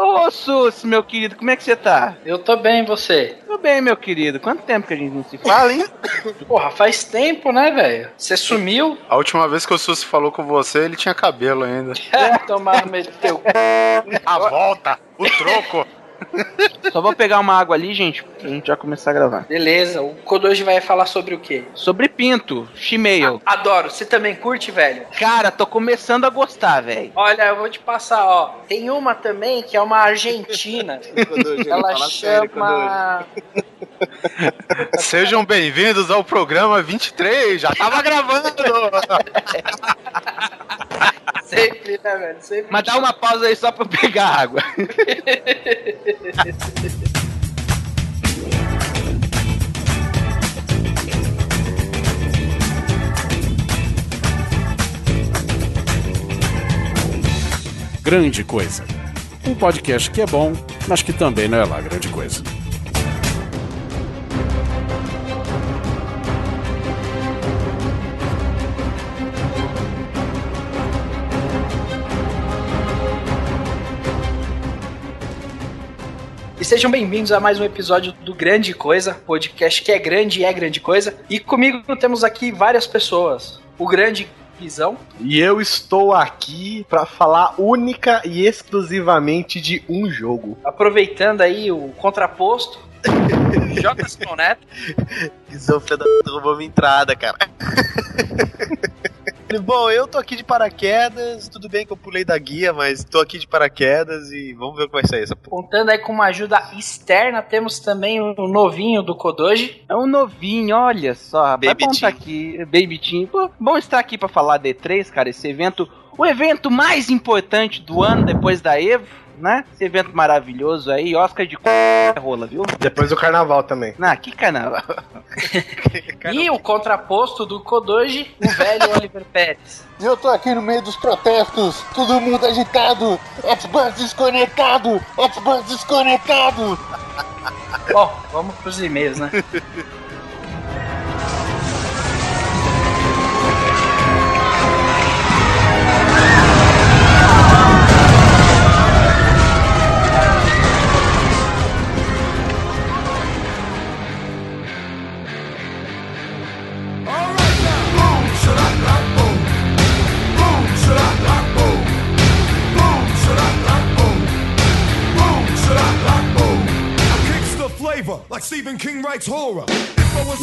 Ô, Sus, meu querido, como é que você tá? Eu tô bem, e você? Tô bem, meu querido. Quanto tempo que a gente não se fala, hein? Porra, faz tempo, né, velho? Você sumiu? A última vez que o Sus falou com você, ele tinha cabelo ainda. É, tomar no meio do teu. A volta! O troco! Só vou pegar uma água ali, gente, pra gente já começar a gravar. Beleza, o Kodoji vai falar sobre o quê? Sobre pinto, Shimeo. Adoro, você também curte, velho? Cara, tô começando a gostar, velho. Olha, eu vou te passar, ó. Tem uma também que é uma argentina. Ela chama. Sejam bem-vindos ao programa 23, já tava gravando! Sempre, né, velho? Sempre. Mas dá uma pausa aí só pra eu pegar água. Grande Coisa. Um podcast que é bom, mas que também não é lá grande coisa. Sejam bem-vindos a mais um episódio do Grande Coisa, podcast que é grande e é grande coisa. E comigo temos aqui várias pessoas. O grande Guizão, E eu estou aqui pra falar única e exclusivamente de um jogo. aproveitando aí o contraposto. Joga-se com o Neto. Guizão, filho da puta, roubou minha entrada, cara. Bom, eu tô aqui de paraquedas, tudo bem que eu pulei da guia, mas tô aqui de paraquedas e vamos ver o que vai sair essa porra. Contando aí com uma ajuda externa, temos também o novinho do Kodoji. É um novinho, olha só. Baby bom estar aqui, Baby Team. Pô, bom estar aqui pra falar da E3, cara, esse evento, o evento mais importante do ano depois da Evo, né? Esse evento maravilhoso aí, Oscar de c... rola, viu? Depois do carnaval também. Ah, que canal. E o contraposto do Kodoji, o velho Oliver Pérez. E eu tô aqui no meio dos protestos, todo mundo agitado, Xbox desconectado, Xbox desconectado. Bom, vamos pros e-mails, né?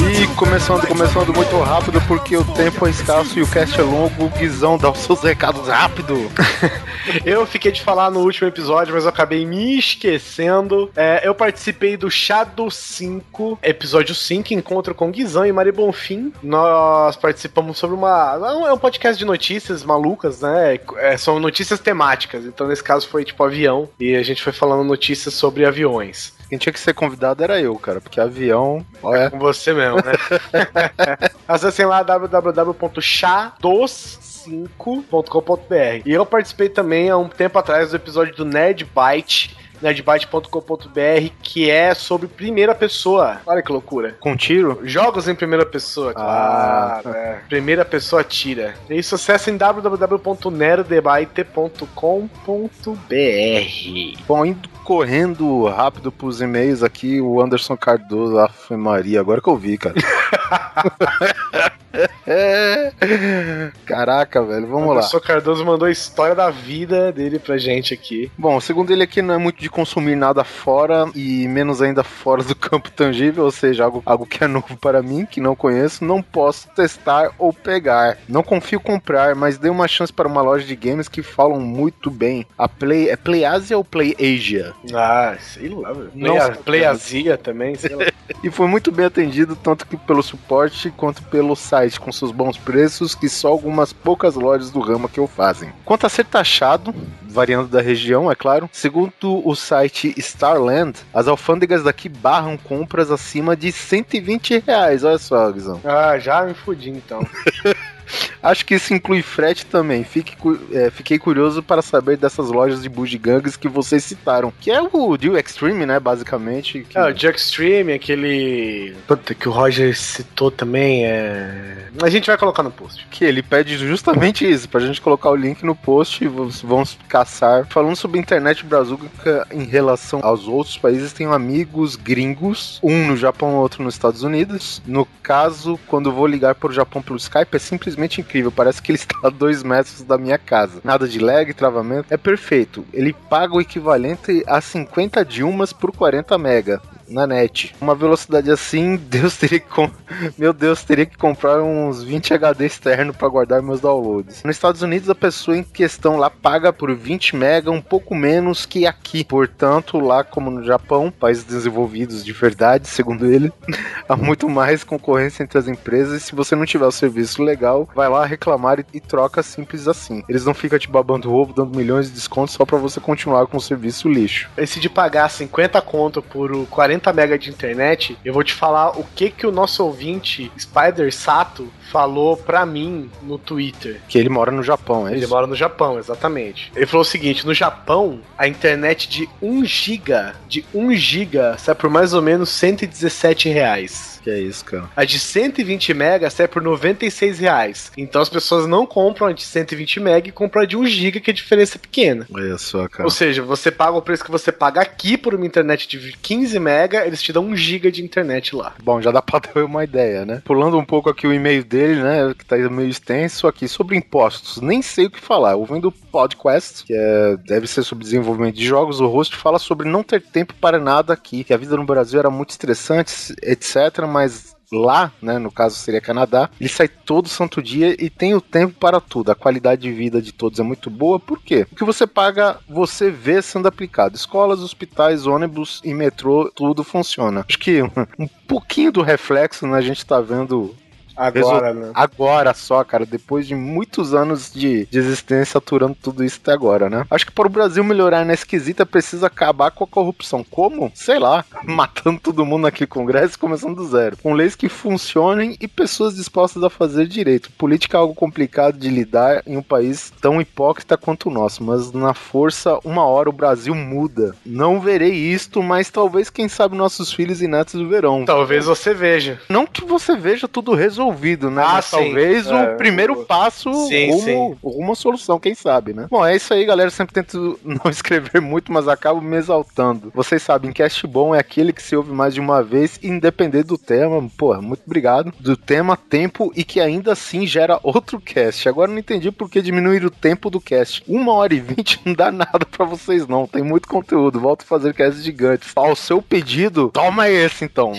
E começando, começando muito rápido, porque o tempo é escasso e o cast é longo, o Guizão dá os seus recados rápido. Eu fiquei de falar no último episódio, mas eu acabei me esquecendo. É, eu participei do Shadow 5, episódio 5, Encontro com Guizão e Mari Bonfim. Nós participamos sobre uma. É um podcast de notícias malucas, né? É, são notícias temáticas. Então, nesse caso, foi tipo avião. E a gente foi falando notícias sobre aviões. Quem tinha que ser convidado era eu, cara, porque avião. Olha. Com você mesmo, né? Acessem lá www.chados5.com.br. E eu participei também há um tempo atrás do episódio do Nerd Byte. Nerdbyte.com.br, que é sobre primeira pessoa. Olha que loucura. Com tiro? Jogos em primeira pessoa, Ah, é. Primeira pessoa tira. É Isso acessem www.nerdbyte.com.br. Bom, correndo rápido pros e-mails aqui, o Anderson Cardoso, Afe Maria, agora que eu vi, cara. Caraca, velho, vamos O lá. professor Cardoso mandou a história da vida dele pra gente aqui. Bom, segundo ele aqui não é muito de consumir nada fora e menos ainda fora do campo tangível, ou seja, algo, algo que é novo para mim, que não conheço, não posso testar ou pegar. Não confio comprar, mas dei uma chance para uma loja de games que falam muito bem. A Play é Play Asia ou Play Asia? Ah, sei lá, velho. Não, Play, Playazia também, sei lá. E foi muito bem atendido, tanto que pelo suporte quanto pelo site, com seus bons preços, que só algumas poucas lojas do ramo que o fazem. Quanto a ser taxado, variando da região, é claro, segundo o site Starland, as alfândegas daqui barram compras acima de 120 reais. Olha só, Guizão. Ah, já me fudi então. Acho que isso inclui frete também. Fique, é, fiquei curioso para saber dessas lojas de bugigangas que vocês citaram. Que é o Deal Extreme, né? Basicamente. que- É, o Jack Stream, aquele. Puta, que o Roger citou também. É... A gente vai colocar no post. que ele pede justamente isso, pra gente colocar o link no post e vamos- vamos caçar. Falando sobre internet brazuca em relação aos outros países, tenho amigos gringos, um no Japão, outro nos Estados Unidos. No caso, quando vou ligar para o Japão pelo Skype, é simplesmente incrível. Parece que ele está a dois metros da minha casa. Nada de lag, travamento. É perfeito. Ele paga o equivalente a 50 Dilmas por 40 mega na net. Uma velocidade assim, Deus teria que com... meu Deus, teria que comprar uns 20 HD externo para guardar meus downloads. Nos Estados Unidos a pessoa em questão lá paga por 20 mega um pouco menos que aqui. Portanto, lá como no Japão, países desenvolvidos de verdade, segundo ele, há muito mais concorrência entre as empresas e se você não tiver o serviço legal, vai lá reclamar e, e troca simples assim. Eles não ficam te babando o ovo, dando milhões de descontos só para você continuar com o serviço lixo. Esse de pagar 50 conto por o 40 mega de internet, eu vou te falar o que que o nosso ouvinte, Spider Sato, falou pra mim no Twitter. Que ele mora no Japão, é Ele isso? mora no Japão, exatamente. Ele falou o seguinte: no Japão, a internet de 1 giga, de 1 giga, sai por mais ou menos 117 reais. Que é isso, cara. A de 120 mega sai por 96 reais. Então as pessoas não compram a de 120 mega e compram a de 1 giga, que a diferença é pequena. Olha só, cara. Ou seja, você paga o preço que você paga aqui por uma internet de 15 mega, eles te dão 1 giga de internet lá. Bom, já dá pra ter uma ideia, né? Pulando um pouco aqui o e-mail dele, né? Que tá meio extenso aqui, sobre impostos. Nem sei o que falar. Ouvindo podcast, que é, deve ser sobre desenvolvimento de jogos, o host fala sobre não ter tempo para nada aqui, que a vida no Brasil era muito estressante, etc., mas. Lá, né, no caso seria Canadá, ele sai todo santo dia e tem o tempo para tudo. A qualidade de vida de todos é muito boa, por quê? O que você paga, você vê sendo aplicado. Escolas, hospitais, ônibus e metrô, tudo funciona. Acho que um pouquinho do reflexo, né, a gente tá vendo Agora, né? agora só, cara, depois de muitos anos de, de existência aturando tudo isso até agora, né? Acho que para o Brasil melhorar nessa esquisita precisa acabar com a corrupção. Como? Sei lá, matando todo mundo naquele congresso e começando do zero. Com leis que funcionem e pessoas dispostas a fazer direito. Política é algo complicado de lidar em um país tão hipócrita quanto o nosso, mas na força, uma hora o Brasil muda. Não verei isto, mas talvez, quem sabe, nossos filhos e netos verão. Talvez você veja. Não que você veja tudo resolvido, né? Ah, Mas sim. talvez É, o primeiro passo Sim, rumo, sim. rumo à solução, quem sabe, né? Bom, é isso aí, galera. Eu sempre tento não escrever muito, mas acabo me exaltando. Vocês sabem, cast bom é aquele que se ouve mais de uma vez, independente do tema. Porra, muito obrigado. Do tema, tempo e que ainda assim gera outro cast. Agora não entendi por que diminuir o tempo do cast. Uma hora e vinte não dá nada pra vocês, não. Tem muito conteúdo. Volto a fazer cast gigante. Ao seu pedido, toma esse então.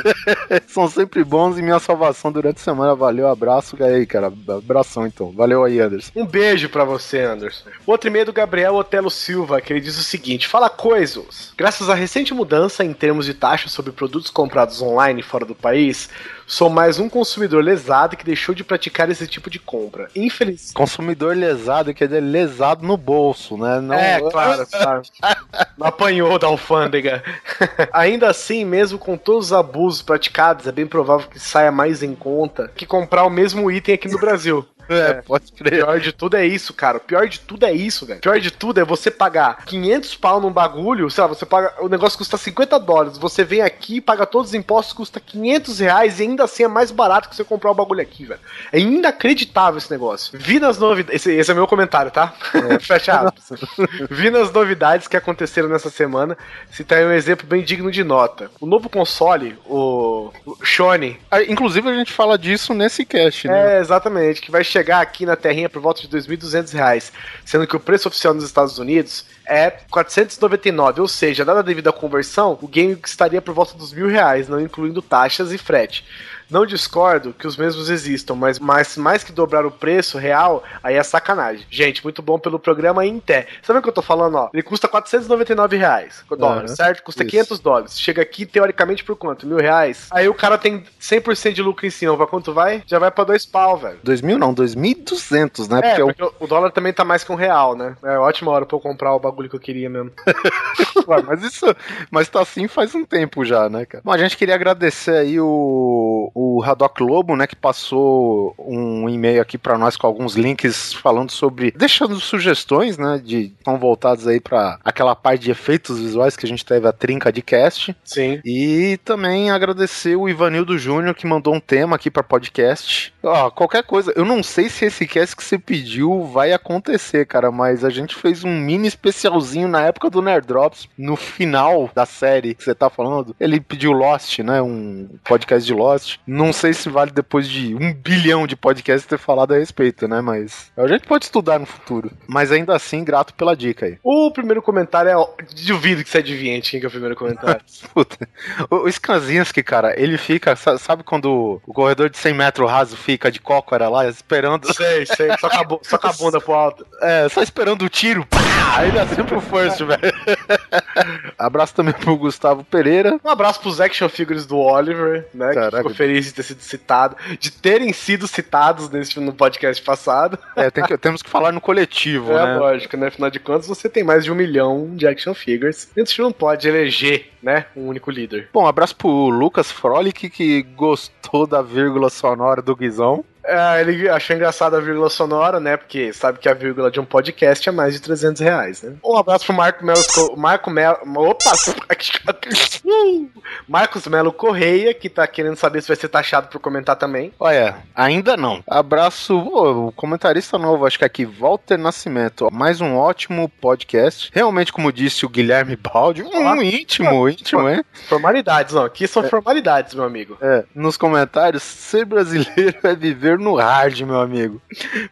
São sempre bons e minha salvação durante a semana. Valeu, abraço. E aí, cara, abração então. Valeu aí, Anderson. Um beijo pra você, Anderson. Outro e-mail do Gabriel Otelo Silva, que ele diz o seguinte: Fala coisas. Graças à recente mudança em termos de taxas sobre produtos comprados online fora do país, sou mais um consumidor lesado que deixou de praticar esse tipo de compra. Infeliz. Consumidor lesado, quer dizer, lesado no bolso, né? Não, É, claro, claro. Não apanhou da alfândega. Ainda assim, mesmo com todos os abusos praticados, é bem provável que saia mais em conta que comprar o mesmo item aqui no Brasil. É, pode O crer. pior de tudo é isso, cara. O pior de tudo é isso, velho. O pior de tudo é você pagar 500 pau num bagulho, sei lá, você paga. O negócio custa 50 dólares. Você vem aqui, paga todos os impostos, custa 500 reais e ainda assim é mais barato que você comprar o bagulho aqui, velho. É inacreditável esse negócio. Vi nas novidades. Esse, esse é meu comentário, tá? Fecha aspas. Vi nas novidades que aconteceram nessa semana. Citar aí um exemplo bem digno de nota. O novo console, o, o Shone, Ah, Inclusive, a gente fala disso nesse cast, né? é, exatamente, que vai chegar aqui na terrinha por volta de 2.200 reais, sendo que o preço oficial nos Estados Unidos é 499, ou seja, dada a devida conversão, o game estaria por volta dos mil reais, não incluindo taxas e frete. Não discordo que os mesmos existam, mas mais, mais que dobrar o preço real, aí é sacanagem. Gente, muito bom pelo programa Inté. Sabe o que eu tô falando, ó? Ele custa 499 reais, dólares, Aham. certo? Custa Isso. 500 dólares. Chega aqui, teoricamente, por quanto? Mil reais? Aí o cara tem 100% de lucro em cima. Pra quanto vai? Já vai pra dois pau, velho. 2000 não, 2200, né? É, Porque o porque o- o dólar também tá mais que um real, né? É ótima hora pra eu comprar o bagulho que eu queria mesmo. Ué, mas isso, mas tá assim faz um tempo já, né, cara? Bom, a gente queria agradecer aí o, o o Haddock Lobo, né, que passou um e-mail aqui para nós com alguns links falando sobre, deixando sugestões, né, de estão voltados aí para aquela parte de efeitos visuais que a gente teve a trinca de cast. Sim. E também agradecer o Ivanildo Júnior que mandou um tema aqui para podcast. Ó, qualquer coisa, eu não sei se esse cast que você pediu vai acontecer, cara, mas a gente fez um mini especialzinho na época do Nerd Drops, no final da série que você tá falando. Ele pediu Lost, né, um podcast de Lost. Não sei se vale depois de um bilhão de podcasts ter falado a respeito, né, mas a gente pode estudar no futuro. Mas ainda assim, grato pela dica aí. O primeiro comentário é. Duvido que você adivinhe quem que é o primeiro comentário. Puta. O, o Skanzinski, cara, ele fica, sa- sabe quando o corredor de 100 metros raso fica de cócora lá, esperando, sei, sei. Só com a, bu- só com a bunda pro alto. é, só esperando o tiro, ele é sempre o first, velho. Abraço também pro Gustavo Pereira. Um abraço pros action figures do Oliver, né? Que Caraca. ficou feliz de ter sido citado, de terem sido citados nesse, no podcast passado. É, tem que- temos que falar no coletivo, É né? lógico, né? Afinal de contas, você tem mais de um milhão de action figures. E a gente não pode eleger, né? Um único líder. Bom, abraço pro Lucas Frolic, que gostou da vírgula sonora do Guizão razão. É, ele achou engraçada a vírgula sonora, né? Porque sabe que a vírgula de um podcast é mais de 300 reais, né? Um abraço pro Marco Melo. Co- Marco Melo. Opa! Marcos Melo Correia, que tá querendo saber se vai ser taxado por comentar também. Olha, ainda não. Abraço, pô, o comentarista novo, acho que aqui, Walter Nascimento. Mais um ótimo podcast. Realmente, como disse o Guilherme Baldi, um Olá. íntimo, íntimo, hein? Formalidades, não. Aqui são formalidades, meu amigo. É, nos comentários, ser brasileiro é no hard, meu amigo.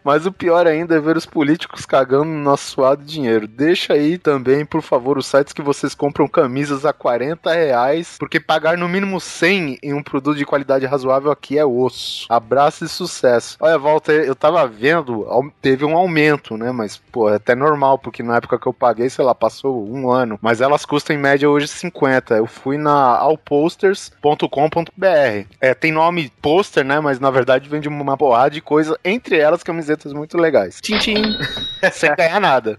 Mas o pior ainda é ver os políticos cagando no nosso suado dinheiro. Deixa aí também, por favor, os sites que vocês compram camisas a 40 reais, porque pagar no mínimo 100 em um produto de qualidade razoável aqui é osso. Abraço e sucesso. Olha, Walter, eu tava vendo, teve um aumento, né? Mas, pô, é até normal, porque na época que eu paguei, sei lá, passou um ano. Mas elas custam em média hoje 50. Eu fui na allposters.com.br. É, tem nome pôster, né? Mas na verdade vende uma porrada de coisa, entre elas camisetas muito legais. Tchim, tchim. Sem ganhar nada.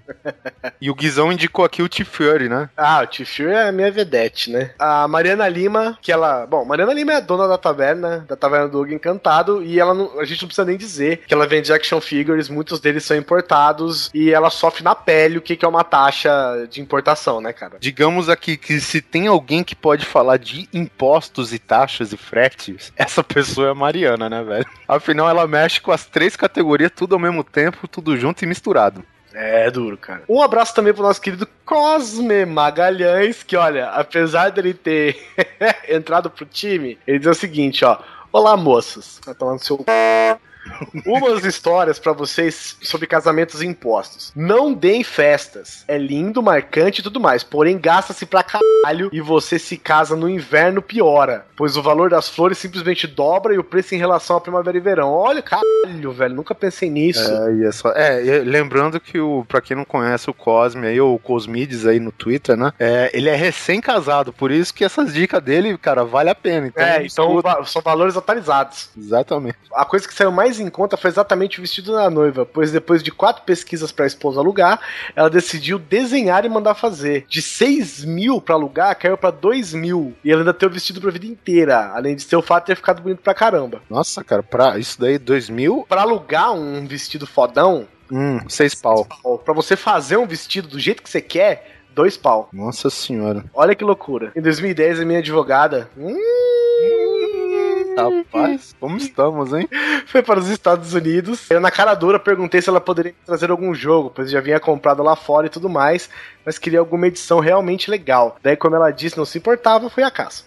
E o Guizão indicou aqui o T-Fury, né? Ah, o Tifu é a minha vedete, né? A Mariana Lima, que ela. Bom, Mariana Lima é dona da taverna, da taverna do Hugo Encantado, e ela não, a gente não precisa nem dizer que ela vende action figures, muitos deles são importados, e ela sofre na pele o que, que é uma taxa de importação, né, cara? Digamos aqui que se tem alguém que pode falar de impostos e taxas e fretes, essa pessoa é a Mariana, né, velho? Afinal, ela mexe com as três categorias tudo ao mesmo tempo, tudo junto e misturado. É duro, cara. Um abraço também pro nosso querido Cosme Magalhães, que olha, apesar dele ter entrado pro time, ele diz o seguinte, ó. Olá, moços. Vai tomar no seu. Umas histórias pra vocês sobre casamentos e impostos. Não deem festas. É lindo, marcante e tudo mais. Porém, gasta-se pra caralho e você se casa no inverno piora. Pois o valor das flores simplesmente dobra e o preço em relação à primavera e verão. Olha, caralho, velho. Nunca pensei nisso. É, e é, só- é, lembrando que o, pra quem não conhece o Cosme aí, ou o Cosmides aí no Twitter, né? É, ele é recém-casado, por isso que essas dicas dele, cara, vale a pena. Então, É, então são valores atualizados. Exatamente. A coisa que saiu mais em conta foi exatamente o vestido da noiva, pois depois de quatro pesquisas pra esposa alugar, ela decidiu desenhar e mandar fazer. De 6 mil pra alugar, caiu pra 2 mil. E ela ainda tem o vestido pra vida inteira, além de ter o fato de ter ficado bonito pra caramba. Nossa, cara, pra isso daí, 2 mil, Pra alugar um vestido fodão, hum, seis pau. pra você fazer um vestido do jeito que você quer, dois pau. Nossa senhora. Olha que loucura. Em 2010, a minha advogada. Hum, Rapaz, como estamos, hein? foi para os Estados Unidos. Eu, na cara dura, perguntei se ela poderia trazer algum jogo, pois já vinha comprado lá fora e tudo mais, mas queria alguma edição realmente legal. Daí, como ela disse, não se importava, fui a caça.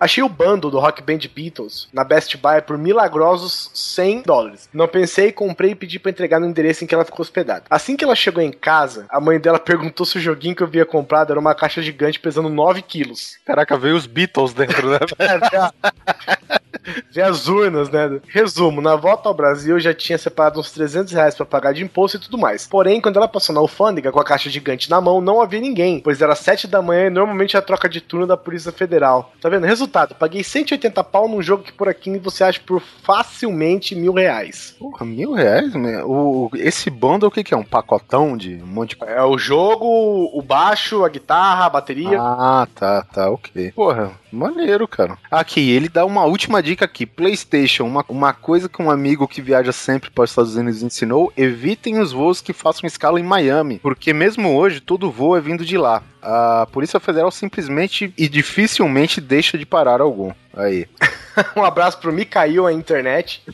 Achei o bundle do Rock Band Beatles na Best Buy por milagrosos 100 dólares. Não pensei, comprei e pedi pra entregar no endereço em que ela ficou hospedada. Assim que ela chegou em casa, a mãe dela perguntou se o joguinho que eu havia comprado era uma caixa gigante pesando 9 quilos. Caraca, veio os Beatles dentro, né? Ver as urnas, né? Resumo, na volta ao Brasil eu já tinha separado uns 300 reais pra pagar de imposto e tudo mais. Porém, quando ela passou na alfândega com a caixa gigante na mão, não havia ninguém, pois era 7 da manhã e normalmente é a troca de turno da Polícia Federal. Tá vendo? Resultado, paguei 180 pau num jogo que por aqui você acha por facilmente mil reais. Porra, mil reais? né? O, esse bundle, o que, que é? Um pacotão de um monte de É o jogo, o baixo, a guitarra, a bateria. Ah, tá, tá, ok. Porra, maneiro, cara. Aqui, ele dá uma última dica dica aqui: PlayStation, uma, uma coisa que um amigo que viaja sempre para os Estados Unidos ensinou: evitem os voos que façam escala em Miami, porque mesmo hoje todo voo é vindo de lá. A Polícia Federal simplesmente e dificilmente deixa de parar algum. Aí. um abraço pro Mikael, a internet.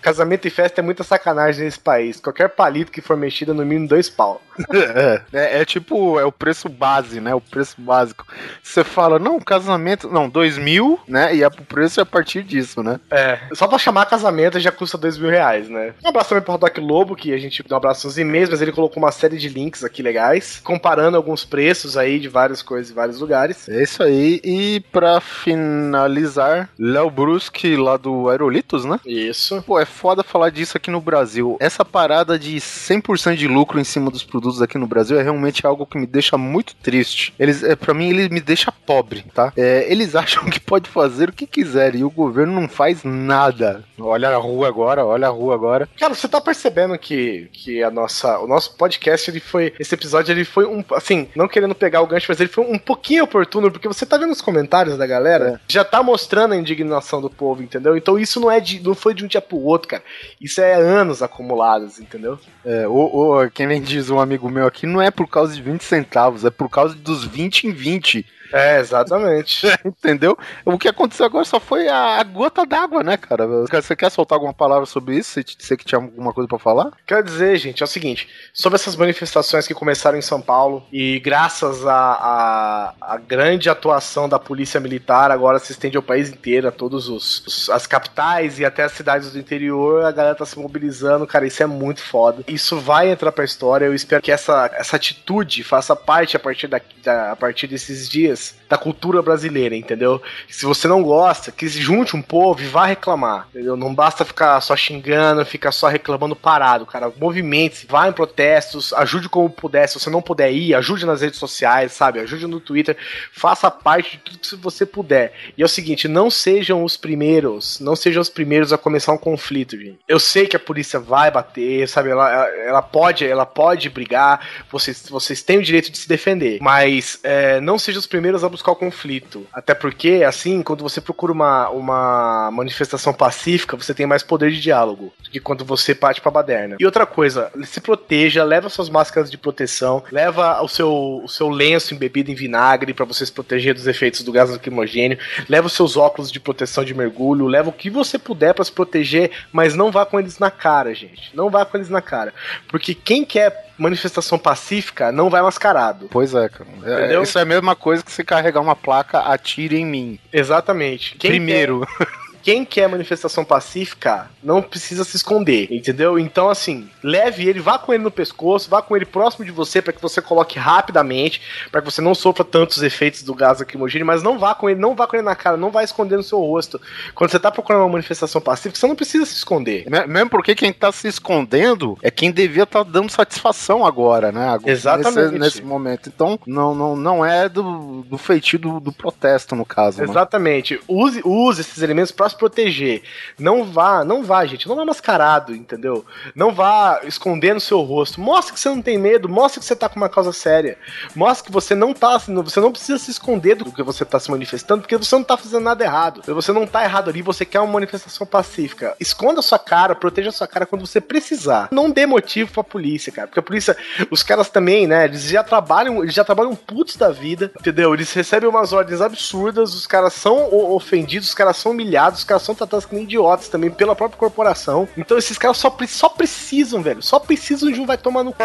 Casamento e festa é muita sacanagem nesse país. Qualquer palito que for mexido, no mínimo dois pau. É, é, é, tipo, é o preço base, né? O preço básico. Você fala, não, casamento, não, dois mil, né? E é, o preço é a partir disso, né? É, só pra chamar casamento já custa dois mil reais, né? Um abraço também pro Rodoc Lobo, que a gente deu um abraço nos e-mails, mas ele colocou uma série de links aqui legais, comparando alguns preços aí de várias coisas em vários lugares. É isso aí. E pra finalizar, Léo Bruschi lá do Aerolitos, né? Isso. Pô, é foda falar disso aqui no Brasil. Essa parada de 100% de lucro em cima dos produtos aqui no Brasil é realmente algo que me deixa muito triste. Eles, é, para mim, ele me deixa pobre, tá? É, eles acham que pode fazer o que quiser e o governo não faz nada. Olha a rua agora, olha a rua agora. Cara, você tá percebendo que, que a nossa, o nosso podcast, ele foi, esse episódio, ele foi um, assim, não querendo pegar o gancho, mas ele foi um pouquinho oportuno, porque você tá vendo os comentários da galera, é. já tá mostrando a indignação do povo, entendeu? Então isso não é de, não foi de um dia pro outro, cara. Isso é anos acumulados, entendeu? É, o, o, quem nem diz um amigo meu aqui, não é por causa de 20 centavos, é por causa dos 20 em 20. É, exatamente. Entendeu? O que aconteceu agora só foi a, a gota d'água, né, cara? Você quer soltar alguma palavra sobre isso? Você, que tinha alguma coisa para falar? Quero dizer, gente, é o seguinte: sobre essas manifestações que começaram em São Paulo e graças à a, a, grande atuação da polícia militar, agora se estende ao país inteiro, a todos os, os, as capitais e até as cidades do interior, a galera tá se mobilizando, cara, isso é muito foda. Isso vai entrar pra história, eu espero que essa, essa atitude faça parte a partir, da, da a partir desses dias da cultura brasileira, entendeu? Se você não gosta, que se junte um povo e vá reclamar, entendeu? Não basta ficar só xingando, ficar só reclamando parado, cara. Movimente-se, vá em protestos, ajude como puder. Se você não puder ir, ajude nas redes sociais, sabe? Ajude no Twitter, faça parte de tudo que você puder. E é o seguinte, não sejam os primeiros, não sejam os primeiros a começar um conflito, gente. Eu sei que a polícia vai bater, sabe? Ela, ela, ela pode, ela pode brigar, vocês, vocês têm o direito de se defender, mas é, não sejam os primeiros primeiros a buscar o conflito. Até porque, assim, quando você procura uma, uma manifestação pacífica, você tem mais poder de diálogo do que quando você parte pra baderna. E outra coisa, se proteja, leva suas máscaras de proteção, leva o seu, o seu lenço embebido em vinagre para você se proteger dos efeitos do gás lacrimogênio, leva os seus óculos de proteção de mergulho, leva o que você puder para se proteger, mas não vá com eles na cara, gente. Não vá com eles na cara. Porque quem quer manifestação pacífica não vai mascarado. Pois é, cara. É, Entendeu? Isso é a mesma coisa que você carregar uma placa atire em mim. Exatamente. Quem Primeiro. Quer quem quer manifestação pacífica não precisa se esconder, entendeu? Então, assim, leve ele, vá com ele no pescoço, vá com ele próximo de você para que você coloque rapidamente, para que você não sofra tantos efeitos do gás lacrimogêneo, mas não vá com ele, não vá com ele na cara, não vá esconder no seu rosto. Quando você tá procurando uma manifestação pacífica, você não precisa se esconder. Mesmo porque quem tá se escondendo é quem devia estar tá dando satisfação agora, né? Agora, Exatamente. Nesse, nesse, momento. Então, não, não, não é do, do feitio do, do protesto, no caso. Né? Exatamente. Né? Use, use esses elementos para proteger. Não vá, não vá, gente. Não vá mascarado, entendeu? Não vá escondendo seu rosto. Mostre que você não tem medo, mostre que você tá com uma causa séria. Mostre que você não tá, você não precisa se esconder do que você tá se manifestando, porque você não tá fazendo nada errado. Você não tá errado ali, você quer uma manifestação pacífica. Esconda sua cara, proteja sua cara quando você precisar. Não dê motivo pra polícia, cara. Porque a polícia, os caras também, né, eles já trabalham, eles já trabalham putos da vida, entendeu? Eles recebem umas ordens absurdas, os caras são ofendidos, os caras são humilhados, caras são tratados como idiotas também pela própria corporação. Então esses caras só, só precisam, velho, só precisam de um vai tomar no c...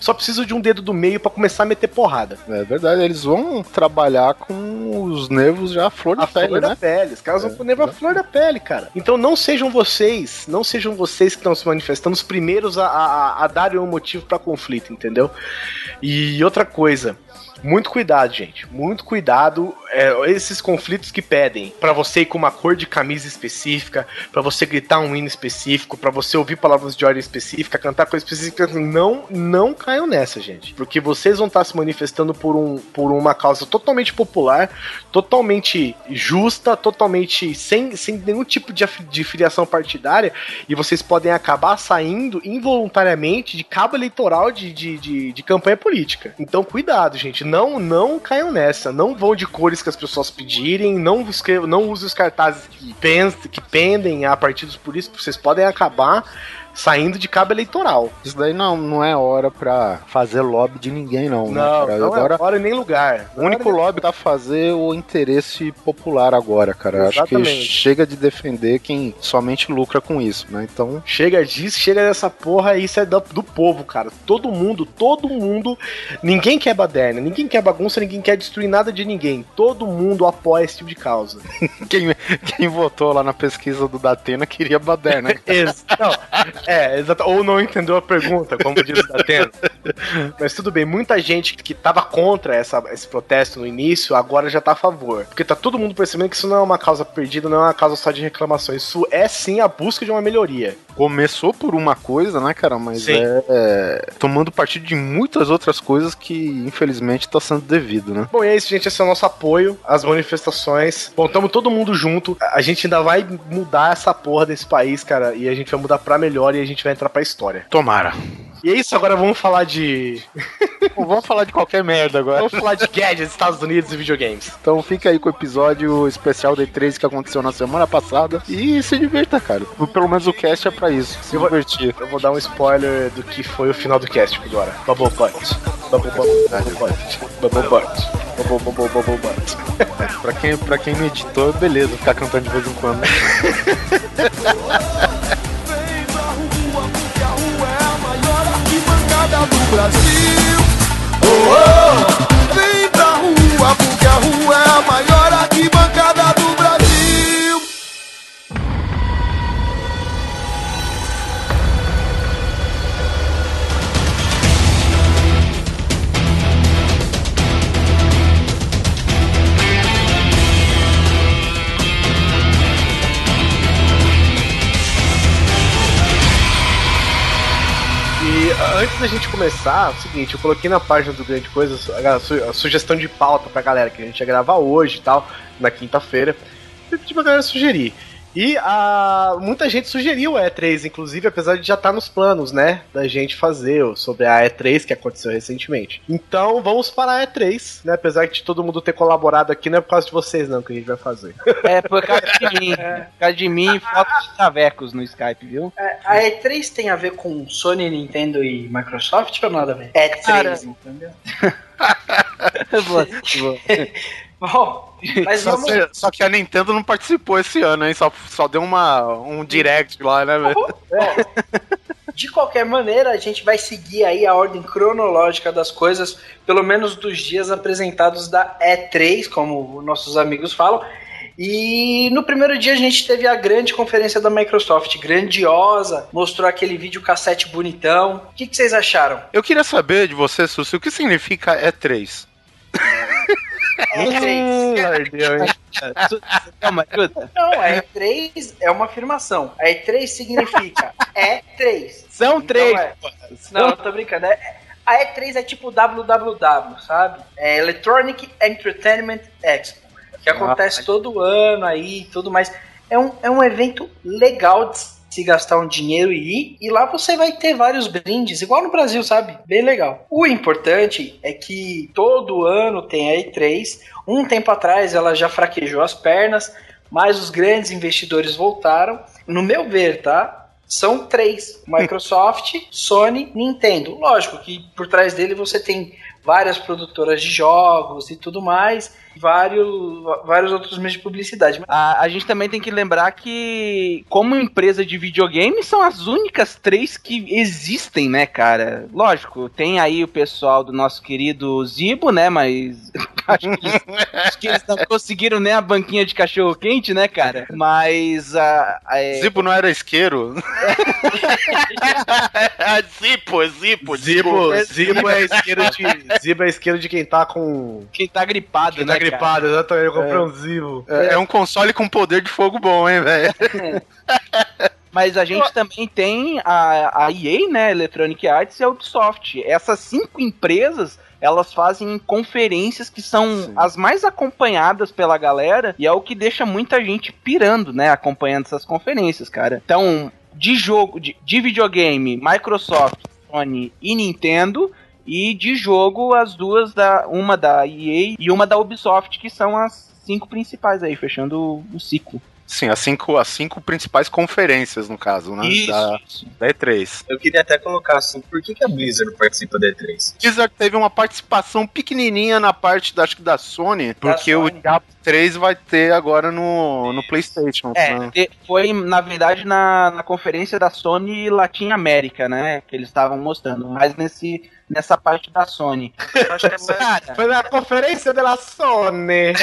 só precisam de um dedo do meio para começar a meter porrada. É verdade, eles vão trabalhar com os nervos já à flor da a pele, flor né? da pele. Os caras é, vão com o nervo à flor da pele, cara. Então não sejam vocês, não sejam vocês que estão se manifestando os primeiros a, a, a darem um motivo para conflito, entendeu? E outra coisa, muito cuidado, gente. Muito cuidado. É, esses conflitos que pedem para você ir com uma cor de camisa específica, para você gritar um hino específico, para você ouvir palavras de ordem específica, cantar coisa específica, não, não caiam nessa, gente. Porque vocês vão estar se manifestando por, um, por uma causa totalmente popular, totalmente justa, totalmente sem, sem nenhum tipo de, de filiação partidária, e vocês podem acabar saindo involuntariamente de cabo eleitoral de, de, de, de campanha política. Então, cuidado, gente. Não, não caiam nessa. Não vão de cores que as pessoas pedirem. Não, não use os cartazes que, pen, que pendem a partidos políticos. Vocês podem acabar saindo de cabo eleitoral. Isso daí não, não é hora pra fazer lobby de ninguém, não. né, Não, cara? não agora, é hora nem lugar. o único lobby tá fazer o interesse popular agora, cara. Eu Acho que Exatamente. chega de defender quem somente lucra com isso, né? Então, Chega disso, chega dessa porra, isso é do, do povo, cara. Todo mundo, todo mundo. Ninguém quer baderna, ninguém quer bagunça, ninguém quer destruir nada de ninguém. Todo mundo apoia esse tipo de causa. quem, quem votou lá na pesquisa do Datena queria baderna. Não, é, exato. Ou não entendeu a pergunta, como diz o Datena. Mas tudo bem, muita gente que tava contra essa, esse protesto no início, agora já tá a favor. Porque tá todo mundo percebendo que isso não é uma causa perdida, não é uma causa só de reclamação. Isso é sim a busca de uma melhoria. Começou por uma coisa, né, cara? Mas é, é, tomando partido de muitas outras coisas que, infelizmente, tá sendo devido, né? Bom, e é isso, gente. Esse é o nosso apoio às manifestações. Bom, tamo todo mundo junto. A gente ainda vai mudar essa porra desse país, cara. E a gente vai mudar pra melhor e a gente vai entrar pra história. Tomara. E é isso, agora vamos falar de. Bom, vamos falar de qualquer merda agora. Vamos falar de gadgets, Estados Unidos e videogames. Então fica aí com o episódio especial Day 3 que aconteceu na semana passada. E se divirta, cara. Pelo menos o cast é pra isso. Se Eu vou- divertir. Eu vou dar um spoiler do que foi o final do cast agora. Bubble Butt. Bubble Butt. Bubble Butt. Bubble Butt. Bubble Bubble Bubble Butt. Pra quem, pra quem não editou, beleza, ficar cantando de vez em quando. arquibancada do Brasil. Oh, oh. Vem pra rua, porque a rua é a maior arquibancada do antes da gente começar, é o seguinte, eu coloquei na página do Grande Coisa a, su- a sugestão de pauta pra galera que a gente ia gravar hoje e tal, na quinta-feira. E pedi pra galera sugerir. E a, muita gente sugeriu a E3, inclusive, apesar de já estar nos planos, né? Da gente fazer sobre a E3 que aconteceu recentemente. Então vamos para a E3, né? Apesar de todo mundo ter colaborado aqui, não é por causa de vocês, não, que a gente vai fazer. É por causa de mim. Por causa de mim e fotos de chavecos no Skype, viu? É, a E3 tem a ver com Sony, Nintendo e Microsoft ou nada a ver? E3, Cara. entendeu? Boa, boa. Bom, mas Só, vamos. que- só que a Nintendo não participou esse ano, hein? Só, só deu uma, um direct lá, né, velho? De qualquer maneira, a gente vai seguir aí a ordem cronológica das coisas, pelo menos dos dias apresentados da E3, como nossos amigos falam. E no primeiro dia a gente teve a grande conferência da Microsoft, grandiosa, mostrou aquele vídeo cassete bonitão. O que, que vocês acharam? Eu queria saber de você, Susi, o que significa E3? E3. Ardeu, hein? Calma, ajuda. Não, a E3 é uma afirmação. A E3 significa E3. São três. é. Não, eu tô brincando. É- a E3 é tipo WWW, sabe? É Electronic Entertainment Expo. Que acontece todo ano aí e tudo mais. É um, é um evento legal de se gastar um dinheiro e ir. E lá você vai ter vários brindes, igual no Brasil, sabe? Bem legal. O importante é que todo ano tem a E3. Um tempo atrás ela já fraquejou as pernas, mas os grandes investidores voltaram. No meu ver, tá? São três: Microsoft, Sony, Nintendo. Lógico que por trás dele você tem várias produtoras de jogos e tudo mais, vários, vários outros meios de publicidade. A, a gente também tem que lembrar que, como empresa de videogame, são as únicas três que existem, né, cara? Lógico, tem aí o pessoal do nosso querido Zibo, né? Mas acho que, eles, acho que eles não conseguiram nem a banquinha de cachorro quente, né, cara? Mas a. a é- Zipo não era isqueiro? Zipo, Zipo, Zibo, Zibo é isqueiro de. Zibo é isqueiro de quem tá com. quem tá gripado, Quem né? tá? Gripado, exatamente. Eu comprei um Zibo. É, é um console com poder de fogo bom, hein, velho? Mas a gente também tem a, a EA, né, Electronic Arts e a Ubisoft. Essas cinco empresas, elas fazem conferências que são Sim. as mais acompanhadas pela galera e é o que deixa muita gente pirando, né, acompanhando essas conferências, cara. Então, de jogo, de, de videogame, Microsoft, Sony e Nintendo E de jogo, as duas da. Uma da EA e uma da Ubisoft, que são as cinco principais aí, fechando o, o ciclo. Sim, as cinco, as cinco principais conferências, no caso, né? Isso, Da, isso. da E3. Eu queria até colocar assim, por que, que a Blizzard participa da E3? Blizzard teve uma participação pequenininha na parte, da, acho que da Sony, porque o Sony. Diablo 3 vai ter agora no, no PlayStation. É, né? foi, na verdade, na, na conferência da Sony Latin América, né? Que eles estavam mostrando, mas nesse, nessa parte da Sony. Eu acho que é Cara, Foi na conferência da Sony.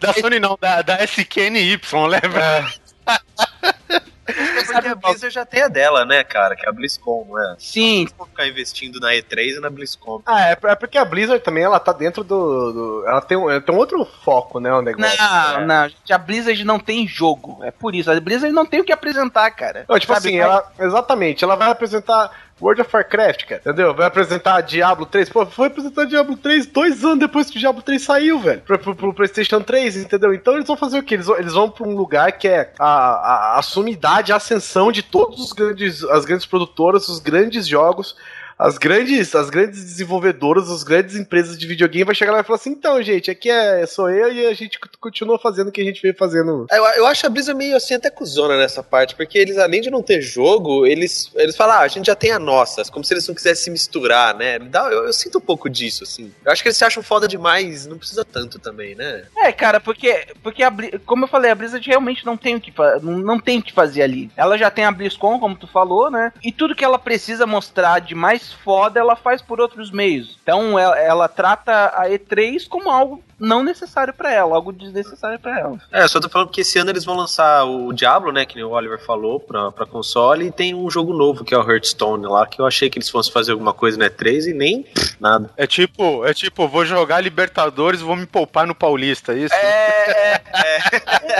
Da Sony não, da, da SKNY, lembra? porque a Blizzard já tem a dela, né, cara? Que é a BlizzCon, não é? sim, Vou ficar investindo na E3 e na BlizzCon. Ah, é, é porque a Blizzard também, ela tá dentro do... do- ela, tem um, tem um outro foco, né, o negócio. não, não, gente, a Blizzard não tem jogo. É por isso, a Blizzard não tem o que apresentar, cara. Não, tipo Sabe, assim, ela. Exatamente, ela vai apresentar World of Warcraft, cara. Entendeu? Vai apresentar Diablo 3. Pô, foi apresentar Diablo 3 dois anos depois que o Diablo 3 saiu, velho. Pro, pro, pro PlayStation 3, entendeu? Então eles vão fazer o quê? Eles vão, eles vão pra um lugar que é a, a, a sumidade, a ascensão de todos os grandes. as grandes produtoras, os grandes jogos. As grandes, as grandes desenvolvedoras, as grandes empresas de videogame vai chegar lá e falar assim: então, gente, aqui é sou eu e a gente continua fazendo o que a gente veio fazendo Eu, eu acho a Blizzard meio assim até cuzona nessa parte, porque eles, além de não ter jogo, eles, eles falam, ah, a gente já tem a nossa, como se eles não quisessem se misturar, né? Dá, eu, eu sinto um pouco disso, assim. Eu acho que eles se acham foda demais, não precisa tanto também, né? É, cara, porque, porque a, como eu falei, a Blizzard realmente não tem o que não, não tem o que fazer ali. Ela já tem a BlizzCon, como tu falou, né? E tudo que ela precisa mostrar de mais foda, ela faz por outros meios. Então ela, ela trata a E3 como algo não necessário pra ela, algo desnecessário pra ela. É, eu só tô falando que esse ano eles vão lançar o Diablo, né, que nem o Oliver falou, pra, pra console, e tem um jogo novo, que é o Hearthstone lá, que eu achei que eles fossem fazer alguma coisa na E3 e nem nada. É tipo, é tipo, vou jogar Libertadores e vou me poupar no Paulista, é isso?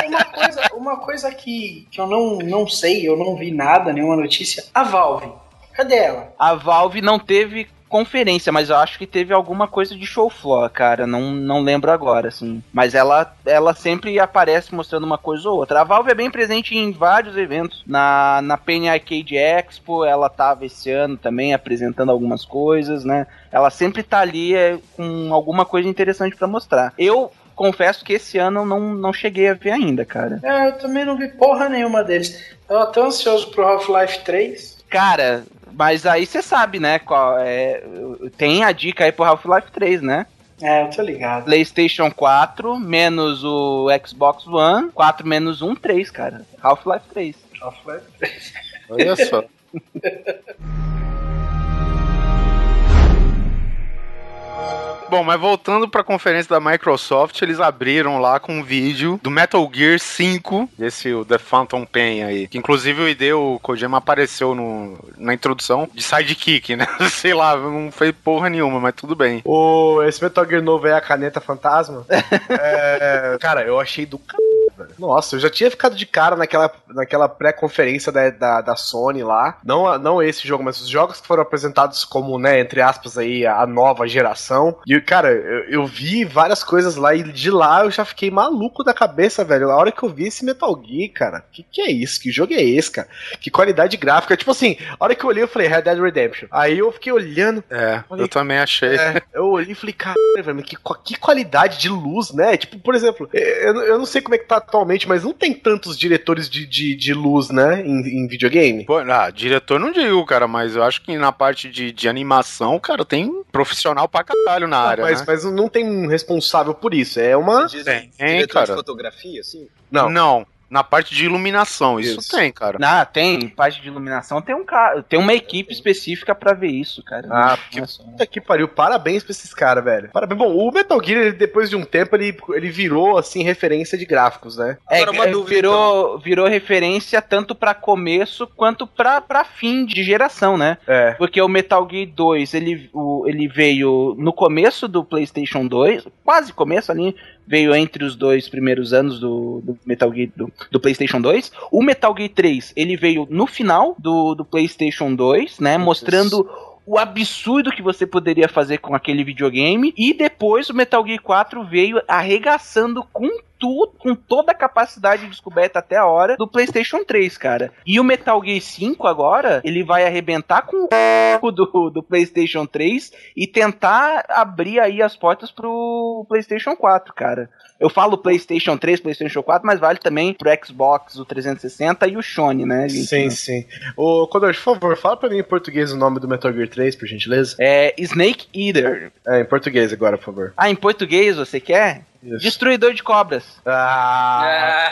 Uma coisa, uma coisa que, que eu não, não sei, eu não vi nada, nenhuma notícia. A Valve, cadê ela? A Valve não teve conferência, mas eu acho que teve alguma coisa de show floor, cara. Não, não lembro agora, assim. Mas ela, ela sempre aparece mostrando uma coisa ou outra. A Valve é bem presente em vários eventos. Na, na Penny Arcade Expo, ela tava esse ano também apresentando algumas coisas, né? Ela sempre tá ali é, com alguma coisa interessante pra mostrar. Eu confesso que esse ano eu não, não cheguei a ver ainda, cara. É, eu também não vi porra nenhuma deles. Tava tão ansioso pro Half-Life 3. Cara, mas aí você sabe, né? Qual, é, tem a dica aí pro Half-Life 3, né? É, eu tô ligado. PlayStation 4 menos o Xbox One, 4 menos 1, 3, cara. Half-Life 3. Half-Life 3. Olha só. Bom, mas voltando pra conferência da Microsoft, eles abriram lá com um vídeo do Metal Gear 5, esse o The Phantom Pain aí. Que inclusive o Hideo Kojima apareceu no, na introdução de sidekick, né? Sei lá, não fez porra nenhuma, mas tudo bem. O, esse Metal Gear novo é a caneta fantasma. É, cara, eu achei do c... velho. Nossa, eu já tinha ficado de cara naquela, naquela pré-conferência da, da, da Sony lá. Não, a- não esse jogo, mas os jogos que foram apresentados como, né, entre aspas, aí, a nova geração. E, cara, eu, eu vi várias coisas lá e de lá eu já fiquei maluco da cabeça, velho. Na hora que eu vi esse Metal Gear, cara, que que é isso? Que jogo é esse, cara? Que qualidade gráfica. Tipo assim, a hora que eu olhei, eu falei, Red Dead Redemption. Aí eu fiquei olhando, É, eu também achei. é, eu olhei e falei, caralho, velho, que, que qualidade de luz, né? Tipo, por exemplo, eu, eu não sei como é que tá atualmente, mas não tem tantos diretores de, de, de luz, né, em, em videogame. Pô, ah, diretor não digo, cara, mas eu acho que na parte de, de animação, cara, tem um profissional pra caralho na área, mas, né? mas não tem um responsável por isso. É uma. Dizem, Tem, diretor cara. de fotografia, assim? Não. Não, na parte de iluminação, isso, Isso. tem, cara. Ah, tem. Parte de iluminação tem um cara. Tem uma equipe específica pra ver isso, cara. Ah, só- Puta que pariu, parabéns pra esses caras, velho. Parabéns. Bom, o Metal Gear, ele, depois de um tempo, ele, ele virou, assim, referência de gráficos, né? É, Agora, uma é, dúvida, virou, virou referência tanto pra começo quanto pra, pra fim de geração, né? É. Porque o Metal Gear 2, ele, o- ele veio no começo do PlayStation 2, quase começo ali, veio entre os dois primeiros anos do, do Metal Gear do, do PlayStation 2. O Metal Gear 3, ele veio no final do, do PlayStation 2, né, mostrando o absurdo que você poderia fazer com aquele videogame. E depois o Metal Gear 4 veio arregaçando com tu, com toda a capacidade descoberta até a hora do PlayStation 3, cara. E o Metal Gear 5 agora, ele vai arrebentar com o do, do PlayStation 3 e tentar abrir aí as portas pro PlayStation 4, cara. Eu falo PlayStation 3, PlayStation 4, mas vale também pro Xbox, o 360 e o Sony, né, gente? Sim, sim. Ô, Codor, por favor, fala pra mim em português o nome do Metal Gear 3, por gentileza. É Snake Eater. É, em português agora, por favor. Ah, em português você quer? Isso. Destruidor de cobras. Ah,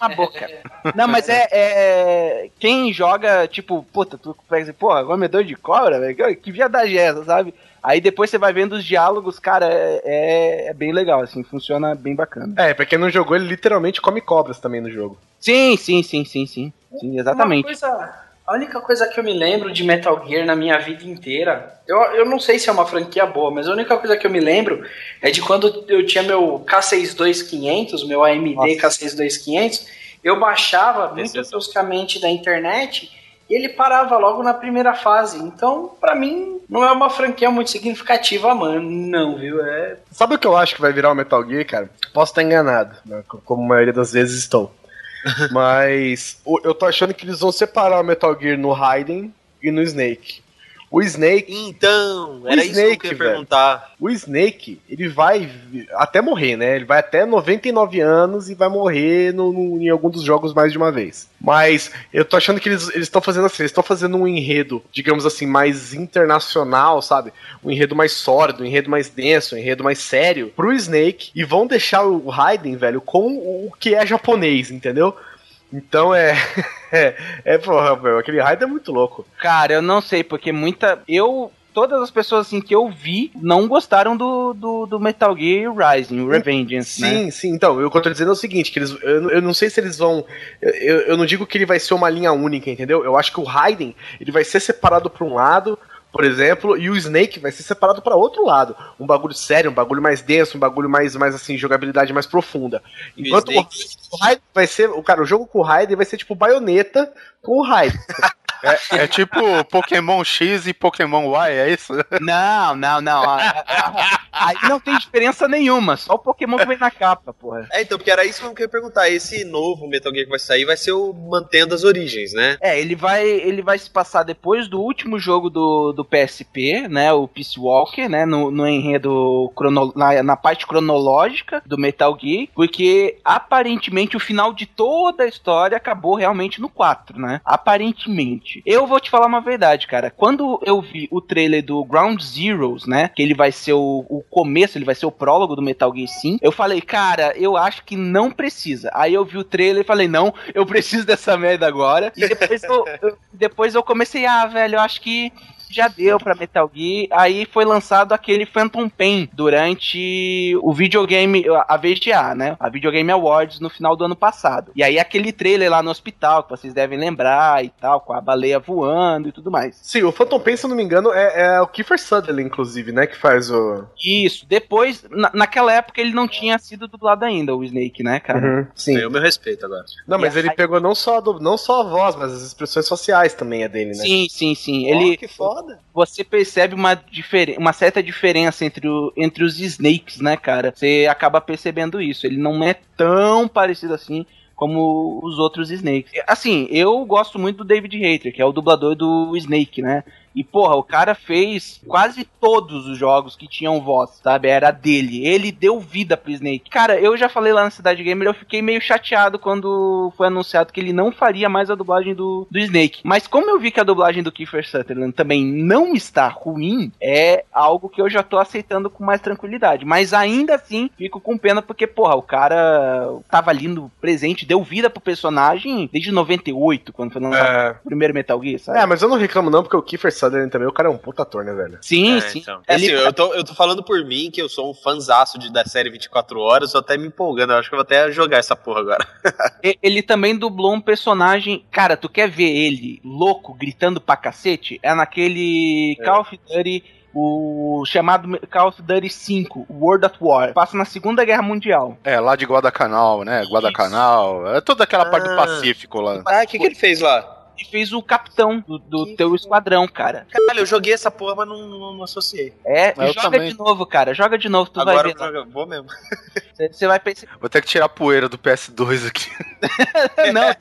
Uma boca. Não, mas é, é- Quem joga, tipo, puta, tu pega assim, porra, comedor de cobra, velho? Que- viadagem é essa, sabe? Aí depois você vai vendo os diálogos, cara, é, é- é bem legal, assim, funciona bem bacana. É, pra quem não jogou, ele literalmente come cobras também no jogo. Sim, sim, sim, sim, sim. Sim, exatamente. Uma coisa, a única coisa que eu me lembro de Metal Gear na minha vida inteira, eu, eu não sei se é uma franquia boa, mas a única coisa que eu me lembro é de quando eu tinha meu K62500, meu AMD Nossa. K62500, eu baixava muito é- toscamente da internet e ele parava logo na primeira fase. Então, pra mim, não é uma franquia muito significativa, mano. Não, viu? É Sabe o que eu acho que vai virar o Metal Gear, cara? Posso estar enganado, né? co- como a maioria das vezes estou. Mas eu tô achando que eles vão separar o Metal Gear no Raiden e no Snake. O Snake, Então, era isso Snake, que eu ia velho. perguntar. o Snake, ele vai até morrer, né? Ele vai até 99 anos e vai morrer no- no- em algum dos jogos mais de uma vez. Mas eu tô achando que eles estão fazendo assim, eles estão fazendo um enredo, digamos assim, mais internacional, sabe? Um enredo mais sólido, um enredo mais denso, um enredo mais sério pro Snake e vão deixar o Raiden, velho, com o que é japonês, entendeu? Então é. é, é porra, meu, aquele Raiden é muito louco. Cara, eu não sei, porque muita. Eu. Todas as pessoas assim que eu vi não gostaram do, do, do Metal Gear Rising, o Revengeance, né? Sim, sim. Então, o que eu tô dizendo é o seguinte, que eles, eu, eu não sei se eles vão... Eu, eu não digo que ele vai ser uma linha única, entendeu? Eu acho que o Raiden, ele vai ser separado pra um lado, por exemplo, e o Snake vai ser separado pra outro lado. Um bagulho sério, um bagulho mais denso, um bagulho mais, mais assim, jogabilidade mais profunda. Enquanto o, Snake- o Raiden vai ser... O, cara, o jogo com o Raiden vai ser tipo baioneta com o Raiden. É, é tipo Pokémon X e Pokémon Y, é isso? Não, não, não. Aí não tem diferença nenhuma, só o Pokémon que vem na capa, porra. É, então, porque era isso que eu ia perguntar. Esse novo Metal Gear que vai sair vai ser o mantendo as origens, né? É, ele vai, ele vai se passar depois do último jogo do, do PSP, né? O Peace Walker, né? No, no enredo crono, na, na parte cronológica do Metal Gear, porque aparentemente o final de toda a história acabou realmente no 4, né? Aparentemente. Eu vou te falar uma verdade, cara. Quando eu vi o trailer do Ground Zeroes, né? Que ele vai ser o, o começo, ele vai ser o prólogo do Metal Gear 5, eu falei, cara, eu acho que não precisa. Aí eu vi o trailer e falei, não, eu preciso dessa merda agora. E depois eu, eu- depois eu comecei, ah, velho, eu acho que já deu pra Metal Gear. Aí foi lançado aquele Phantom Pain durante o videogame, a VGA, né? A Videogame Awards no final do ano passado. E aí aquele trailer lá no hospital, que vocês devem lembrar e tal, com a baleia voando e tudo mais. Sim, o Phantom Pain, se eu não me engano, é, é o Kiefer Sutherland, inclusive, né? Que faz o... Isso, depois, na- naquela época ele não tinha sido dublado ainda, o Snake, né, cara? Uhum, sim. Ganhou meu respeito agora. Não, mas E ele aí- pegou não só, a do, não só a voz, mas as expressões faciais também é dele, né? Sim, sim, sim. Ó, Ele, que foda. você percebe uma, uma certa diferença entre, o, entre os Snakes, né, cara? Você acaba percebendo isso. Ele não é tão parecido assim como os outros Snakes. Assim, eu gosto muito do David Hayter, que é o dublador do Snake, né? E, porra, o cara fez quase todos os jogos que tinham voz, sabe? Era dele. Ele deu vida pro Snake. Cara, eu já falei lá na Cidade Gamer, eu fiquei meio chateado quando foi anunciado que ele não faria mais a dublagem do, do Snake. Mas como eu vi que a dublagem do Kiefer Sutherland também não está ruim, é algo que eu já tô aceitando com mais tranquilidade. Mas ainda assim, fico com pena porque, porra, o cara tava ali no presente, deu vida pro personagem desde 98, quando foi lançado É, o primeiro Metal Gear, sabe? é, mas eu não reclamo não, porque o Kiefer Sutherland também, o cara é um puta ator, né, velho? Sim, É, sim. então. É Ele- assim, eu tô, eu tô falando por mim, que eu sou um fanzaço de, da série 24 horas, tô até me empolgando. Eu acho que eu vou até jogar essa porra agora. Ele também dublou um personagem. Cara, tu quer ver ele louco, gritando pra cacete? É naquele É. Call of Duty, o chamado Call of Duty 5, World at War. Passa na Segunda Guerra Mundial. É, lá de Guadalcanal, né? Guadalcanal. É toda aquela parte do Ah. Pacífico lá. Ah, o que, que ele fez lá? E fez o capitão do, do teu esquadrão, cara. Caralho, eu joguei essa porra, mas não, não, não associei. É, Eu joga também. de novo, cara. Joga de novo, tu Agora vai ver. vou, vou mesmo. Você vai pensar. Vou ter que tirar a poeira do PS2 aqui. Não,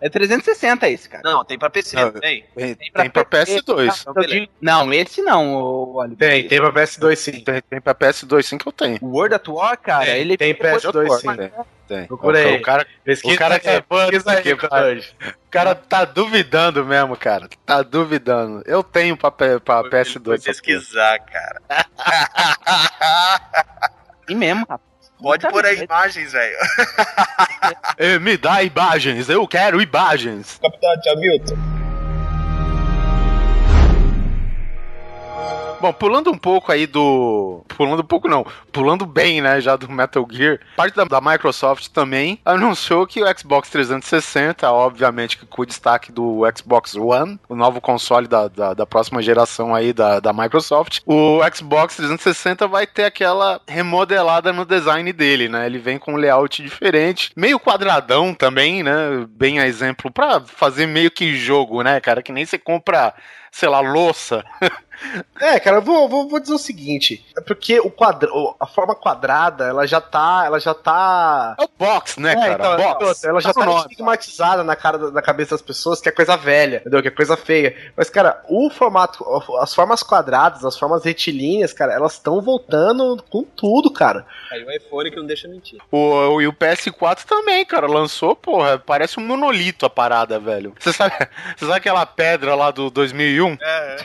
é 360 esse, cara. Não, tem pra PC, Não, tem. Tem, tem pra PS2. Eu digo- Não, esse não, Oliver. Tem, tem pra PS2 sim. Tem, tem pra PS2 sim que eu tenho. O World at War, cara, Tem, ele tem PS2 sim. Tem, tem. Procura aí. O cara, Pesquisa, O cara é, quer fã pesquisa do aí, que, cara? O cara tá duvidando mesmo, cara. Tá duvidando. Eu tenho pra, pra Vou PS2. pesquisar, cara. E mesmo, rapaz. Pode pôr as imagens, velho. Me dá imagens, eu quero imagens. Capitão Hamilton. Bom, pulando um pouco aí do. Pulando um pouco não, pulando bem, né, já do Metal Gear. Parte da, da Microsoft também anunciou que o Xbox 360, obviamente que com o destaque do Xbox One, o novo console da, da, da próxima geração aí da, da Microsoft, o Xbox 360 vai ter aquela remodelada no design dele, né? Ele vem com um layout diferente, meio quadradão também, né? Bem a exemplo pra fazer meio que jogo, né, cara? Que nem você compra, sei lá, louça. É, cara, eu vou, vou, vou dizer o seguinte. É porque o quadra, o- a forma quadrada, ela já tá. Ela já tá. É o box, né, É, cara? então, box. outra, ela já no tá nome. estigmatizada na cara da- na cabeça das pessoas que é coisa velha, entendeu? Que é coisa feia. Mas, cara, o formato, as formas quadradas, as formas retilíneas, cara, elas estão voltando com tudo, cara. Aí o iPhone que não deixa mentir. O, o- e o PS4 também, cara, lançou, porra, parece um monolito a parada, velho. Você sabe, você sabe aquela pedra lá do 2001? É,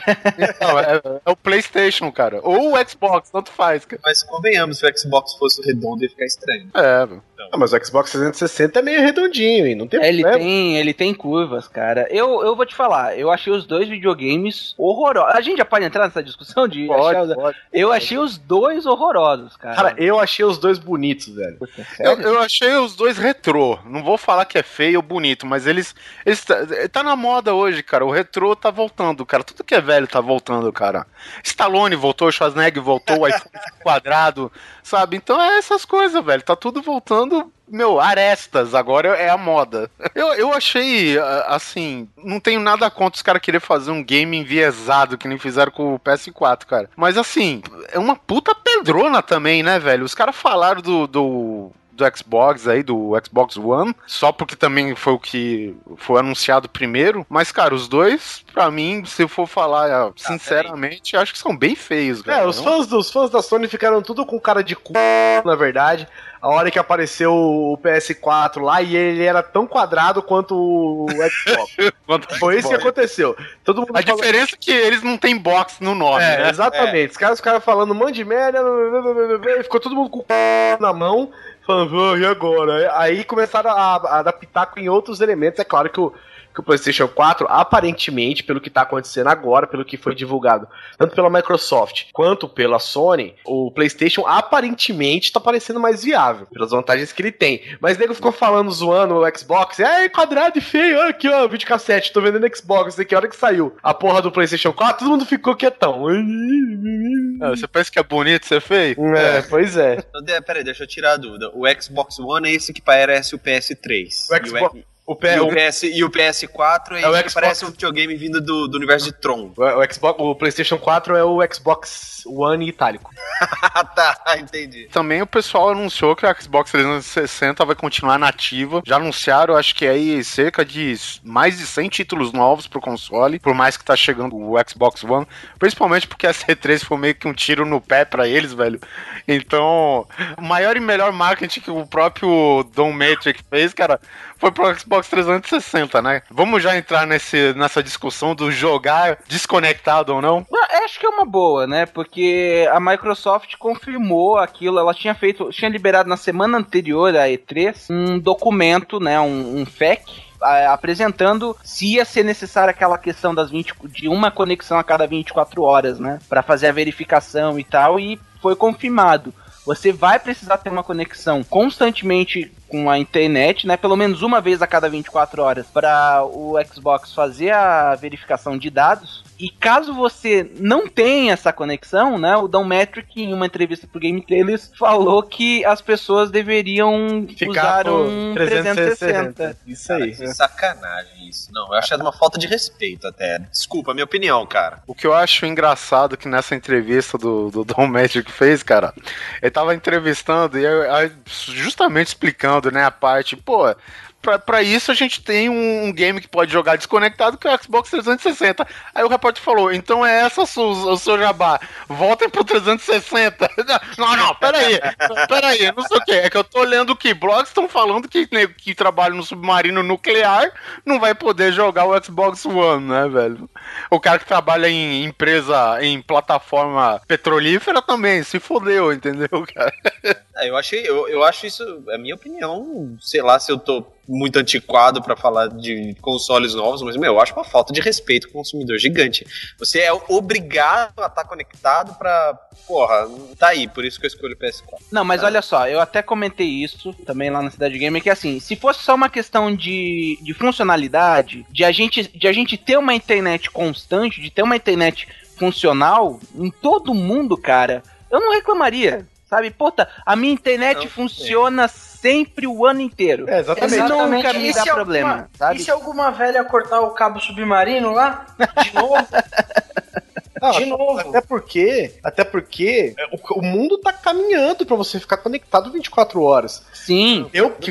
Não, é, é o PlayStation, cara. Ou o Xbox, tanto faz, cara. mas convenhamos, se o Xbox fosse redondo ia ficar estranho. É, velho. Ah, mas o Xbox 360 é meio redondinho, hein? Não tem É, Ele problema. tem, ele tem curvas, cara. Eu, eu vou te falar, eu achei os dois videogames horrorosos. A gente já pode entrar nessa discussão de Pode, achar os- pode. Eu achei os dois horrorosos, cara. Cara, eu achei os dois bonitos, velho. Puta, Eu, eu achei os dois retrô. Não vou falar que é feio ou bonito, mas eles. eles tá, tá na moda hoje, cara. O retrô tá voltando, cara. Tudo que é velho tá voltando, cara. Stallone voltou, Schwarzenegger voltou, iPhone quadrado, sabe? Então é essas coisas, velho. Tá tudo voltando. Meu, arestas, agora é a moda. Eu, eu achei, assim, não tenho nada contra os caras querer fazer um game enviesado, que nem fizeram com o PS4, cara. Mas assim, é uma puta pedrona também, né, velho? Os caras falaram do, do, do Xbox aí, do Xbox One, só porque também foi o que foi anunciado primeiro. Mas, cara, os dois, pra mim, se eu for falar ah, sinceramente, acho que são bem feios. É, os fãs, dos fãs da Sony ficaram tudo com cara de cu, na verdade. A hora que apareceu o PS4 lá e ele era tão quadrado quanto o Xbox. Quanto Foi isso que aconteceu. Todo mundo A falou- diferença é que eles não têm box no nome, É, né? exatamente. Os caras ficaram falando um monte de merda, ficou todo mundo com o na mão, falando, "Ah, e agora? Aí começaram a, a adaptar com outros elementos. É claro que o, que o PlayStation 4, aparentemente, pelo que tá acontecendo agora, pelo que foi divulgado, tanto pela Microsoft quanto pela Sony, o PlayStation aparentemente tá parecendo mais viável, pelas vantagens que ele tem. Mas o nego ficou falando, zoando o Xbox, é quadrado e feio, olha aqui, ó, videocassete, tô vendendo Xbox, aqui, a hora que saiu a porra do PlayStation 4, todo mundo ficou quietão. Ah, Você pensa que é bonito ser feio? É, pois é. Então, peraí, deixa eu tirar a dúvida. O Xbox One é esse que parece o PS3. O Xbox- E O, o, P, o, PS, e o PS4 é, É o Xbox- parece um videogame vindo do, do universo de Tron. o Xbox, o PlayStation 4 é o Xbox One itálico. Tá, entendi. Também o pessoal anunciou que a Xbox 360 vai continuar nativa. Já anunciaram, acho que aí, cerca de mais de 100 títulos novos pro console, por mais que tá chegando o Xbox One. Principalmente porque a C3 foi meio que um tiro no pé pra eles, velho. Então, o maior e melhor marketing que o próprio Don Matrix fez, cara, foi pro Xbox 360, né? Vamos já entrar nesse, nessa discussão do jogar desconectado ou não? Ah, Acho que é uma boa, né? Porque a Microsoft confirmou aquilo. Ela tinha feito, tinha liberado na semana anterior à E3 um documento, né? Um, um FAQ. Apresentando se ia ser necessária aquela questão das 20, de uma conexão a cada 24 horas, né? Pra fazer a verificação e tal, e foi confirmado. Você vai precisar ter uma conexão constantemente com a internet, né? Pelo menos uma vez a cada 24 horas para o Xbox fazer a verificação de dados. E caso você não tenha essa conexão, né? O Don Metric, em uma entrevista pro Game Trailers, falou que as pessoas deveriam Ficar usar um 360. 360. Isso Cara, aí. que sacanagem isso. Não, eu acho uma falta de respeito até. Desculpa, minha opinião, cara. O que eu acho engraçado que nessa entrevista do, do Dom Magic fez, cara, ele tava entrevistando e eu- justamente explicando, né, a parte, pô. Pra isso a gente tem um, um game que pode jogar desconectado que é o Xbox 360. Aí o repórter falou: então é essa o seu, jabá. Voltem pro 360. Não, não, peraí. Peraí, não sei o que. É que eu tô lendo que blogs estão falando que nego que trabalha no submarino nuclear não vai poder jogar o Xbox One, né, velho? O cara que trabalha em empresa, em plataforma petrolífera também, se fodeu, entendeu, cara? É, eu achei, eu, eu acho isso, é minha opinião, sei lá se eu tô muito antiquado pra falar de consoles novos, mas meu, eu acho uma falta de respeito com o consumidor gigante. Você é obrigado a estar conectado pra, porra, tá aí, por isso que eu escolho o PS4. Não, mas olha só, eu até comentei isso também lá na Cidade Gamer, que assim, se fosse só uma questão de, de funcionalidade, de a, gente, de a gente ter uma internet constante, de ter uma internet funcional em todo mundo, cara, eu não reclamaria. Sabe, puta, a minha internet Não, funciona sempre o ano inteiro. É, exatamente. Isso nunca Exatamente. me E dá se problema, alguma- sabe? E se alguma velha cortar o cabo submarino lá? De novo? Não, de novo. Até porque, até porque é, o, o mundo tá caminhando pra você ficar conectado 24 horas. Sim. Eu, que-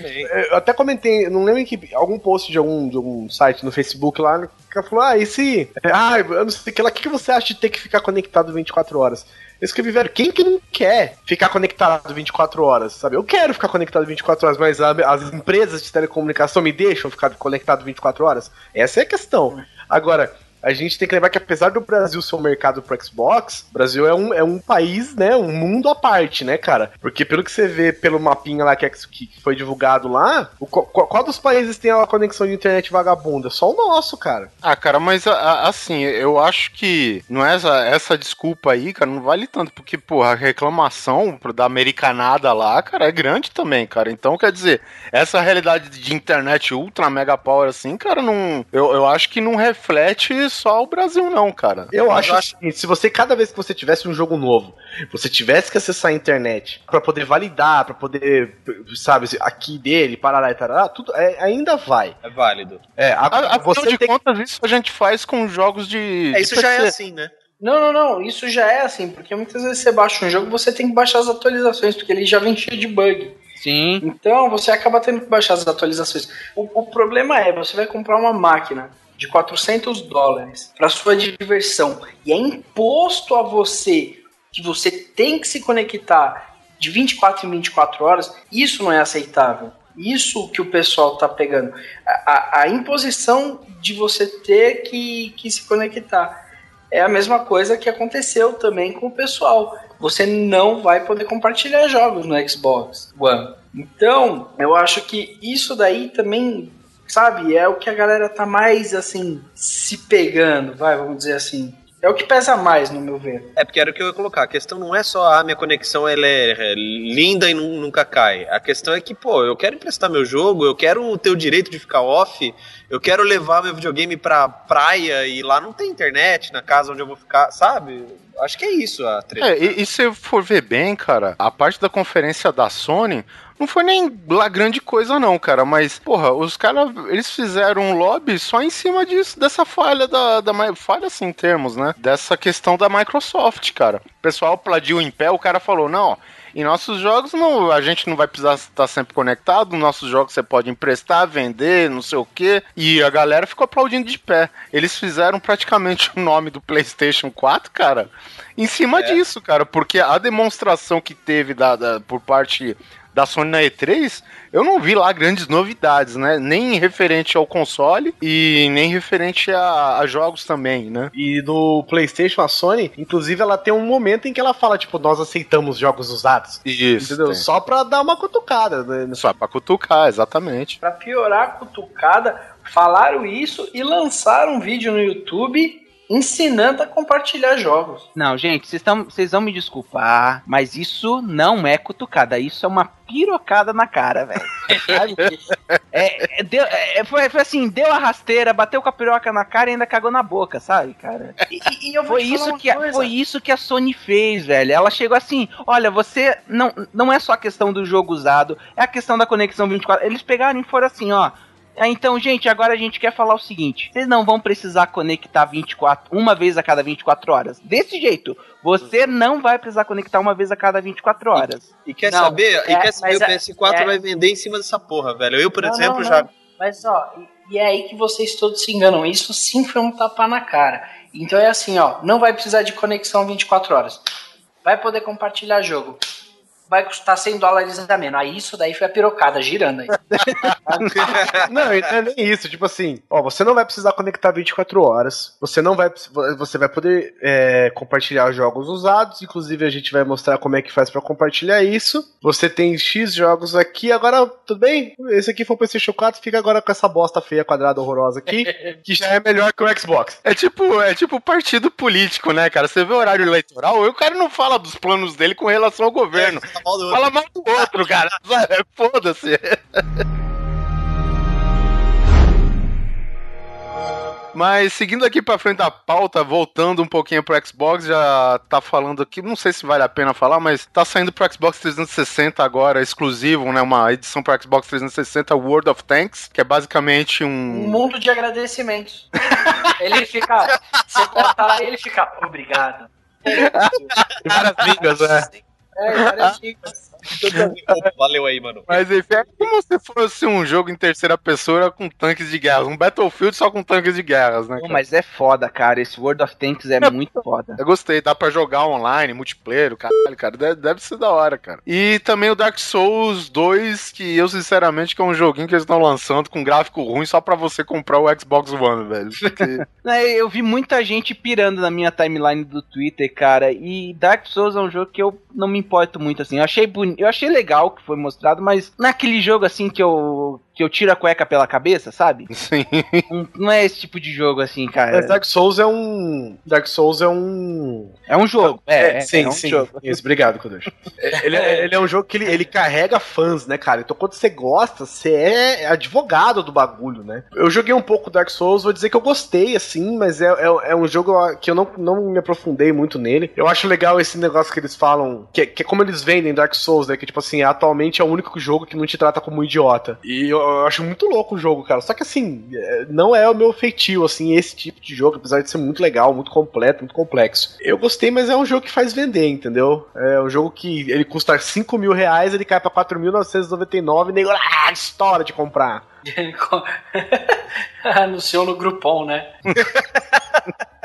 eu até comentei, não lembro em que algum post de algum, de algum site no Facebook lá, que falou: Ah, e se. Ah, eu não sei o que lá, o que que você acha de ter que ficar conectado 24 horas? Escrevi, velho, quem que não quer ficar conectado 24 horas, sabe? Eu quero ficar conectado 24 horas, mas as empresas de telecomunicação me deixam ficar conectado 24 horas? Essa é a questão. Agora, a gente tem que lembrar que apesar do Brasil ser um mercado pro Xbox, o Brasil é um, é um país, né, um mundo à parte, né, cara? Porque pelo que você vê pelo mapinha lá que, que foi divulgado lá, o, qual, qual dos países tem a conexão de internet vagabunda? Só o nosso, cara. Ah, cara, mas a- assim, eu acho que não é essa, essa desculpa aí, cara, não vale tanto, porque, porra, a reclamação da americanada lá, cara, é grande também, cara. Então, quer dizer, essa realidade de internet ultra mega power assim, cara, não. Eu, eu acho que não reflete só o Brasil, não, cara. Eu Mas acho acho- assim, se você, cada vez que você tivesse um jogo novo, você tivesse que acessar a internet pra poder validar, pra poder, sabe, aqui dele, parará e tarará, tudo, é, ainda vai. É válido. É, a, A- Afinal você de tem que contas, isso a gente faz com jogos de. É, de isso já é assim, né? Não, não, não. Isso já é assim, porque muitas vezes você baixa um jogo, você tem que baixar as atualizações, porque ele já vem cheio de bug. Sim. Então você acaba tendo que baixar as atualizações. O, o problema é, você vai comprar uma máquina de 400 dólares para sua diversão e é imposto a você que você tem que se conectar de 24 em 24 horas, isso não é aceitável. Isso que o pessoal tá pegando. A, a- a imposição de você ter que, que se conectar. É a mesma coisa que aconteceu também com o pessoal. Você não vai poder compartilhar jogos no Xbox One. Então, eu acho que isso daí também, sabe, é o que a galera tá mais assim se pegando, vai, vamos dizer assim. É o que pesa mais, no meu ver. É porque era o que eu ia colocar. A questão não é só a minha conexão ela é é linda e nu- nunca cai. A questão é que, pô, eu quero emprestar meu jogo, eu quero ter o direito de ficar off, eu quero levar meu videogame pra praia e lá não tem internet na casa onde eu vou ficar, sabe? Acho que é isso a treta. É, e, e se for ver bem, cara, a parte da conferência da Sony não foi nem lá grande coisa, não, cara. Mas, porra, os caras, eles fizeram um lobby só em cima disso, dessa falha da, da. Falha assim em termos, né? Dessa questão da Microsoft, cara. O pessoal aplaudiu em pé, o cara falou: não. Em nossos jogos, não, a gente não vai precisar estar sempre conectado. Nos nossos jogos você pode emprestar, vender, não sei o quê. E a galera ficou aplaudindo de pé. Eles fizeram praticamente o nome do PlayStation 4, cara, em cima É. disso, cara. Porque a demonstração que teve da, da- por parte da Sony na E3, eu não vi lá grandes novidades, né? Nem referente ao console e nem referente a, a jogos também, né? E no PlayStation, a Sony, inclusive, ela tem um momento em que ela fala, tipo, nós aceitamos jogos usados. Isso. Entendeu? Só pra dar uma cutucada, né? Só pra cutucar, exatamente. Pra piorar a cutucada, falaram isso e lançaram um vídeo no YouTube ensinando a compartilhar jogos. Não, gente, vocês vão me desculpar, mas isso não é cutucada, isso é uma pirocada na cara, velho. É, é, deu- é, foi, foi assim, deu a rasteira, bateu com a piroca na cara e ainda cagou na boca, sabe, cara? E, e- e eu vou Foi te falar isso, uma que a, foi isso que a Sony fez, velho. Ela chegou assim: olha, você. Não, não é só a questão do jogo usado, é a questão da conexão 24. Eles pegaram e foram assim: ó. "Ah, Então, gente, agora a gente quer falar o seguinte: vocês não vão precisar conectar 24, uma vez a cada 24 horas. Desse jeito, você não vai precisar conectar uma vez a cada 24 horas. E quer Não, saber? e é, quer saber o é- PS4 é- vai vender em cima dessa porra, velho. Eu, por Não, exemplo, não, já. Mas ó, e- e é aí que vocês todos se enganam. Isso sim foi um tapa na cara. Então é assim, ó, não vai precisar de conexão 24 horas. Vai poder compartilhar jogo. Vai custar 100 dólares a menos. Aí isso daí foi a pirocada girando aí. Não, não é nem isso. Tipo assim, ó, você não vai precisar conectar 24 horas. Você não vai, você vai poder é, compartilhar jogos usados. Inclusive a gente vai mostrar como é que faz pra compartilhar isso. Você tem X jogos aqui. Agora, tudo bem? Esse aqui foi o PlayStation 4. Fica agora com essa bosta feia quadrada horrorosa aqui, que já é melhor que o Xbox. É tipo, é tipo partido político, né, cara? Você vê o horário eleitoral e o cara não fala dos planos dele com relação ao governo. Tá mal do outro. Fala mal do outro, cara. É, Foda-se. Mas seguindo aqui pra frente da pauta, voltando um pouquinho pro Xbox, já tá falando aqui, não sei se vale a pena falar, mas tá saindo pro Xbox 360 agora, exclusivo, né? Uma edição pro Xbox 360 World of Tanks, que é basicamente Um um. mundo de agradecimentos. ele fica. Você corta lá e ele fica. Obrigado. Várias línguas, né? É, várias dicas. Valeu aí, mano. Mas enfim, é como se fosse um jogo em terceira pessoa com tanques de guerra. Um Battlefield só com tanques de guerras, né? Cara? mas é foda, cara. Esse World of Tanks é muito foda. Eu gostei, dá pra jogar online, multiplayer, caralho, cara. Deve, deve ser da hora, cara. E também o Dark Souls 2, que eu, sinceramente, que é um joguinho que eles estão lançando com gráfico ruim só pra você comprar o Xbox One, velho. Porque- É, Eu vi muita gente pirando na minha timeline do Twitter, cara. E Dark Souls é um jogo que eu não me importo muito, assim. Eu achei boni... eu achei legal o que foi mostrado, mas naquele jogo assim que eu que eu tiro a cueca pela cabeça, sabe? Sim. Não- Não é esse tipo de jogo assim, cara. Mas Dark Souls é um. Dark Souls é um. É um jogo. É, é, sim, é um sim. jogo. Isso, obrigado, Kudosh. ele, é, ele é um jogo que ele, ele carrega fãs, né, cara? Então quando você gosta, você é advogado do bagulho, né? Eu joguei um pouco Dark Souls, vou dizer que eu gostei, assim, mas é, é, é um jogo que eu não, não me aprofundei muito nele. Eu acho legal esse negócio que eles falam, que, é- que é como eles vendem Dark Souls, né? Que tipo assim, atualmente é o único jogo que não te trata como um idiota. E eu, eu acho muito louco o jogo, cara. Só que assim, é, não é o meu feitio, assim, esse tipo de jogo, apesar de ser muito legal, muito completo, muito complexo. Eu gostei, mas é um jogo que faz vender, entendeu? É um jogo que ele custa 5 mil reais, ele cai pra 4.999 e nego, ah, de comprar. Anunciou no Groupon, né?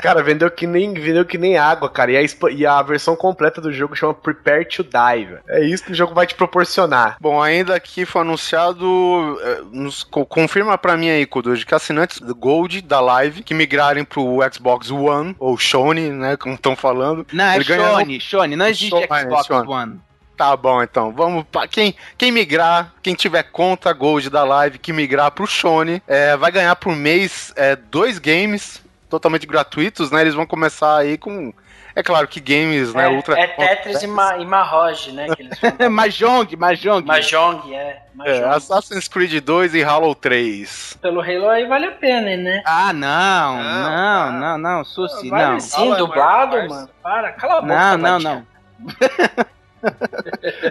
Cara, vendeu que nem, vendeu que nem água, cara. E a, e a versão completa do jogo chama Prepare to Die. É isso que o jogo vai te proporcionar. Bom, ainda aqui foi anunciado. eh, nos- co- confirma pra mim aí, Kudoji, que assinantes do Gold da Live que migrarem pro Xbox One, ou Sony, né? Como estão falando. Não, é Ele ganha Sony, Sony, não existe Sony, Xbox Sony. One. Tá bom, então. Vamos para quem, quem migrar, quem tiver conta Gold da Live que migrar pro Sony, é, vai ganhar por mês é, dois games totalmente gratuitos, né? Eles vão começar aí com é claro que games, né, é, ultra é Tetris e, Ma, e Mahjong, né? Que eles. Mahjong, Mahjong. Mahjong, é. É, Mahjong. Assassin's Creed 2 e Halo 3. Pelo Halo aí vale a pena, né? Ah, não, Não, não, não, não, Susi, vale não. sim, dublado, mano. Para, cala a boca. Não, não, não.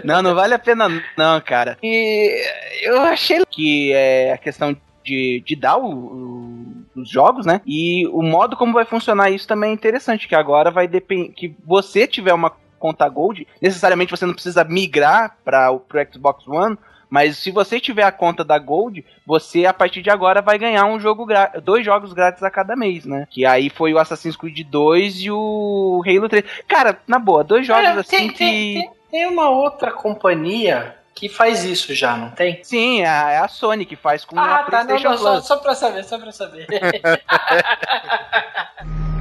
não, não vale a pena não, cara. E eu achei que é a questão de, de dar o- o- os jogos, né? E o modo como vai funcionar isso também é interessante, que agora vai depender que você tiver uma conta Gold, necessariamente você não precisa migrar para o pro Xbox One, mas se você tiver a conta da Gold, você a partir de agora vai ganhar um jogo dois jogos grátis a cada mês, né? Que aí foi o Assassin's Creed 2 e o Halo 3. Cara, na boa, dois jogos É, assim tem, que tem, tem, tem uma outra companhia que faz isso já, não tem? Sim, é a, é Sony que faz com Ah, a tá, não, PlayStation não, só, Plus. só pra saber, só pra saber.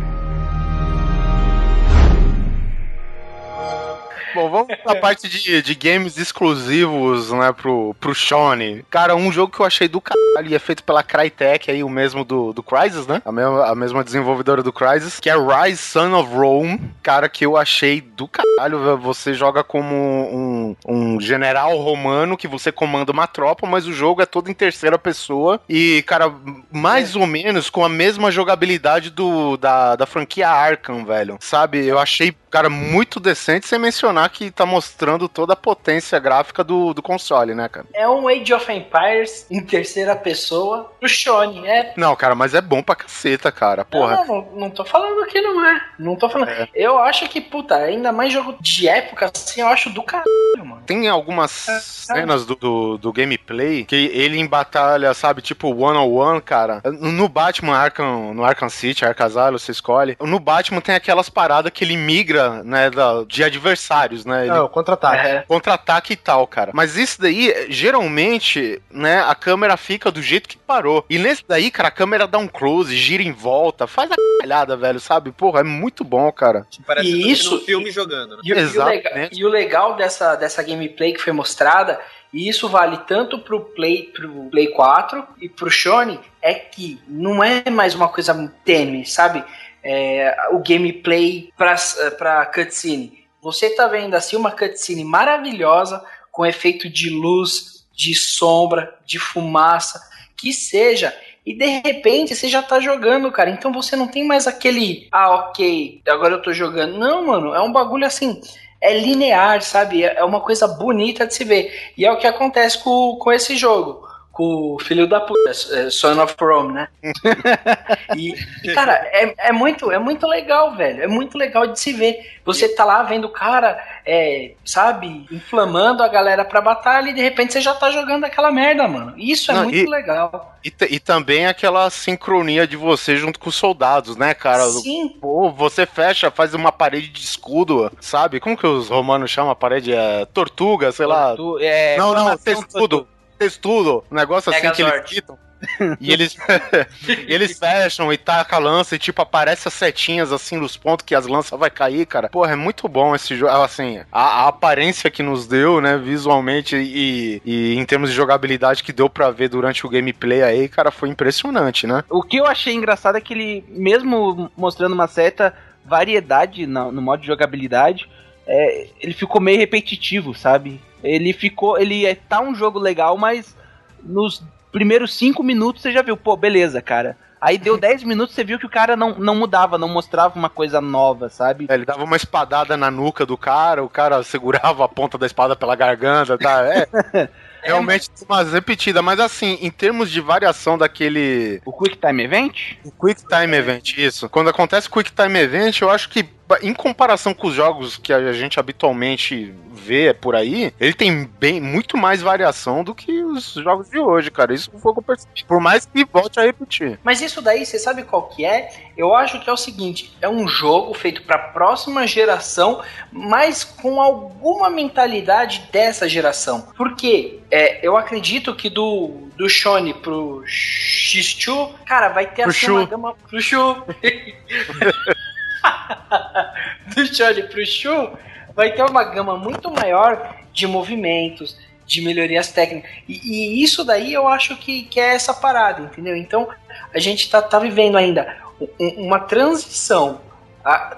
Bom, vamos pra parte de, de games exclusivos, né, pro, pro Shone. Cara, um jogo que eu achei do caralho e é feito pela Crytek aí, o mesmo do, do Crysis, né? A mesma, a mesma desenvolvedora do Crysis, que é Rise Son of Rome. Cara, que eu achei do caralho. Você joga como um, um general romano que você comanda uma tropa, mas o jogo é todo em terceira pessoa. E, cara, mais ou menos com a mesma jogabilidade do, da, da franquia Arkham, velho. Sabe? Eu achei, cara, muito decente, sem mencionar que tá mostrando toda a potência gráfica do, do console, né, cara? É um Age of Empires em terceira pessoa pro Shone. É. Não, cara, mas é bom pra caceta, cara. Porra. Não, não, não tô falando que não é. Não tô falando. É. Eu acho que, puta, ainda mais jogo de época assim, eu acho do caralho, mano. Tem algumas cenas do, do, do gameplay que ele em batalha, sabe, tipo one on one, cara. No Batman Arkham, no Arkham City, Arkham Asylum, você escolhe. No Batman tem aquelas paradas que ele migra, né, da, de adversários, né? Ele Não, contra-ataque. É. contra-ataque e tal, cara. Mas isso daí, geralmente, né, a câmera fica do jeito que parou. E nesse daí, cara, a câmera dá um close, gira em volta, faz a calhada, velho, sabe? Porra, é muito bom, cara. Parece E isso- no filme jogando, né? E, o- e o legal, e o legal dessa, dessa gameplay que foi mostrada, e isso vale tanto pro Play, pro Play 4 e pro Shone, é que não é mais uma coisa tênue, sabe? É, o gameplay pra cutscene. Você tá vendo assim uma cutscene maravilhosa, com efeito de luz, de sombra, de fumaça, que seja. E de repente você já tá jogando, cara. Então você não tem mais aquele. Ah, ok, agora eu tô jogando. Não, mano, é um bagulho assim. É linear, sabe? É uma coisa bonita de se ver. E é o que acontece com, com esse jogo. Com o filho da puta, é, Son of Rome, né? e, e, cara, é, é, muito, é muito legal, velho. É muito legal de se ver. Você tá lá vendo o cara, é, sabe, inflamando a galera pra batalha e de repente você já tá jogando aquela merda, mano. Isso é Não, muito e- legal. E, e também aquela sincronia de você junto com os soldados, né, cara? Sim. Pô, você fecha, faz uma parede de escudo, sabe? Como que os romanos chamam a parede? É tortuga, sei lá. Tu- é, não, não, testudo. Testudo. Um negócio assim que eles gritam. E eles, e eles fecham e taca a lança e tipo aparece as setinhas assim nos pontos que as lanças vai cair, cara. Porra, é muito bom esse jogo. Assim, a, a aparência que nos deu, né, visualmente e, e em termos de jogabilidade que deu pra ver durante o gameplay aí, cara, foi impressionante, né? O que eu achei engraçado é que ele, mesmo mostrando uma certa variedade na- no modo de jogabilidade, é, ele ficou meio repetitivo, sabe? Ele ficou. Ele é, tá um jogo legal, mas nos primeiros cinco minutos você já viu, pô, beleza, cara. Aí deu 10 minutos, você viu que o cara não, não mudava, não mostrava uma coisa nova, sabe? É, Ele dava uma espadada na nuca do cara, o cara segurava a ponta da espada pela garganta, tá? É. Realmente umas repetidas, mas assim, em termos de variação daquele O Quick Time Event? o Quick Time Event, isso. Quando acontece Quick Time Event, eu acho que em comparação com os jogos que a gente habitualmente vê por aí, ele tem bem muito mais variação do que os jogos de hoje, cara. Isso foi o que eu percebi. Por mais que volte a repetir. Mas isso daí, você sabe qual que é? Eu acho que é o seguinte: é um jogo feito para a próxima geração, mas com alguma mentalidade dessa geração. Porque é, eu acredito que do, do Shone pro X2, cara, vai ter Pro assim Shu. uma gama. Pro Shu. do Shone pro Shu, vai ter uma gama muito maior de movimentos, de melhorias técnicas. E, e isso daí eu acho que, que é essa parada, entendeu? Então a gente tá, tá vivendo ainda um- uma transição.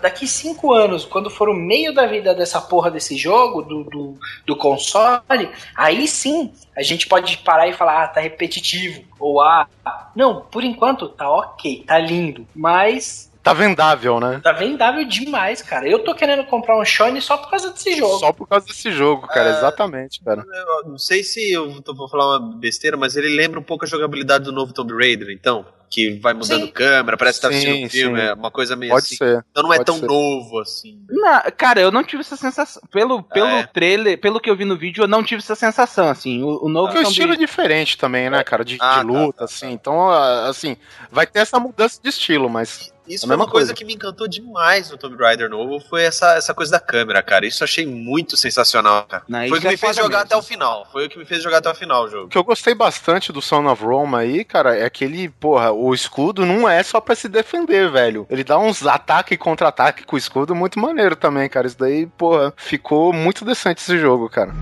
Daqui cinco anos, quando for o meio da vida dessa porra desse jogo, do, do, do console, aí sim a gente pode parar e falar, ah, tá repetitivo. Ou ah, não, por enquanto tá ok, tá lindo. Mas Tá vendável, né? tá vendável demais, cara. Eu tô querendo comprar um Shone só por causa desse jogo. Só por causa desse jogo, cara. Ah. Exatamente, cara. Eu não sei se eu tô, vou falar uma besteira, mas ele lembra um pouco a jogabilidade do novo Tomb Raider, então. Que vai mudando Sim. câmera, parece que tá assistindo um filme, é uma coisa meio Pode assim. ser. Então não é pode tão ser. novo assim. Não, cara, eu não tive essa sensação. Pelo, pelo é? trailer, pelo que eu vi no vídeo, eu não tive essa sensação, assim. O, o novo Porque o Tomb estilo é diferente também, né, cara? De, Ah, de tá, luta, tá, assim. Então, ah, assim, vai ter essa mudança de estilo, mas Isso A foi mesma uma coisa, coisa. que me encantou demais no Tomb Raider novo, foi essa, essa coisa da câmera, cara. Isso eu achei muito sensacional, cara. Não, foi o que é me fez jogar mesmo. até o final. Foi o que me fez jogar até o final o jogo. O que eu gostei bastante do Son of Rome aí, cara, é que ele, porra, o escudo não é só pra se defender, velho. Ele dá uns ataque e contra-ataque com o escudo muito maneiro também, cara. Isso daí, porra, ficou muito decente esse jogo, cara.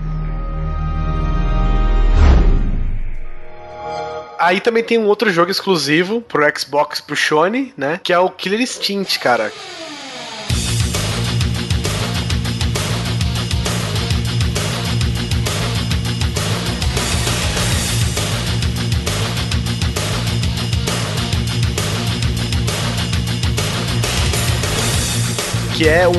Aí também tem um outro jogo exclusivo pro Xbox pro Sony, né? Que é o Killer Instinct, cara. Que é um.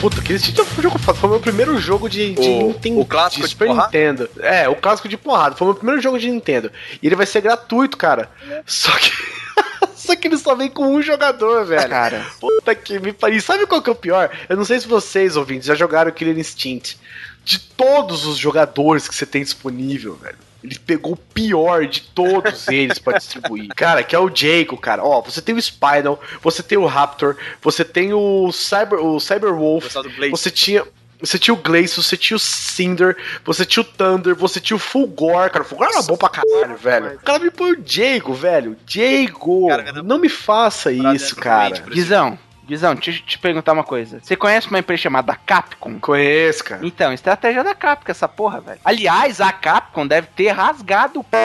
Puta, Killer Instinct é um jogo. Foi o meu primeiro jogo de, de O- Nintendo. o clássico de Super porrada? Nintendo. É, o clássico de porrada. Foi o meu primeiro jogo de Nintendo. E ele vai ser gratuito, cara. Só que. Só que ele só vem com um jogador, velho. Cara, Puta que me pariu. Sabe qual que é o pior? Eu não sei se vocês, ouvintes, já jogaram Killer Instinct. De todos os jogadores que você tem disponível, velho. Ele pegou o pior de todos eles pra distribuir. Cara, que é o Jaco, cara. Ó, você tem o Spinal, você tem o Raptor, você tem o Cyber, o Cyberwolf, você tinha. Você tinha o Glace, você tinha o Cinder, você tinha o Thunder, você tinha o Fulgor, cara. O Fulgor era bom pra caralho, velho. O cara me põe o Jago, velho. Jago. Cara, Não me faça isso, cara. Guizão, Guizão, deixa eu te perguntar uma coisa. Você conhece uma empresa chamada Capcom? Conheço, cara. Então, estratégia da Capcom, essa porra, velho. Aliás, a Capcom deve ter rasgado o p...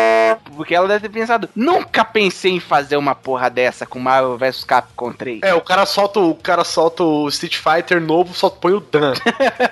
porque ela deve ter pensado, nunca pensei em fazer uma porra dessa com Marvel vs Capcom 3. É, o cara solta o, cara solta o Street Fighter novo, só põe o Dan.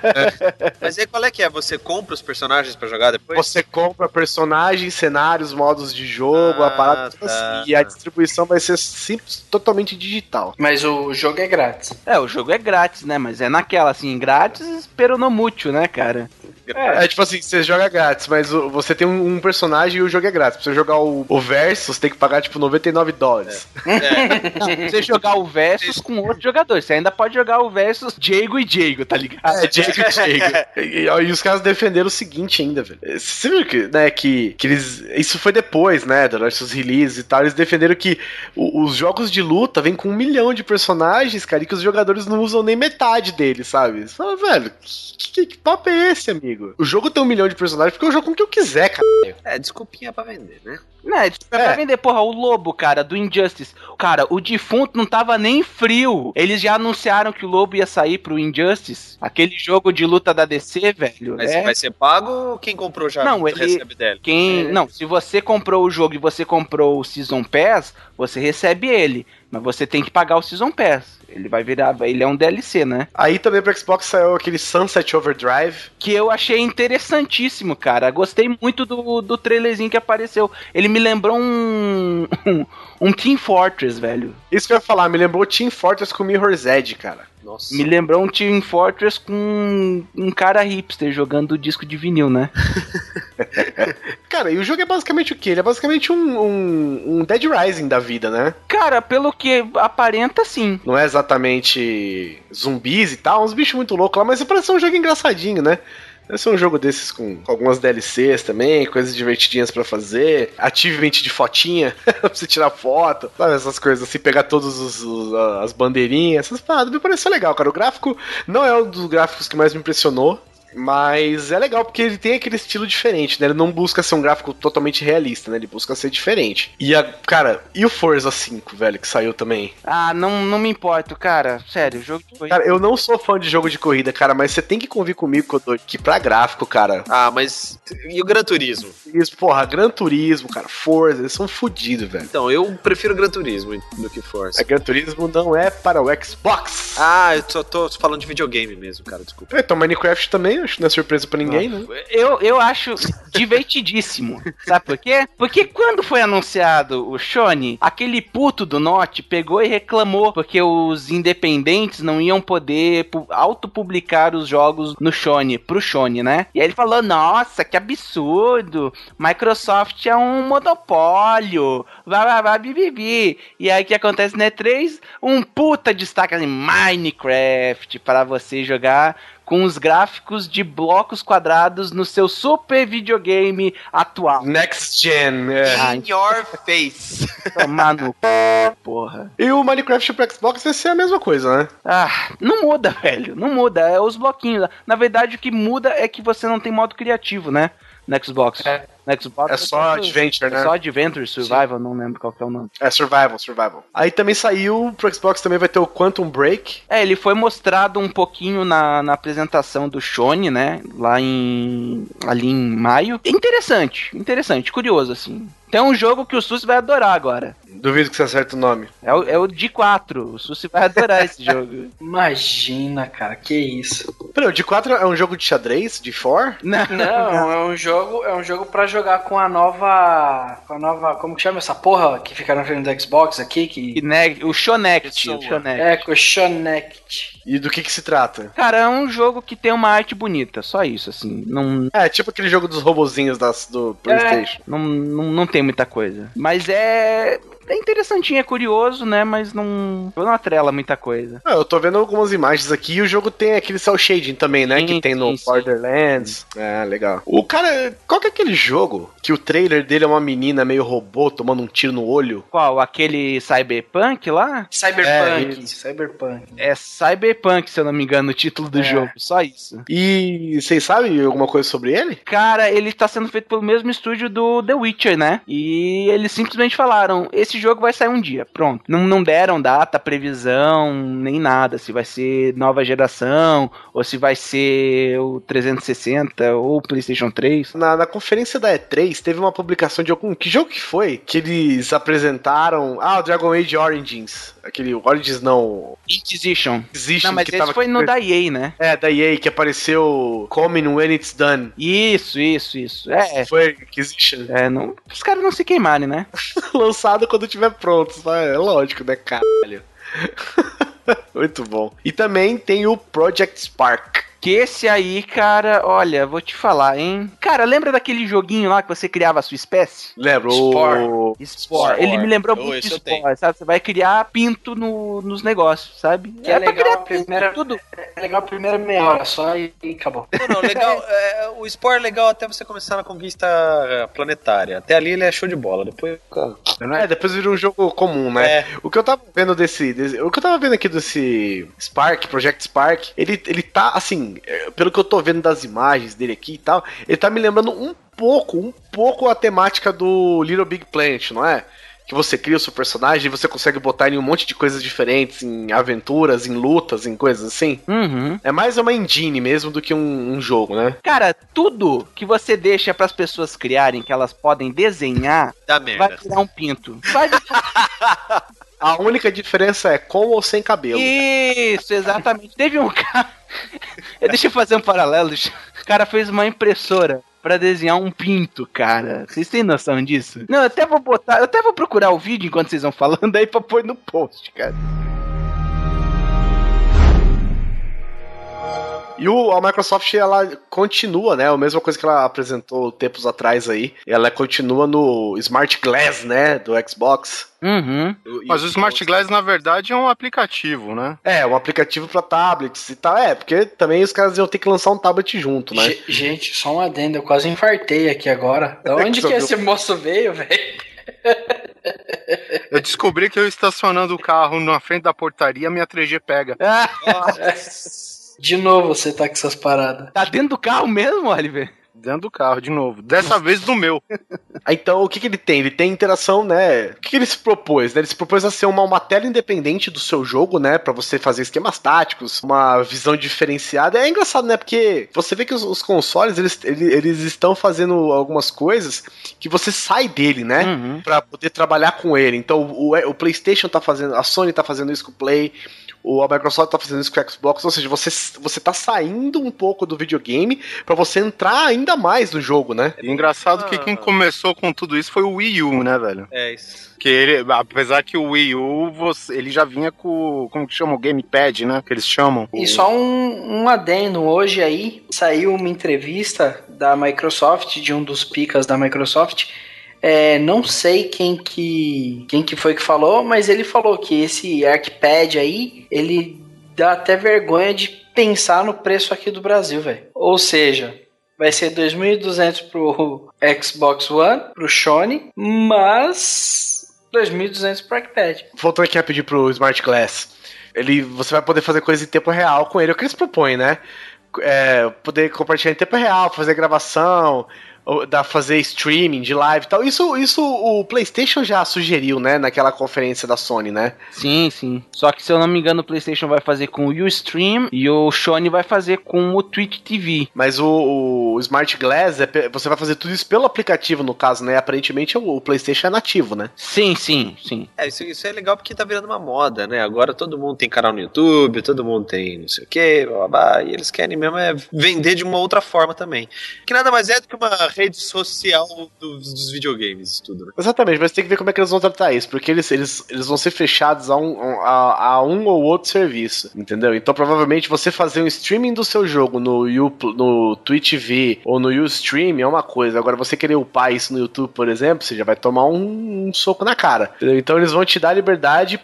Mas aí qual é que é? Você compra os personagens pra jogar depois? Você compra personagens, cenários, modos de jogo, a Ah, parada tá, assim. E a tá. distribuição vai ser simples, totalmente digital. Mas o jogo é grátis. É, o jogo é grátis, né? Mas é naquela, assim, grátis, pero no mútil, né, cara? É, tipo assim, você joga grátis, mas você tem um, um personagem e o jogo é grátis. Pra você jogar o, o você tem que pagar tipo 99 dólares. Não, você jogar o Versus com outro jogador. Você ainda pode jogar o Versus Diego e Diego, tá ligado? É, Diego e Diego. E, e os caras defenderam o seguinte ainda, velho. Você viu que, né, que, que eles. Isso foi depois, né? Durante os releases e tal. Eles defenderam que o- os jogos de luta vêm com um milhão de personagens, cara, e que os jogadores não usam nem metade deles, sabe? Você fala, velho, que, que- que papo é esse, amigo? O jogo tem um milhão de personagens porque eu jogo com o que eu quiser, cara. É, desculpinha pra vender, né? Não, é É. pra vender, porra, o Lobo, cara, do Injustice. Cara, o defunto não tava nem frio. Eles já anunciaram que o Lobo ia sair pro Injustice. Aquele jogo de luta da DC, velho. Mas é. vai ser pago ou quem comprou já Não, ele- recebe dele? Quem. É. Não, se você comprou o jogo e você comprou o Season Pass, você recebe ele. Mas você tem que pagar o Season Pass. Ele vai virar. Ele é um DLC, né? Aí também pro Xbox saiu aquele Sunset Overdrive. Que eu achei interessantíssimo, cara. Gostei muito do, do trailerzinho que apareceu. Ele me lembrou um. um, um Team Fortress, velho. Isso que eu ia falar, me lembrou Team Fortress com Mirror's Edge, cara. Nossa. Me lembrou um Team Fortress com um cara hipster jogando disco de vinil, né? Cara, e o jogo é basicamente o quê? Ele é basicamente um, um, um Dead Rising da vida, né? Cara, pelo que aparenta, sim. Não é exatamente zumbis e tal, uns bichos muito loucos lá, mas parece ser um jogo engraçadinho, né? Deve ser um jogo desses com, algumas DLCs também, coisas divertidinhas pra fazer, achievement de fotinha, pra você tirar foto, sabe? Essas coisas assim, pegar todas as bandeirinhas, essas paradas, me pareceu legal, cara. O gráfico não é um dos gráficos que mais me impressionou, mas é legal porque ele tem aquele estilo diferente, né? Ele não busca ser um gráfico totalmente realista, né? Ele busca ser diferente. E a, cara, e o Forza 5, velho, que saiu também? Ah, não, não me importo, cara. Sério, o jogo de corrida. Cara, eu não sou fã de jogo de corrida, cara, mas você tem que convir comigo, Codô, que pra gráfico, cara, Ah, mas. E o Gran Turismo? isso, porra, Gran Turismo, cara, Forza, eles são fodidos, velho. Então, eu prefiro Gran Turismo do que Forza. A Gran Turismo não é para o Xbox. Ah, eu só tô falando de videogame mesmo, cara, desculpa. Então, Minecraft também, acho que não é surpresa pra ninguém, né? Eu, eu acho divertidíssimo. Sabe por quê? Porque quando foi anunciado o Shone, aquele puto do Norte pegou e reclamou porque os independentes não iam poder pu- autopublicar os jogos no Shone, pro Shone, né? E aí ele falou: Nossa, que absurdo! Microsoft é um monopólio. Vai, vai, vai, bibibi. E aí o que acontece na E3? Um puta destaque assim, Minecraft para você jogar com os gráficos de blocos quadrados no seu super videogame atual. Next Gen, é. In your face. Tomar no c... porra. E o Minecraft pro Xbox vai ser a mesma coisa, né? Ah, não muda, velho. Não muda. É os bloquinhos. Na verdade, o que muda é que você não tem modo criativo, né? No Xbox. É. No Xbox É só tudo- Adventure, É né? só Adventure, Survival, não lembro qual que é o nome. É Survival, Survival. Aí também saiu, pro Xbox também vai ter o Quantum Break. É, ele foi mostrado um pouquinho na, na apresentação do Shone, né? Lá em. ali em maio. Interessante, interessante, curioso, assim. Tem um jogo que o Susi vai adorar agora. Duvido que você acerte o nome. É o, é o de 4. O Susi vai adorar esse jogo. Imagina, cara, que isso. Peraí, o de 4 é um jogo de xadrez? De 4? Não, Não, é um jogo, é um jogo para jogar com a nova, com a nova, como que chama essa porra que fica na frente do Xbox aqui que Kinect- o Shonect. O. Shonect. é com o Shonect. E do que que se trata? Cara, é um jogo que tem uma arte bonita, só isso, assim. Não, É, tipo aquele jogo dos robozinhos das, do Playstation. não, não, não tem muita coisa. Mas é. É interessantinho, é curioso, né? Mas não. Não atrela muita coisa. Ah, eu tô vendo algumas imagens aqui e o jogo tem aquele cel shading também, né? Sim, que tem no sim, sim. Borderlands. É, legal. O cara, qual que é aquele jogo que o trailer dele é uma menina meio robô tomando um tiro no olho? Qual? Aquele Cyberpunk lá? Cyberpunk, É, Cyberpunk. É Cyberpunk, se eu não me engano, o título do É. jogo. Só isso. E vocês sabem alguma coisa sobre ele? Cara, ele tá sendo feito pelo mesmo estúdio do The Witcher, né? E eles simplesmente falaram: esse jogo vai sair um dia, pronto. Não, não deram data, previsão, nem nada. Se vai ser nova geração, ou se vai ser o 360 ou o PlayStation 3. Na, na conferência da E3 teve uma publicação de algum. Que jogo que foi? Que eles apresentaram. Ah, o Dragon Age Origins. Aquele Origins não. Inquisition. Existe Não, mas esse foi no da EA, né? É, da EA, que apareceu Coming When It's Done. Isso, isso, isso. É, Foi Inquisition. é não, os caras não se queimarem, né? Lançado quando tiver pronto. É lógico, né, caralho? Muito bom. E também tem o Project Spark. Que esse aí, cara, olha, vou te falar, hein? Cara, lembra daquele joguinho lá que você criava a sua espécie? Lembra? Spore. O... Spore. Ele me lembrou Oh, muito de. Spore, sabe? Você vai criar pinto no- nos negócios, sabe? Que é pra legal criar a primeira- tudo. É legal a primeira meia hora só e, e acabou. Não, não, legal. é, o Spore é legal até você começar na conquista é, planetária. Até ali ele é show de bola. Depois. É, depois vira um jogo comum, né? É. O que eu tava vendo desse, desse- O que eu tava vendo aqui desse Spark, Project Spark, ele, ele tá, assim, é, pelo que eu tô vendo das imagens dele aqui e tal, ele tá me lembrando um pouco, um pouco a temática do Little Big Planet, não é? Que você cria o seu personagem e você consegue botar ele em um monte de coisas diferentes, em aventuras, em lutas, em coisas assim. Uhum. É mais uma engine mesmo do que um, um jogo, né? Cara, tudo que você deixa pras pessoas criarem, que elas podem desenhar, Dá vai merda. virar um pinto. Vai A única diferença é com ou sem cabelo. Isso, exatamente. Teve um cara. Deixa eu fazer um paralelo. O cara fez uma impressora pra desenhar um pinto, cara. Vocês têm noção disso? Não, eu até vou botar. Eu até vou procurar o vídeo enquanto vocês vão falando aí pra pôr no post, cara. E o, a Microsoft, ela continua, né? A mesma coisa que ela apresentou tempos atrás aí. Ela continua no Smart Glass, né? Do Xbox. Uhum. Mas o Smart Glass, na verdade, é um aplicativo, né? É, um aplicativo pra tablets e tal. É, porque também os caras iam ter que lançar um tablet junto, né? Ge- Gente, só um adendo, eu quase infartei aqui agora. Da onde que esse moço veio, velho? Eu descobri que eu estacionando o carro na frente da portaria, minha 3G pega. Ah, De novo você tá com essas paradas. tá dentro do carro mesmo, Oliver? Dentro do carro, de novo. Dessa vez do meu. Ah, Então, o que, que ele tem? Ele tem interação, né? O que, que ele se propôs? né? Ele se propôs a ser uma, uma tela independente do seu jogo, né? Pra você fazer esquemas táticos, uma visão diferenciada. É engraçado, né? Porque você vê que os, os consoles, eles, ele- eles estão fazendo algumas coisas que você sai dele, né? Uhum. Pra poder trabalhar com ele. Então, o, o PlayStation tá fazendo, a Sony tá fazendo isso com o Play, o, a Microsoft tá fazendo isso com o Xbox. Ou seja, você, você tá saindo um pouco do videogame pra você entrar ainda mais no jogo, né? E engraçado que quem começou com tudo isso foi o Wii U, né, velho? É isso. Que ele, apesar que o Wii U, você- ele já vinha com, como que chama? O Gamepad, né? Que eles chamam. E só um, um adendo, hoje aí saiu uma entrevista da Microsoft, de um dos picas da Microsoft. É, não sei quem que, quem que foi que falou, mas ele falou que esse ArcPad aí, ele dá até vergonha de pensar no preço aqui do Brasil, velho. Ou seja, vai ser 2.200 pro Xbox One, pro Sony, mas 2.200 pro iPad. Voltando aqui a pedir pro Smart Glass. Ele, você vai poder fazer coisas em tempo real com ele. É o que eles propõem, né? É, poder compartilhar em tempo real, fazer gravação, da fazer streaming de live e tal. Isso, isso o PlayStation já sugeriu, né? Naquela conferência da Sony, né? Sim, sim. Só que se eu não me engano, o PlayStation vai fazer com o Ustream e o Sony vai fazer com o Twitch TV. Mas o, o Smart Glass, é você vai fazer tudo isso pelo aplicativo, no caso, né? Aparentemente o, o PlayStation é nativo, né? Sim, sim, sim. É, isso, isso é legal porque tá virando uma moda, né? Agora todo mundo tem canal no YouTube, todo mundo tem não sei o que, blá, blá, blá, e eles querem mesmo é vender de uma outra forma também. Que nada mais é do que uma rede social dos, dos videogames, tudo, né? Exatamente, mas tem que ver como é que eles vão tratar isso, porque eles, eles, eles vão ser fechados a um, a, a um ou outro serviço, entendeu? Então provavelmente você fazer um streaming do seu jogo no, You, no Twitch TV ou no Ustream é uma coisa, agora você querer upar isso no YouTube, por exemplo, você já vai tomar um, um soco na cara. entendeu? Então eles vão te dar liberdade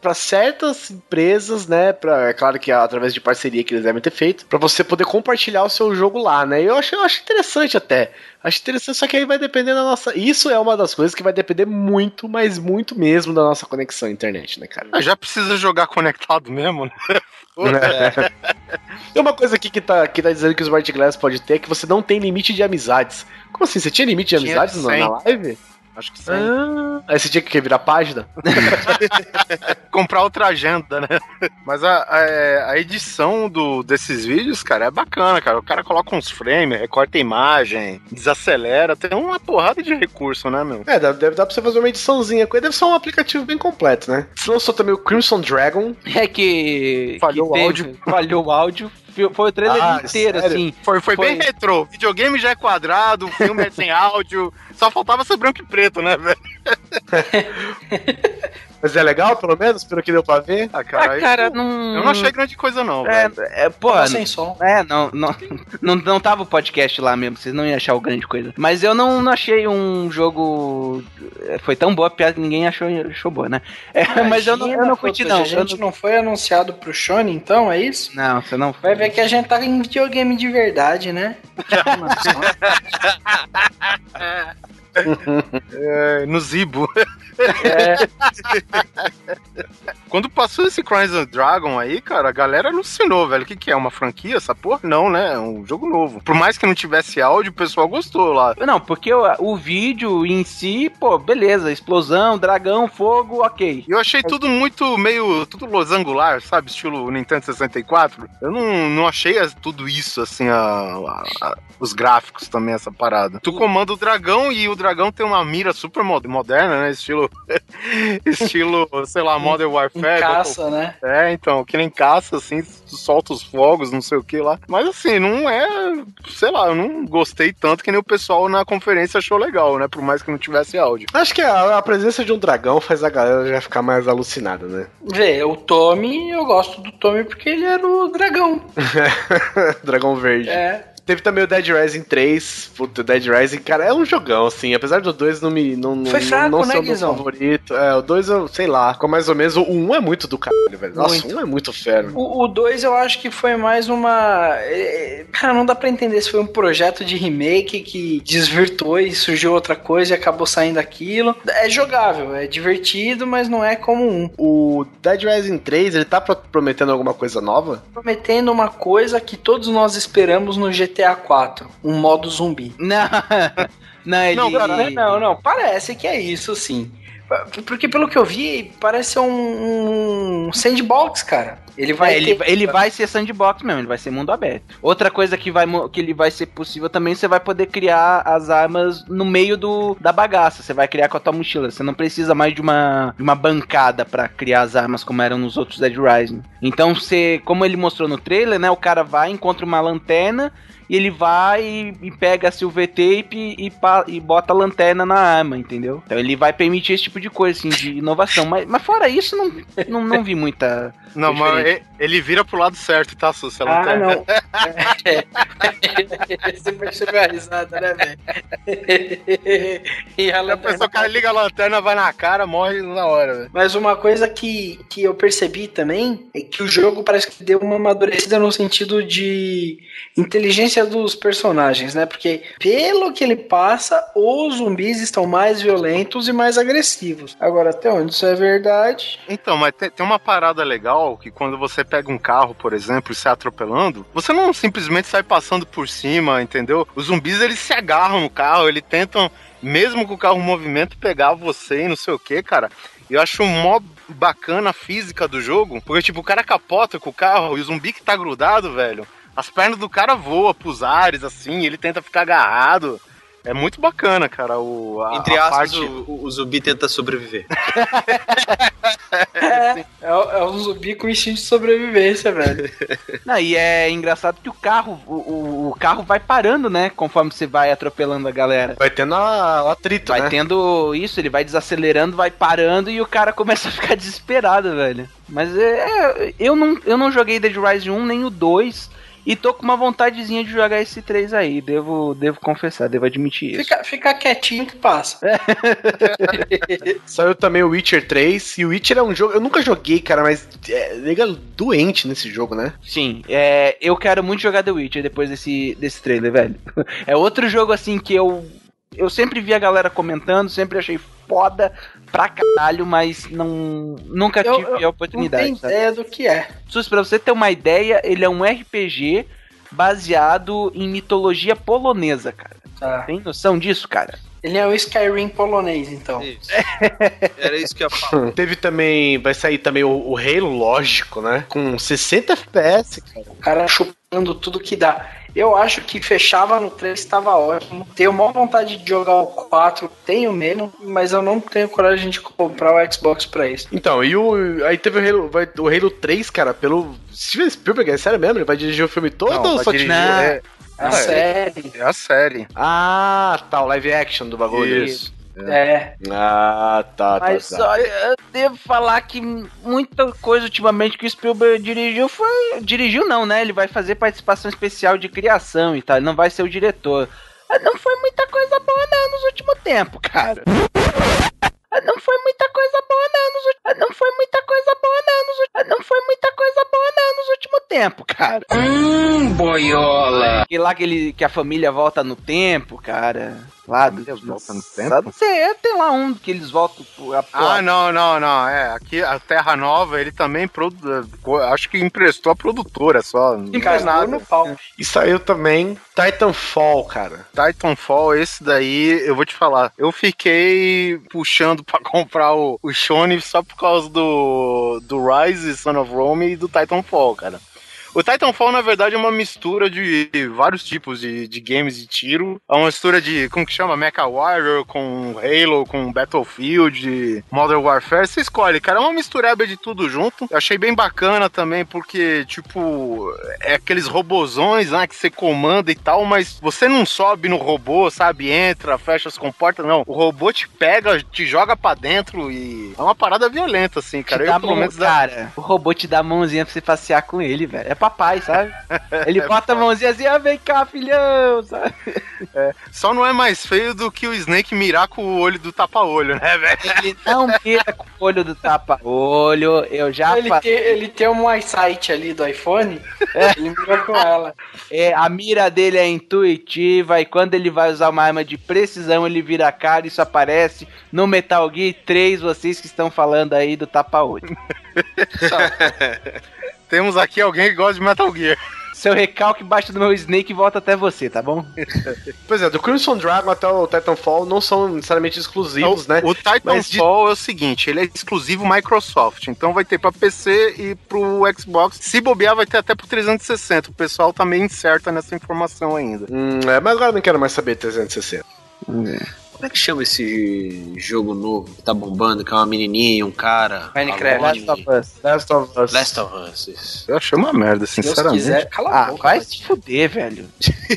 para certas empresas, né? Pra, é claro que é através de parceria que eles devem ter feito, para você poder compartilhar o seu jogo lá, né? Eu acho, eu acho interessante até. Acho interessante, só que aí vai depender da nossa. Isso é uma das coisas que vai depender muito, mas muito mesmo da nossa conexão à internet, né, cara? Ah, já precisa jogar conectado mesmo, né? Tem uma coisa aqui que tá, que tá dizendo que o Smart Glass pode ter é que você não tem limite de amizades. Como assim? Você tinha limite de Tinha amizades na, na 100. live? Acho que sim. Ah, aí você tinha que virar página? Comprar outra agenda, né? Mas a, a, a edição do, desses vídeos, cara, é bacana, cara. O cara coloca uns frames, recorta a imagem, desacelera, tem uma porrada de recurso, né, meu? É, deve, deve dar pra você fazer uma ediçãozinha com ele. Deve ser um aplicativo bem completo, né? Você lançou também o Crimson Dragon. É que. Falhou que o teve- áudio. Falhou o áudio. Foi o trailer Ah, inteiro, sério? assim. Foi, foi, Foi. bem retrô. Videogame já é quadrado, o filme é sem áudio. Só faltava ser branco e preto, né, velho? Mas é legal, pelo menos, pelo que deu pra ver. Ah, cara, Ah, cara, eu, não. eu não achei grande coisa, não, É, velho. é, porra, Tava sem som. É, não, não, não, não tava o podcast lá mesmo, vocês não iam achar o grande coisa. Mas eu não, não achei um jogo. é, Foi tão boa a piada que ninguém achou, achou boa, né? É, mas eu não, eu não Imagina, curti, não. A gente não... não foi anunciado pro Sony, então, é isso? Não, você não Vai ver que a gente tá em videogame de verdade, né? É, no Zibo. É. Quando passou esse Crimson Dragon aí, cara, a galera alucinou, velho. O que, que é? Uma franquia? Essa porra? Não, né? É um jogo novo. Por mais que não tivesse áudio, o pessoal gostou lá. Não, porque o, o vídeo em si, pô, beleza, explosão, dragão, fogo, ok. Eu achei tudo muito meio. tudo losangular, sabe? Estilo Nintendo 64. Eu não, não achei tudo isso, assim, a, a- a- os gráficos também, essa parada. Tu comanda o dragão e o dragão tem uma mira super mo- moderna, né? Estilo. estilo, sei lá, Modern Warfare. caça, né? É, então, que nem caça, assim, solta os fogos, não sei o que lá. Mas assim, não é. Sei lá, eu não gostei tanto que nem o pessoal na conferência achou legal, né? Por mais que não tivesse áudio. Acho que a, a presença de um dragão faz a galera já ficar mais alucinada, né? Vê, o Tommy, eu gosto do Tommy porque ele era o dragão. dragão verde. É. Teve também o Dead Rising 3. Puta, o Dead Rising, cara, é um jogão, assim. Apesar do 2 não me. Não, não- Foi fraco, não, não né, ser o meu favorito. É, o 2 eu sei lá. Ficou mais ou menos. O 1 é muito do caralho, velho. Nossa, o 1 é muito fera. O 2 eu acho que foi mais uma. é, Cara, não dá pra entender se foi um projeto de remake que desvirtuou e surgiu outra coisa e acabou saindo aquilo. É jogável, é divertido, mas não é como um. O Dead Rising 3, ele tá pro- prometendo alguma coisa nova? Prometendo uma coisa que todos nós esperamos no GTA 4: um modo zumbi. Não, não, ele. Não, cara, não, não, parece que é isso sim. Porque pelo que eu vi, parece um, um sandbox, cara. Ele vai É, ele, ter- ele vai ser sandbox mesmo, ele vai ser mundo aberto. Outra coisa que, vai, que ele vai ser possível também, você vai poder criar as armas no meio do, da bagaça. Você vai criar com a tua mochila. Você não precisa mais de uma, de uma bancada pra criar as armas como eram nos outros Dead Rising. Então, você, como ele mostrou no trailer, né? O cara vai, encontra uma lanterna e ele vai e, e pega a silver tape e, pa- e bota a lanterna na arma, entendeu? Então ele vai permitir esse tipo de coisa, assim, de inovação. Mas, mas fora isso, não, não, não vi muita. Não, mas ele vira pro lado certo, tá, Su? Se ela Ah, quer. não. É. Você percebeu a risada, né, velho? E A pessoa, o cara liga a lanterna, vai na cara, morre na hora, velho. Mas uma coisa que, que eu percebi também é que o jogo parece que deu uma amadurecida no sentido de inteligência dos personagens, né? Porque pelo que ele passa, os zumbis estão mais violentos e mais agressivos. Agora, até onde isso é verdade? Então, mas tem, tem uma parada legal que quando você pega um carro, por exemplo, e sai atropelando, você não simplesmente sai passando por cima, entendeu? Os zumbis, eles se agarram no carro, eles tentam, mesmo com o carro em movimento, pegar você e não sei o que, cara. Eu acho mó bacana a física do jogo, porque, tipo, o cara capota com o carro e o zumbi que tá grudado, velho, as pernas do cara voam pros ares, assim, ele tenta ficar agarrado. É muito bacana, cara, o, a, Entre a aspas, parte... o, o zumbi tenta sobreviver. É, é, é um zumbi com instinto de sobrevivência, velho. Não, e é engraçado que o carro, o, o- carro vai parando, né? Conforme você vai atropelando a galera. Vai tendo a, o atrito, Vai né? tendo isso, ele vai desacelerando, vai parando e o cara começa a ficar desesperado, velho. Mas é, é, eu, não, eu não joguei Dead Rise 1 nem o 2 e tô com uma vontadezinha de jogar esse 3 aí, devo, devo confessar, devo admitir isso. Fica, fica quietinho que passa. Saiu também o Witcher 3, e o Witcher é um jogo. Eu nunca joguei, cara, mas é legal doente nesse jogo, né? Sim, é, eu quero muito jogar The Witcher depois desse, desse trailer, velho. É outro jogo assim que eu eu sempre vi a galera comentando, sempre achei foda pra caralho, mas não nunca Eu- tive eu a Não oportunidade. tem sabe? ideia do que é. Sus, pra você ter uma ideia, ele é um RPG baseado em mitologia polonesa, cara. Tá. Tem noção disso, cara? Ele é o Skyrim polonês, então. Isso. Era isso que eu ia falar. Teve também. Vai sair também o, o Halo, lógico, né? Com 60 FPS, cara. O cara chupando tudo que dá. Eu acho que fechava no 3, estava ótimo. Tenho maior vontade de jogar o 4, tenho menos, mas eu não tenho coragem de comprar o Xbox pra isso. Então, e o. Aí teve o Halo, vai, o Halo 3, cara, pelo. Steven Spielberg, é sério mesmo? Ele vai dirigir o filme todo Não, ou só dirigir- dirigir? é, A é. série. é a série. Ah, tá, o live action do bagulho. Isso. É. Ah, tá, tá, Mas tá. olha, eu devo falar que muita coisa ultimamente que o Spielberg dirigiu foi. Dirigiu não, né? Ele vai fazer participação especial de criação e tal. Ele não vai ser o diretor. Mas Não foi muita coisa boa, não, nos últimos tempos, cara. Não foi muita coisa boa, não, nos últimos. Não foi muita coisa boa, não, nos últimos. Não foi muita coisa boa, não, nos últimos tempos, cara. Hum, boiola. E lá que, ele, que a família volta no tempo, cara. Lá volta no tempo? Sabe, sei, tem lá um que eles voltam pro. A, Ah, não, não, não. É, aqui a Terra Nova, ele também produ... acho que emprestou a produtora só. Nada. no pau. E saiu também Titanfall, cara. Titanfall, esse daí, eu vou te falar. Eu fiquei puxando pra comprar o, o Shone só por causa do, do Rise, Son of Rome e do Titanfall, cara. O Titanfall, na verdade, é uma mistura de vários tipos de, de games de tiro. É uma mistura de, como que chama? Mecha Warrior com Halo, com Battlefield, Modern Warfare. Você escolhe, cara. É uma mistureba de tudo junto. Eu achei bem bacana também, porque, tipo, é aqueles robozões, né, que você comanda e tal, mas você não sobe no robô, sabe? Entra, fecha as comportas, não. O robô te pega, te joga pra dentro e é uma parada violenta, assim, cara. Te dá Eu, pelo mão- menos, dá- cara, o robô te dá a mãozinha pra você passear com ele, velho. É papai, sabe? Ele bota a mãozinha assim, ah, vem cá, filhão, sabe? Só não é mais feio do que o Snake mirar com o olho do tapa-olho, né, velho? Ele não mira com o olho do tapa-olho, eu já Ele tem, ele tem um eyesight ali do iPhone, ele mira com ela. É, a mira dele é intuitiva e quando ele vai usar uma arma de precisão, ele vira a cara. Isso aparece no Metal Gear 3, vocês que estão falando aí do tapa-olho. Temos aqui alguém que gosta de Metal Gear. Seu recalque baixa do meu Snake e volta até você, tá bom? Pois é, do Crimson Dragon até o Titanfall não são necessariamente exclusivos, né? O Titanfall é o seguinte, ele é exclusivo Microsoft, então vai ter pra PC e pro Xbox. Se bobear, vai ter até pro 360. O pessoal tá meio incerto nessa informação ainda. Hum, é, mas agora eu não quero mais saber 360. Como é que chama esse jogo novo que tá bombando, que é uma menininha um cara? Minecraft. Last of Us. Last of Us. Last of Us. isso. Eu achei uma merda, Se sinceramente. quiser, cala a Ah, boca. vai se fuder, velho.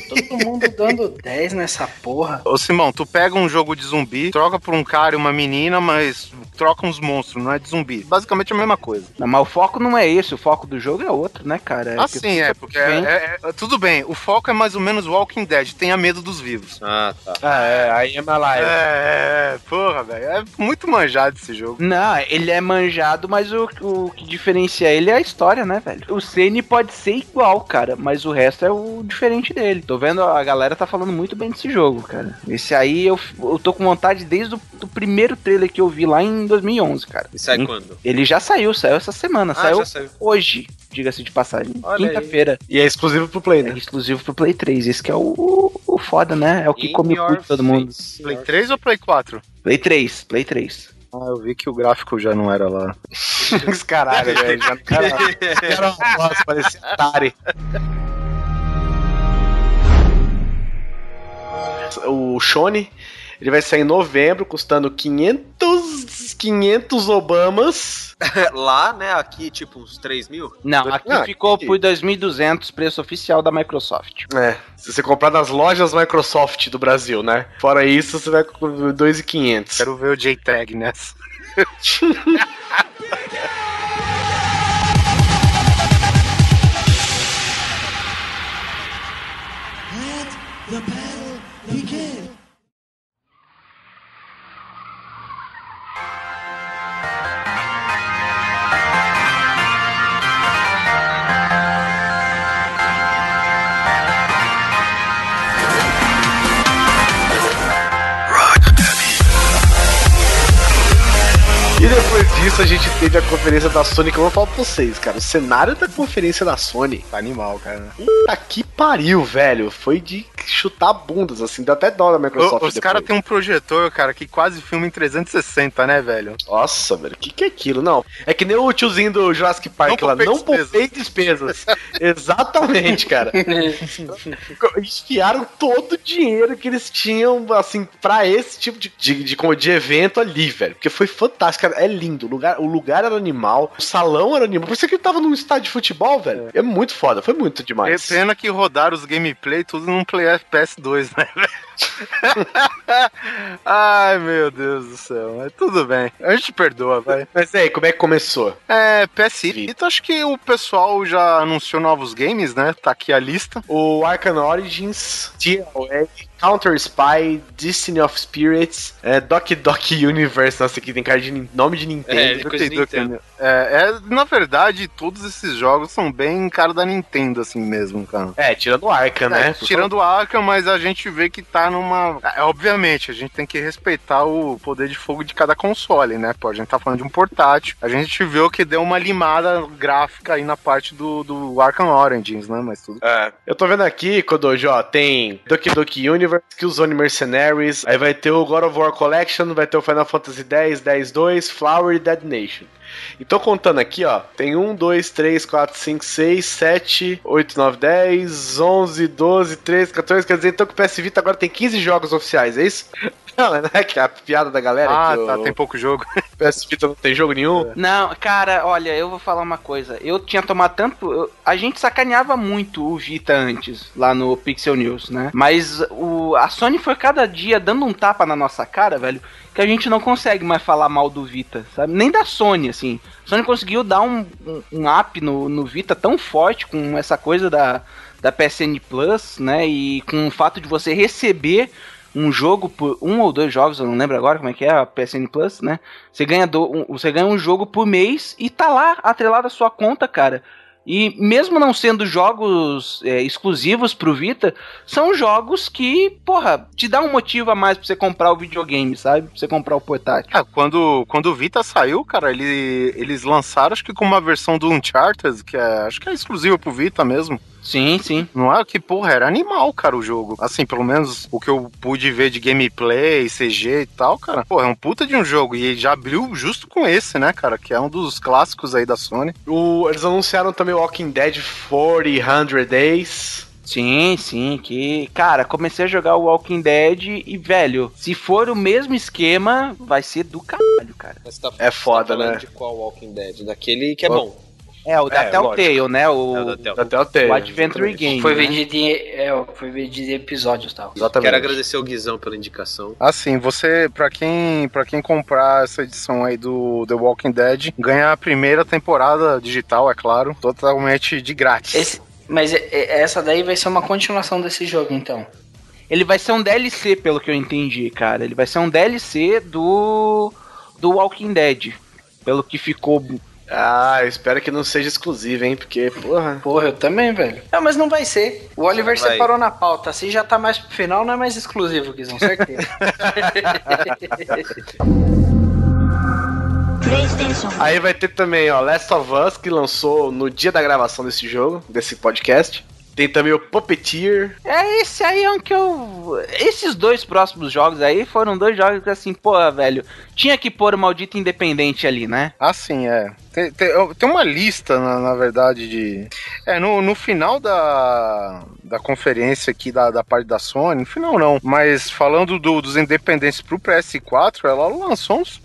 Todo mundo dando 10 nessa porra. Ô Simão, tu pega um jogo de zumbi, troca por um cara e uma menina, mas troca uns monstros, não é de zumbi. Basicamente a mesma coisa. Não, mas o foco não é esse, o foco do jogo é outro, né, cara? É Ah, que sim, é, porque é, é- é- tudo bem, o foco é mais ou menos Walking Dead, tenha medo dos vivos. Ah, tá. Ah, é, aí é my É, life. é, porra, velho, é muito manjado esse jogo. Não, ele é manjado, mas o, o que diferencia ele é a história, né, velho? O Sene pode ser igual, cara, mas o resto é o diferente dele. Tô vendo, a galera tá falando muito bem desse jogo, cara. Esse aí eu, eu tô com vontade desde o do primeiro trailer que eu vi lá em 2011, cara. E sai quando? Ele já saiu, saiu essa semana, Ah, saiu já saiu. hoje, diga-se de passagem. Quinta-feira. E é exclusivo pro Play, É né? exclusivo pro Play 3. Esse que é o, o, foda, né? É o que In come o cu de todo mundo. Play 3 ou Play 4? Play 3, Play 3. Ah, eu vi que o gráfico já não era lá. Os caralho, velho. Já cara, era voz, parecia Atari. O Shone, ele vai sair em novembro, custando 500, 500 Obamas. Lá, né? Aqui, tipo, uns 3 mil. Não, aqui Não, ficou aqui- por 2.200, preço oficial da Microsoft. É, se você comprar nas lojas Microsoft do Brasil, né? Fora isso, você vai com 2,500. Quero ver o JTAG nessa. E disso, a gente teve a conferência da Sony, que eu vou falar pra vocês, cara. O cenário da conferência da Sony, Tá animal, cara. puta que pariu, velho. Foi de chutar bundas, assim. Dá até dó da Microsoft. O- os caras têm um projetor, cara, que quase filma em 360, né, velho? Nossa, velho, o que, que é aquilo? Não, é que nem o tiozinho do Jurassic Park Não lá, não poupei despesas. Exatamente, cara. Enfiaram todo o dinheiro que eles tinham, assim, pra esse tipo de, de, de, de evento ali, velho. Porque foi fantástico, cara. É lindo. O lugar, o lugar era animal, o salão era animal. Por isso que ele tava num estádio de futebol, velho. É muito foda, foi muito É demais. pena que rodaram os gameplay tudo num Play FPS 2, né? Ai, meu Deus do céu. Mas tudo bem. A gente perdoa, vai. Mas aí, como é que começou? É, PS Vita, acho que o pessoal já anunciou novos games, né? Tá aqui a lista. O Arcan Origins, DLA, Counter Spy, Destiny of Spirits, é, Doc Doc Universe, nossa, aqui tem cara de nome de Nintendo. É, de coisa de Nintendo. É, é, na verdade, todos esses jogos são bem cara da Nintendo, assim mesmo, cara. É, tirando o Arcan, né? É, tirando o Arkham, mas a gente vê que tá numa. É, obviamente, a gente tem que respeitar o poder de fogo de cada console, né? Pô, a gente tá falando de um portátil. A gente viu que deu uma limada gráfica aí na parte do, do Arkham Origins, né? Mas tudo. É. Eu tô vendo aqui, Kodojo, ó, tem Doki Doki Universe, Killzone Mercenaries, aí vai ter o God of War Collection, vai ter o Final Fantasy X, 10, 2, Flower e Dead Nation. E tô contando aqui, ó, tem 1, 2, 3, 4, 5, 6, 7, 8, 9, 10, 11, 12, 13, 14, quer dizer, então que o PS Vita agora tem 15 jogos oficiais, é isso? Não, não é que a piada da galera Ah, que tá, o tem pouco jogo. PS Vita não tem jogo nenhum? Não, cara, olha, eu vou falar uma coisa. Eu tinha tomado tanto. eu- a gente sacaneava muito o Vita antes, lá no Pixel News, né? Mas o, a Sony foi cada dia dando um tapa na nossa cara, velho, que a gente não consegue mais falar mal do Vita, sabe? Nem da Sony, assim. A Sony conseguiu dar um, um, um up no, no Vita tão forte com essa coisa da, da PSN Plus, né? E com o fato de você receber um jogo por um ou dois jogos, eu não lembro agora como é que é a PSN Plus, né? Você ganha, do, um, você ganha um jogo por mês e tá lá atrelado à sua conta, cara. E mesmo não sendo jogos é, exclusivos pro Vita, são jogos que, porra, te dá um motivo a mais pra você comprar o videogame, sabe? Pra você comprar o portátil. Ah, quando, quando o Vita saiu, cara, ele, eles lançaram, acho que com uma versão do Uncharted, que é, acho que é exclusiva pro Vita mesmo. Sim, sim. Não é que, porra, era animal, cara, o jogo. Assim, pelo menos o que eu pude ver de gameplay, CG e tal, cara. Pô, é um puta de um jogo. E já abriu justo com esse, né, cara? Que é um dos clássicos aí da Sony. O- eles anunciaram também o Walking Dead 400 Days. Sim, sim, que, cara, comecei a jogar o Walking Dead e, velho, se for o mesmo esquema, vai ser do caralho, cara. Tá, É foda, tá falando né? de qual Walking Dead? Daquele que é bom. É, o da É, Telltale, né? O, É, o da Telltale. O Adventure Game. Foi né? vendido em, é, foi vendido em episódios e tal. Exatamente. Quero agradecer o Guizão pela indicação. Assim, você, pra quem, pra quem comprar essa edição aí do The Walking Dead, ganha a primeira temporada digital, é claro, totalmente de grátis. Esse- mas é- é- essa daí vai ser uma continuação desse jogo, então. Ele vai ser um DLC, pelo que eu entendi, cara. Ele vai ser um DLC do. do Walking Dead. Pelo que ficou. Ah, eu espero que não seja exclusivo, hein? Porque, porra. Porra, eu também, velho. Não, mas não vai ser. O Oliver Vai. separou na pauta. Assim já tá mais pro final, não é mais exclusivo, Guizão, certeza. Aí vai ter também, ó, Last of Us, que lançou no dia da gravação desse jogo, desse podcast. Tem também o Puppeteer. É, esse aí é um que eu. Esses dois próximos jogos aí foram dois jogos que, assim, pô, velho. Tinha que pôr o maldito independente ali, né? Assim, é. Tem, tem, tem uma lista, na, na verdade, de. É, no, no final da, da conferência aqui da, da parte da Sony, no final não, mas falando do- dos independentes pro PS4, ela lançou uns,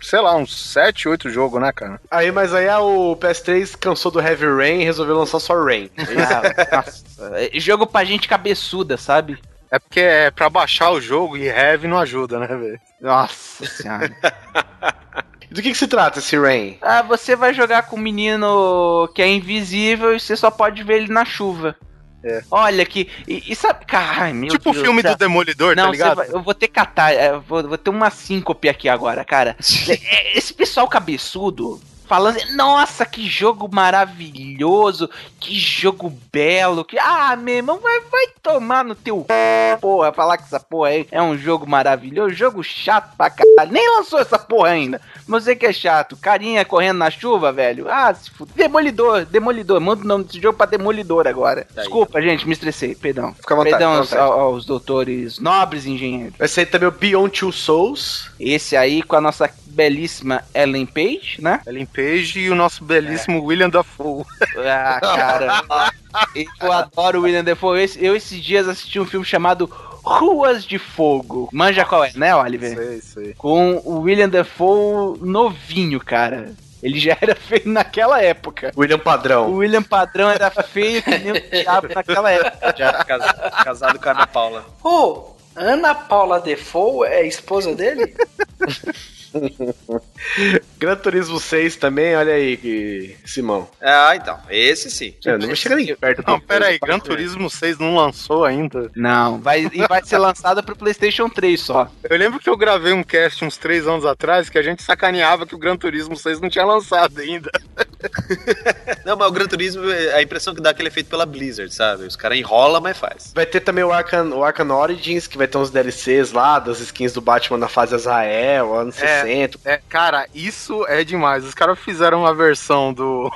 sei lá, uns 7, 8 jogos, né, cara? Aí, mas aí ah, o PS3 cansou do Heavy Rain e resolveu lançar só Rain. Ah, nossa, jogo pra gente cabeçuda, sabe? É porque é pra baixar o jogo e Heavy não ajuda, né, velho? Nossa senhora. Do que, que se trata esse Rain? Ah, você vai jogar com um menino que é invisível e você só pode ver ele na chuva. É. Olha que. E, e sabe. Ai, meu tipo o Deus filme céu. do Demolidor, Não, tá ligado? vai- eu vou ter catar, é, vou, vou ter uma síncope aqui agora, cara. É, Esse pessoal cabeçudo falando, nossa, que jogo maravilhoso, que jogo belo, que ah, meu irmão, vai, vai tomar no teu porra, falar que essa porra aí é um jogo maravilhoso, jogo chato pra caralho, nem lançou essa porra ainda. Você que é chato, carinha correndo na chuva, velho. Ah, se fude. Demolidor, Demolidor, manda o nome desse jogo pra Demolidor agora. Tá aí. Desculpa, gente, me estressei, perdão. Fica à vontade, Perdão à aos, vontade. aos doutores nobres engenheiros. Vai sair também o Beyond Two Souls. Esse aí com a nossa belíssima Ellen Page, né? Ellen Page e o nosso belíssimo William Dafoe. Ah, cara. eu adoro o William Defoe. Esse- Eu esses dias assisti um filme chamado Ruas de Fogo. Manja qual é, né, Oliver? Sei, sei. Com o William Defoe novinho, cara. Ele já era feio naquela época. William O Padrão. William Padrão era feio que nem o diabo naquela época. Já casa- casado com a Ana Paula. Ô, Ana Paula Defoe é a esposa dele? Gran Turismo 6 também, olha aí, que... Simão. Ah, então. Esse sim. Eu não vou chegar nem perto. Não, pera aí, Gran Turismo 6 não lançou ainda. Não, vai, e vai ser lançado pro PlayStation 3 só. Eu lembro que eu gravei um cast uns 3 anos atrás que a gente sacaneava que o Gran Turismo 6 não tinha lançado ainda. Não, mas o Gran Turismo, a impressão que dá é que ele é feito pela Blizzard, sabe? Os caras enrolam, mas faz. Vai ter também o Arcan, o Arcan Origins, que vai ter uns DLCs lá, das skins do Batman na fase Azrael, anos É. 60. É, cara, isso é demais. Os caras fizeram uma versão do.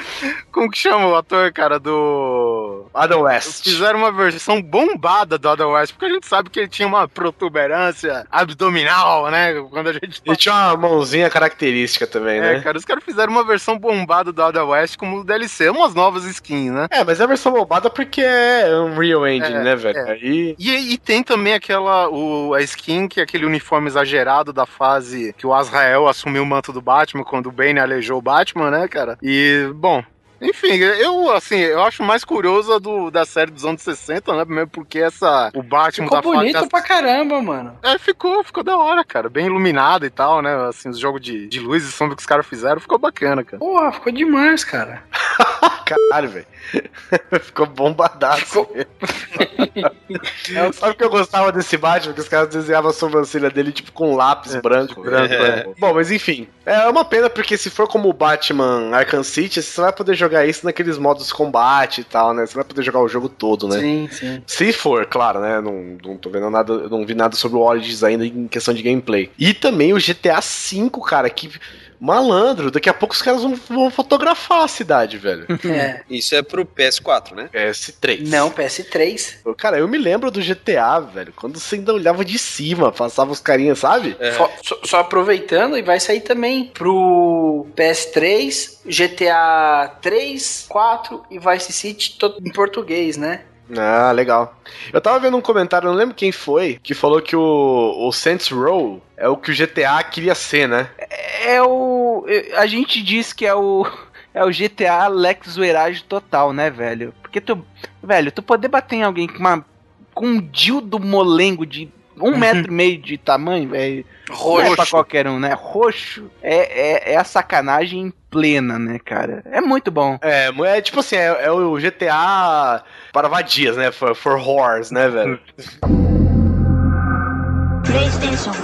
Como que chama o ator, cara? Do. Adam West. Fizeram uma versão bombada do Adam West, porque a gente sabe que ele tinha uma protuberância abdominal, né? Quando a gente. Ele tinha uma mãozinha característica também, É, né? cara, os caras fizeram uma versão bombada do Adam West como DLC, umas novas skins, né? É, mas é a versão bombada porque é Unreal Engine, É, né, velho? é. Aí. E, e tem também aquela o, a skin, que é aquele uniforme exagerado da fase que o Azrael assumiu o manto do Batman quando o Bane aleijou o Batman, né, cara? E, bom. Enfim, eu assim, eu acho mais curioso a do, da série dos anos 60, né? Primeiro porque essa. O Batman Ficou da bonito pra caramba, mano. É, ficou, ficou da hora, cara. Bem iluminado e tal, né? Assim, os jogos de, de luz e sombra que os caras fizeram, ficou bacana, cara. Porra, ficou demais, cara. Caralho, velho. Ficou bombadaço. Sabe o que eu gostava desse Batman? Que os caras desenhavam a sobrancelha dele, tipo, com um lápis branco. branco, É. Bom, mas enfim. É uma pena porque se for como o Batman Arkham City, você vai poder jogar isso naqueles modos combate e tal, né? Você vai poder jogar o jogo todo, né? Sim, sim. Se for, claro, né? Não, não tô vendo nada, eu não vi nada sobre o Origins ainda em questão de gameplay. E também o GTA V, cara, que malandro, daqui a pouco os caras vão, vão fotografar a cidade, velho. É. Isso é pro PS4, né? PS3. Não, PS3. Cara, eu me lembro do GTA, velho, quando você ainda olhava de cima, passava os carinhas, sabe? É. Só, só- só aproveitando, e vai sair também pro PS3, GTA 3, 4 e Vice City todo em português, né? Ah, legal. Eu tava vendo um comentário, não lembro quem foi, que falou que o, o Saints Row é o que o GTA queria ser, né? É o. A gente diz que é o. é o GTA Lex Zoeiragem total, né, velho? Porque tu, velho, tu poder bater em alguém com uma com um dildo molengo de um metro e meio de tamanho, velho. Não é pra qualquer um, né? Roxo é, é, é a sacanagem plena, né, cara? É muito bom. É, é tipo assim, é, é o GTA para vadias, né? For, for whores, né, velho?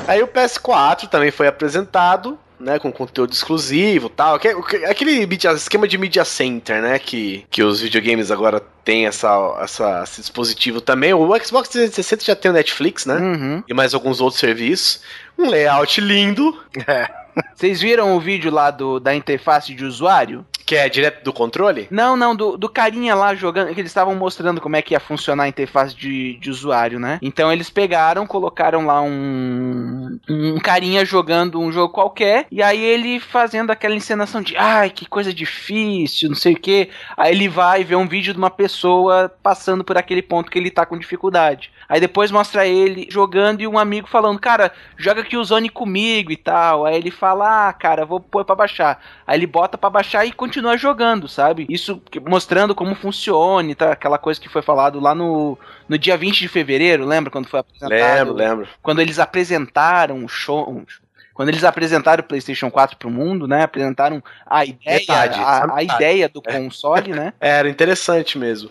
Aí o PS4 também foi apresentado, né, com conteúdo exclusivo e tal. que- que- Aquele mídia- esquema de media center, né, que, que os videogames agora têm essa, essa, esse dispositivo também. O Xbox 360 já tem o Netflix, né? Uhum. E mais alguns outros serviços. Um layout lindo, Vocês viram o vídeo lá do, da interface de usuário? Que é direto do controle. Não, não, do, do carinha lá jogando, que eles estavam mostrando como é que ia funcionar a interface de, de usuário, né? Então eles pegaram, colocaram lá um, um carinha jogando um jogo qualquer, e aí ele fazendo aquela encenação de, ai, que coisa difícil, não sei o que. Aí ele vai ver um vídeo de uma pessoa passando por aquele ponto que ele tá com dificuldade. Aí depois mostra ele jogando e um amigo falando, cara, joga Killzone comigo e tal. Aí ele fala, ah, cara, vou pôr pra baixar. Aí ele bota pra baixar e continua jogando, sabe? Isso mostrando como funciona, tá? Aquela coisa que foi falado lá no, no dia 20 de fevereiro, lembra quando foi apresentado? Lembro, lembro. Quando eles apresentaram o show. um Quando eles apresentaram o PlayStation 4 pro mundo, né? Apresentaram a ideia, Metade, a, a ideia do console, né? Era interessante mesmo.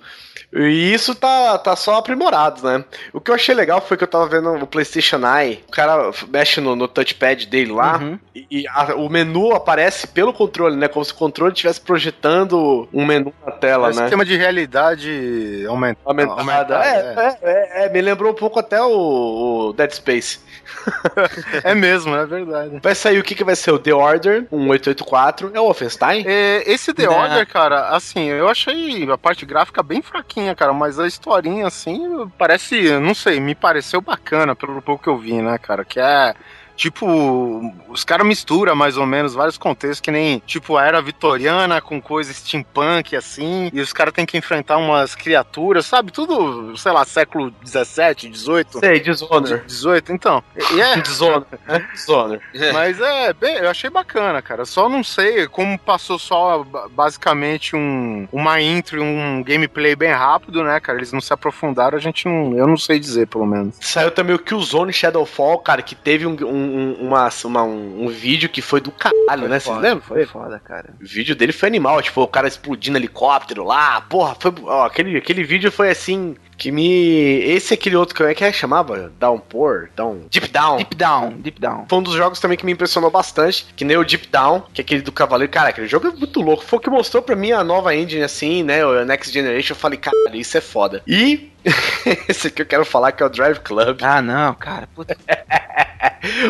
E isso tá, tá só aprimorado, né? O que eu achei legal foi que eu tava vendo no PlayStation Eye, o cara mexe no, no touchpad dele lá, Uhum. e, e a- o menu aparece pelo controle, né? Como se o controle estivesse projetando um menu na tela, É um né? sistema de realidade aumenta, Aumentada. aumentada, É, é. é, é, é, me lembrou um pouco até o, o Dead Space. É mesmo, é verdade. Vai sair o que, que vai ser o The Order, um 884, é o Wolfenstein? É, esse The Não. Order, cara, assim, eu achei a parte gráfica bem fraquinha, cara, mas a historinha, assim, parece, não sei, me pareceu bacana pelo pouco que eu vi, né, cara, que é. Tipo, os caras misturam mais ou menos vários contextos, que nem, tipo, a era vitoriana com coisa steampunk, assim, e os caras têm que enfrentar umas criaturas, sabe? Tudo, sei lá, século 17, 18, Sei, Dishonored. 18, então. E é, Dishonored, né? Dishonored. mas é, bem, eu achei bacana, cara. Só não sei como passou só ba- basicamente um, uma intro e um gameplay bem rápido, né, cara? Eles não se aprofundaram, a gente não. Eu não sei dizer, pelo menos. Saiu também o Killzone Shadowfall, cara, que teve um, um, um- uma, uma- um, um vídeo que foi do caralho, né? Vocês lembram? Foi foda, cara. O vídeo dele foi animal, tipo, o cara explodindo helicóptero lá, porra, foi. Ó, aquele, aquele vídeo foi assim. Que me. Esse é aquele outro, é que é? Chamava? Downpour? Down. Deep Down. Deep Down, Deep Down. Foi um dos jogos também que me impressionou bastante, que nem o Deep Down, que é aquele do Cavaleiro. Cara, aquele jogo é muito louco. Foi o que mostrou pra mim a nova engine, assim, né? O Next Generation. Eu falei, cara, isso é foda. E esse aqui eu quero falar que é o Drive Club. Ah, não, cara. Puta.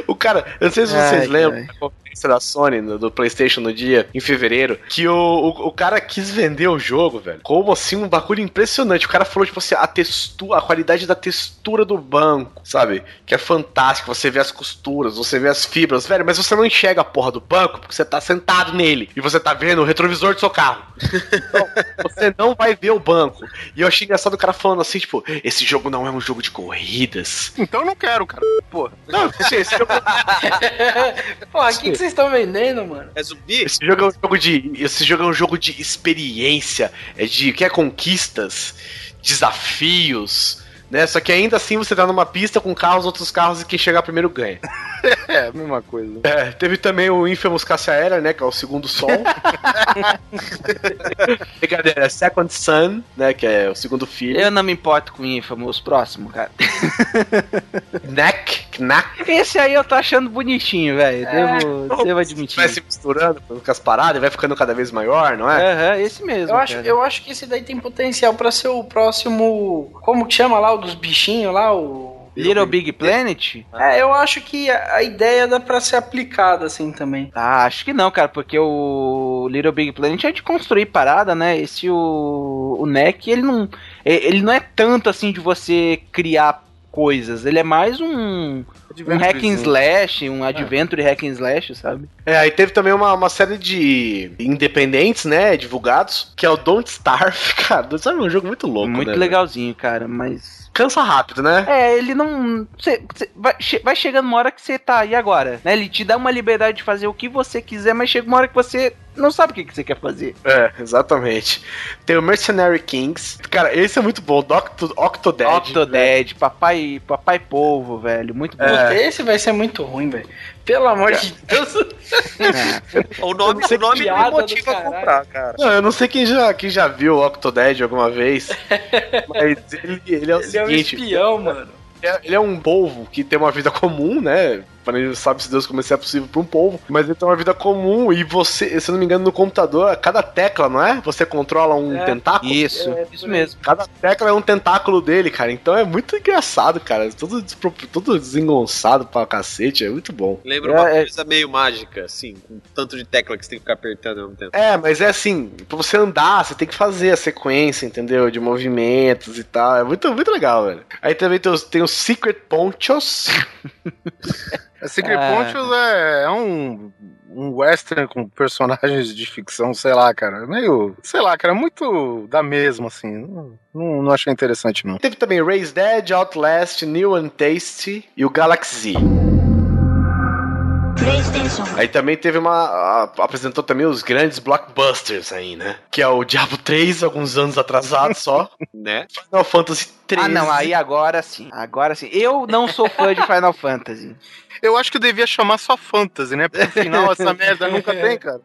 O cara, eu não sei se Ai, vocês lembram ai. Da conferência da Sony no- do PlayStation no dia, em fevereiro, que o, o, o cara quis vender o jogo, velho. Como assim, um bagulho impressionante. O cara falou, tipo assim, a textura, a qualidade da textura do banco, sabe? Que é fantástico. Você vê as costuras, você vê as fibras, velho, mas você não enxerga a porra do banco porque você tá sentado nele e você tá vendo o retrovisor do seu carro. Então, você não vai ver o banco. E eu achei engraçado o cara falando assim, tipo, esse jogo não é um jogo de corridas. Então eu não quero, cara. Porra. Não, esse jogo Pô, o que que vocês estão vendendo, mano? É zumbi? Esse jogo é um jogo de. Esse jogo é um jogo de experiência, é de quer conquistas, desafios, né? Só que ainda assim você tá numa pista com carros, outros carros e quem chegar primeiro ganha. É, a mesma coisa. É, teve também o Infamous Caça Aérea, né? Que é o segundo sol. Brincadeira, Second Son, né? Que é o segundo filho. Eu não me importo com o Infamous, próximo, cara. Knack, Knack. Esse aí eu tô achando bonitinho, velho. Devo, devo admitir. Vai se misturando com as paradas e vai ficando cada vez maior, não é? Aham, esse mesmo. Eu acho, eu acho que esse daí tem potencial pra ser o próximo. Como que chama lá o dos bichinhos lá? O. Little Big Planet? É, eu acho que a, ideia dá pra ser aplicada assim também. Ah, acho que não, cara, porque o Little Big Planet é de construir parada, né? Esse o, o NEC, ele não, ele não é tanto assim de você criar coisas, ele é mais um, um hack and slash, um adventure hack and slash, sabe? É, aí teve também uma, uma série de independentes, né, divulgados, que é o Don't Starve, cara. Don't Starve é um jogo muito louco, Muito né, legalzinho, cara, mas... Cansa rápido, né? É, ele não... cê- cê- vai, che- vai chegando uma hora que você tá, e agora? Né? Ele te dá uma liberdade de fazer o que você quiser, mas chega uma hora que você não sabe o que, que você quer fazer. É, exatamente. Tem o Mercenary Kings. Cara, esse é muito bom. Octo, Octodad. Octodad, papai, papai polvo, velho. Muito bom. Puta, esse vai ser muito ruim, velho. Pelo amor de Deus. O nome, sei o nome me motiva a comprar, cara. Não, eu não sei quem já, quem já viu o Octodad alguma vez, mas ele, ele é o Ele é um seguinte: espião, mano. ele é- ele é um polvo que tem uma vida comum, né? Para ele sabe se Deus como isso é possível para um polvo, mas ele tem uma vida comum e você, se eu não me engano, no computador, cada tecla, não é? Você controla um É. tentáculo. Isso, É, isso mesmo. Cada tecla é um tentáculo dele, cara. Então é muito engraçado, cara. Tudo, tudo desengonçado pra cacete. É muito bom. Lembra É, uma é. coisa meio mágica, assim, com tanto de tecla que você tem que ficar apertando ao mesmo tempo. É, mas é assim, pra você andar, você tem que fazer a sequência, entendeu? De movimentos e tal. É muito, muito legal, velho. Aí também tem os, tem os Secret Ponchos. A Secret Ah. Ponchos é, é um, um western com personagens de ficção, sei lá, cara. Meio. Sei lá, cara, muito da mesma, assim. Não, não, não achei interessante, não. Teve também Raise Dead, Outlast, New and Tasty e o Galaxy. PlayStation. Aí também teve uma. a- apresentou também os grandes blockbusters aí, né? Que é o Diablo 3, alguns anos atrasado só. Né? Final Fantasy 13. Ah, não, aí agora sim. Agora sim. Eu não sou fã de Final Fantasy. Eu acho que eu devia chamar só Fantasy, né? Porque afinal essa merda nunca tem, cara.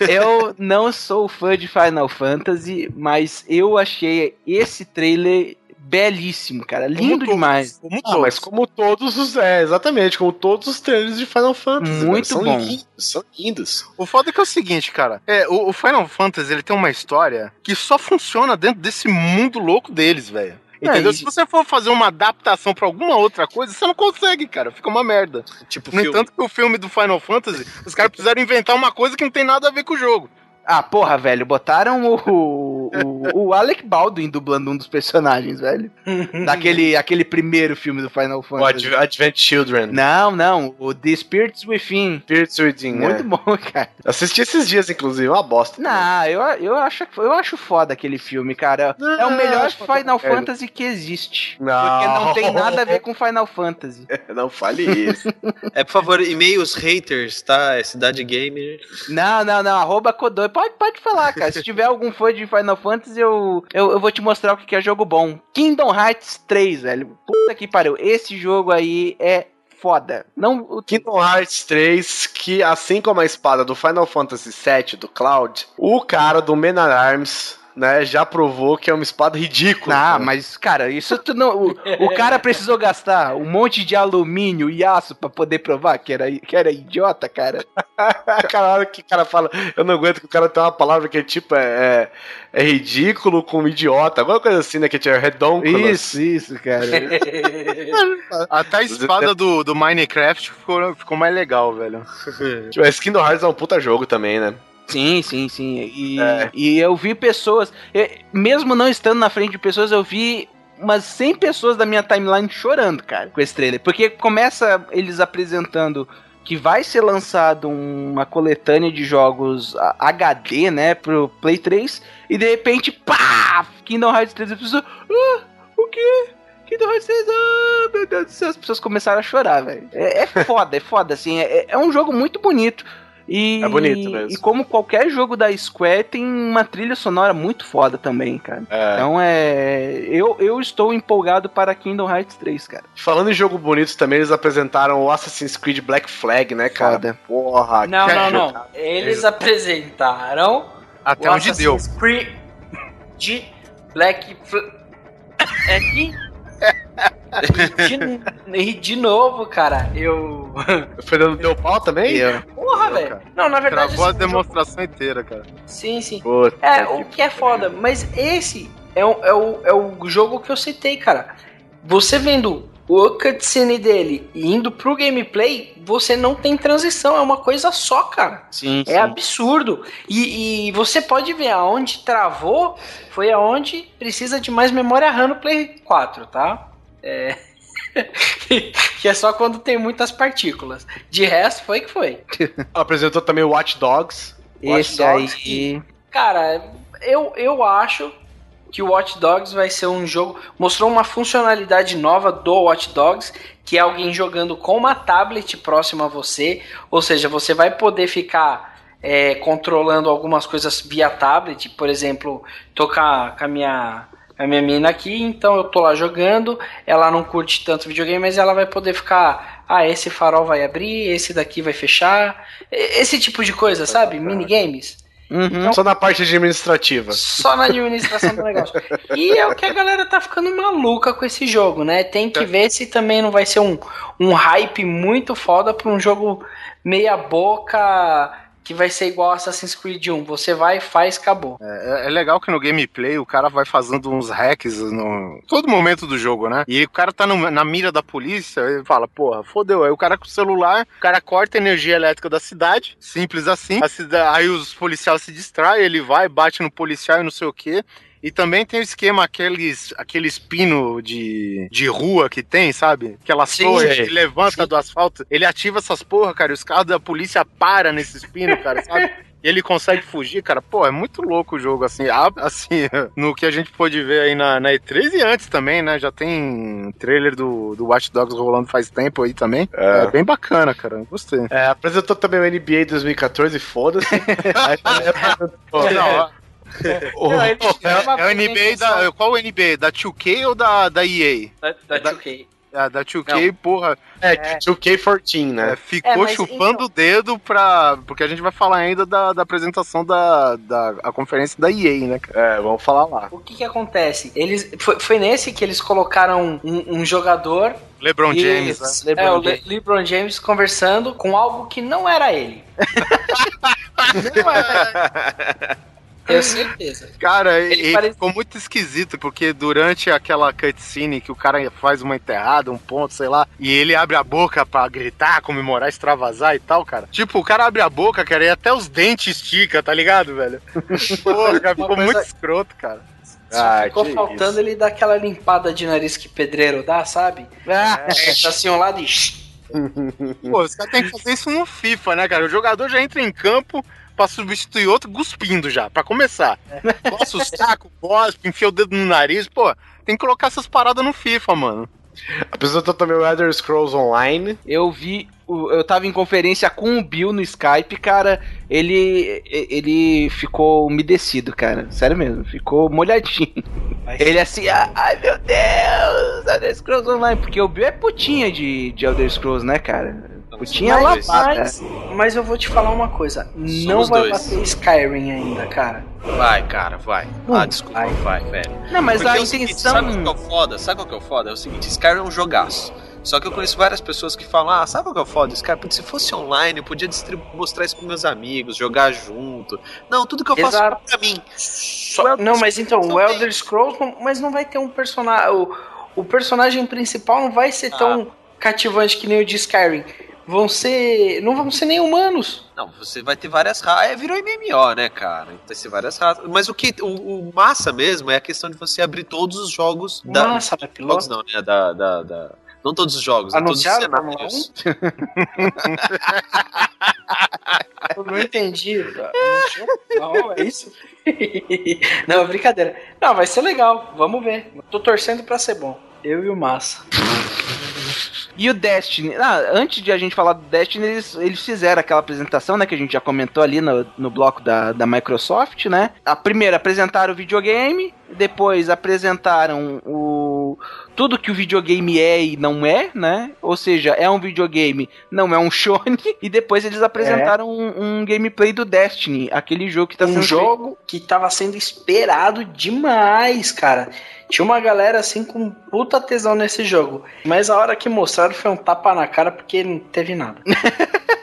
Eu não sou fã de Final Fantasy, mas eu achei esse trailer belíssimo, cara. Lindo todos, demais. Como Ah, mas como todos os. É, exatamente, como todos os trailers de Final Fantasy. Muito são bom. Lindos, são lindos. O foda é que é o seguinte, cara. É, o, o Final Fantasy ele tem uma história que só funciona dentro desse mundo louco deles, velho. Entendeu? É, e- Se você for fazer uma adaptação pra alguma outra coisa, você não consegue, cara. Fica uma merda. Tipo No filme. entanto, que o filme do Final Fantasy, os caras precisaram inventar uma coisa que não tem nada a ver com o jogo. Ah, porra, velho, botaram o, o, o Alec Baldwin dublando um dos personagens, velho. Daquele aquele primeiro filme do Final O Fantasy. Adv- Advent Children. Não, não, o The Spirits Within. Spirits Within, Muito é. bom, cara. Assisti esses dias, inclusive, uma bosta. Não, eu, eu, acho, eu acho foda aquele filme, cara. Não, é o melhor Final. Fantasy que existe. Não. Porque não tem nada a ver com Final Fantasy. Não fale isso. É, por favor, e-mails haters, tá? É Cidade Gamer. Não, não, não, arroba Kodoi. Pode, pode falar, cara. Se tiver algum fã de Final Fantasy, eu, eu, eu vou te mostrar o que é jogo bom. Kingdom Hearts 3, velho. Puta que pariu. Esse jogo aí é foda. Não, o Kingdom Hearts 3, que assim como a espada do Final Fantasy VII do Cloud, o cara do Men Arms, né, já provou que é uma espada ridícula. Ah, cara. mas, cara, isso tu não. O, o cara precisou gastar um monte de alumínio e aço pra poder provar que era, que era idiota, cara. Aquela hora que o cara fala, eu não aguento que o cara tem uma palavra que é tipo, é, é, é ridículo com idiota, alguma coisa assim, né, que é redonculas. Isso, isso, cara. Até a espada do, do Minecraft ficou, ficou mais legal, velho. Tipo, esse Kingdom Hearts é um puta jogo também, né? Sim, sim, sim. E, É. e eu vi pessoas, mesmo não estando na frente de pessoas, eu vi umas 100 pessoas da minha timeline chorando, cara, com esse trailer. Porque começa eles apresentando que vai ser lançado uma coletânea de jogos HD, né, pro Play 3, e de repente, pá! Kingdom Hearts 3, as pessoas, ah, o quê? Kingdom Hearts 3, ah, meu Deus do céu, as pessoas começaram a chorar, velho. É, é foda, é foda, assim, é, é um jogo muito bonito. E, É bonito mesmo. E como qualquer jogo da Square, tem uma trilha sonora muito foda também, cara. É. Então é. Eu, eu estou empolgado para Kingdom Hearts 3, cara. Falando em jogo bonito também, eles apresentaram o Assassin's Creed Black Flag, né, cara? Foda. Porra, Não, que não, jogo. não. Eles apresentaram Até o onde deu. Assassin's Creed de Black Fl- É que de, e de novo, cara, eu. O Fernando deu pau também? Porra, Não, velho. Não, na verdade. Travou a assim, jogo- demonstração inteira, cara. Sim, sim. Puta É, o que é foda, mas esse é o, é, o, é o jogo que eu citei, cara. Você vendo o cutscene dele e indo pro gameplay, você não tem transição, é uma coisa só, cara. Sim, É absurdo. E, e você pode ver aonde travou foi aonde precisa de mais memória RAM no Play 4, tá? É. que é só quando tem muitas partículas. De resto, foi que foi. Apresentou também o Watch Dogs. Esse Watch Dogs aí. Cara, eu, eu acho que o Watch Dogs vai ser um jogo. Mostrou uma funcionalidade nova do Watch Dogs, que é alguém jogando com uma tablet próxima a você. Ou seja, você vai poder ficar é, controlando algumas coisas via tablet, por exemplo, tocar com a minha a minha mina aqui, então eu tô lá jogando, ela não curte tanto videogame, mas ela vai poder ficar, ah, esse farol vai abrir, esse daqui vai fechar, esse tipo de coisa, sabe? Minigames. Uhum. Só na parte administrativa. Só na administração do negócio. E é o que a galera tá ficando maluca com esse jogo, né? Tem que ver se também não vai ser um, um hype muito foda pra um jogo meia boca que vai ser igual Assassin's Creed 1. Você vai, faz, acabou. É, é legal que no gameplay o cara vai fazendo uns hacks no todo momento do jogo, né? E o cara tá no- na mira da polícia e fala, porra, fodeu. Aí o cara com o celular, o cara corta a energia elétrica da cidade, simples assim. Cida- aí os policiais se distraem, ele vai, bate no policial e não sei o quê. E também tem o esquema, aqueles, aqueles pino de, de rua que tem, sabe? Aquelas Sim, torres que levanta do asfalto. Ele ativa essas porra, cara, e os carros da polícia param nesses pinos, cara, sabe? E ele consegue fugir, cara. Pô, é muito louco o jogo, assim. Ah, Assim, no que a gente pôde ver aí na, na E3 e antes também, né? Já tem trailer do, do Watch Dogs rolando faz tempo aí também. É, bem bacana, cara. Gostei. É, apresentou também o NBA 2014, foda-se. Aí também apresentou- Não, o- Não, ele- é, é o NBA da. Qual o NBA? Da 2K ou da, da EA? Da, da 2K. A da 2K, porra, é, 2K14, né? é, ficou É, chupando o dedo pra. Porque a gente vai falar ainda da, da apresentação da, da a conferência da EA, né? É, vamos falar lá. O que que acontece? Eles, foi, foi nesse que eles colocaram um, um jogador, LeBron James, Isso, né? é, o LeBron Le, LeBron James, conversando com algo que não era ele. não era. Tenho certeza. Cara, Ele ele parece- ficou muito esquisito, porque durante aquela cutscene que o cara faz uma enterrada, um ponto, sei lá, e ele abre a boca pra gritar, comemorar, extravasar e tal, cara. Tipo, o cara abre a boca, cara, e até os dentes estica, tá ligado, velho? Porra, cara, ficou coisa- muito escroto, cara. Só Ah, ficou faltando isso. ele dar aquela limpada de nariz que pedreiro dá, sabe? Ah, É, assim um lado e. Pô, os caras têm que fazer isso no FIFA, né, cara? O jogador já entra em campo pra substituir outro cuspindo já, pra começar. Coça o saco, cospe, enfia o dedo no nariz, pô. Tem que colocar essas paradas no FIFA, mano. Apresentou também o Elder Scrolls Online. Eu vi, eu tava em conferência com o Bill no Skype, cara. Ele, ele ficou umedecido, cara. Sério mesmo, ficou molhadinho. Ele assim, "Ah, ai meu Deus, Elder Scrolls Online. Porque o Bill é putinha de, de Elder Scrolls, né, cara? Putinha Somos dois. lavada. Mas, mas eu vou te falar uma coisa: não Somos vai dois. bater Skyrim ainda, cara. Vai, cara, vai. Ah, desculpa, vai. vai, velho. Não, mas Porque a é o seguinte, intenção. sabe qual que é o foda? Sabe qual que é o foda? É o seguinte, Skyrim é um jogaço. Só que eu conheço várias pessoas que falam, ah, sabe qual que é o foda? Skyrim, Putz, se fosse online, eu podia mostrar isso pros meus amigos, jogar junto. Não, tudo que eu faço Exato. é pra mim. Só- O não, mas então, o. Elder Scrolls, não- mas não vai ter um personagem. O, o personagem principal não vai ser tão cativante que nem o de Skyrim. Vão ser. Não vão ser nem humanos. Não, você vai ter várias raças. É, virou MMO, né, cara? Vai ser várias raças. Mas o que o, o massa mesmo é a questão de você abrir todos os jogos da. Nossa, vai Jogos não, né? Da, da, da- Não todos os jogos, né? todos os Anunciaram cenários. Eu não entendi. Não, é isso? Não, brincadeira. Não, vai ser legal. Vamos ver. Tô torcendo pra ser bom. Eu e o Massa. E o Destiny? Ah, antes de a gente falar do Destiny, eles, eles fizeram aquela apresentação, né? Que a gente já comentou ali no, no bloco da, da Microsoft, né? A primeira apresentaram o videogame, depois apresentaram o. Tudo que o videogame é e não é, né? Ou seja, é um videogame, não é um shone. E depois eles apresentaram um, um gameplay do Destiny, aquele jogo que tá um sendo jogo que tava sendo esperado demais, cara. Tinha uma galera assim com puta tesão nesse jogo. Mas a hora que mostraram foi um tapa na cara porque não teve nada.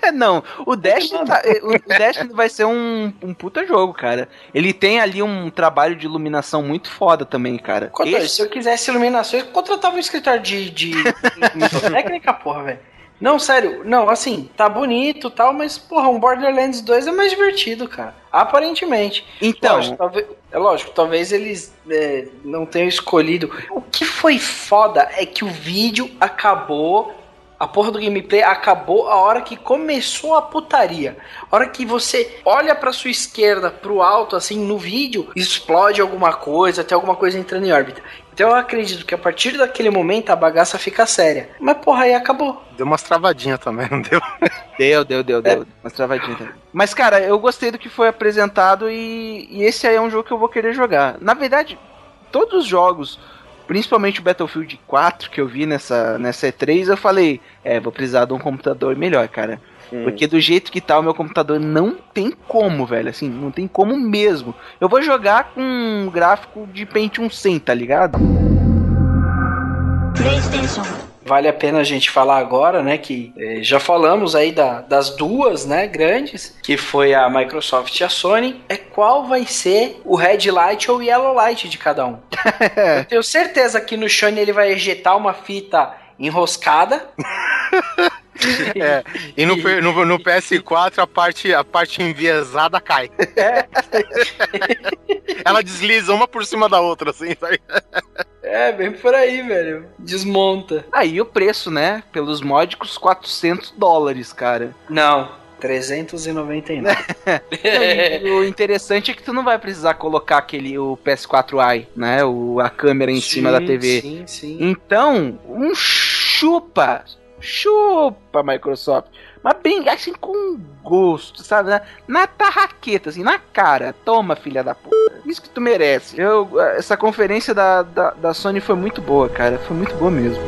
É, não. O Destiny, tá- o o Destiny vai ser um, um puta jogo, cara. Ele tem ali um trabalho de iluminação muito foda também, cara. Esse- Se eu quisesse iluminação, eu contratava um escritório de, de, de técnica, porra, velho. Não, sério, não, assim, tá bonito e tal, mas, porra, um Borderlands 2 é mais divertido, cara. Aparentemente. Então, Lógico, talvez, é lógico, talvez eles é, não tenham escolhido. O que foi foda é que o vídeo acabou. A porra do gameplay acabou a hora que começou a putaria. A hora que você olha pra sua esquerda, pro alto, assim, no vídeo, explode alguma coisa, tem alguma coisa entrando em órbita. Então eu acredito que a partir daquele momento a bagaça fica séria. Mas porra, aí acabou. Deu umas travadinhas também, não deu? Deu, deu, deu, deu. Umas travadinhas também. Mas, cara, eu gostei do que foi apresentado e, e esse aí é um jogo que eu vou querer jogar. Na verdade, todos os jogos, principalmente o Battlefield 4 que eu vi nessa, nessa E3, eu falei, é, vou precisar de um computador melhor, cara. Porque do jeito que tá o meu computador, não tem como, velho. Assim, não tem como mesmo. Eu vou jogar com um gráfico de Pentium 100, tá ligado? Vale a pena a gente falar agora, né, que eh, já falamos aí da- das duas, né, grandes, que foi a Microsoft e a Sony, é qual vai ser o Red Light ou Yellow Light de cada um. Eu tenho certeza que no Sony ele vai ejetar uma fita enroscada. É, e no, no- no PS4 a parte, a parte enviesada cai. Ela desliza uma por cima da outra, assim, sabe? É, bem por aí, velho. Desmonta. Aí o preço, né? Pelos módicos 400 dólares, cara. Não, 399. E o interessante é que tu não vai precisar colocar aquele o PS4i, né? O, a câmera em cima da TV. Sim, sim. Então, um chupa, chupa Microsoft. Mas bem assim com gosto, sabe? Na, na tarraqueta, assim, na cara. Toma, filha da puta. Isso que tu merece. Eu, essa conferência da, da, da Sony foi muito boa, cara. Foi muito boa mesmo.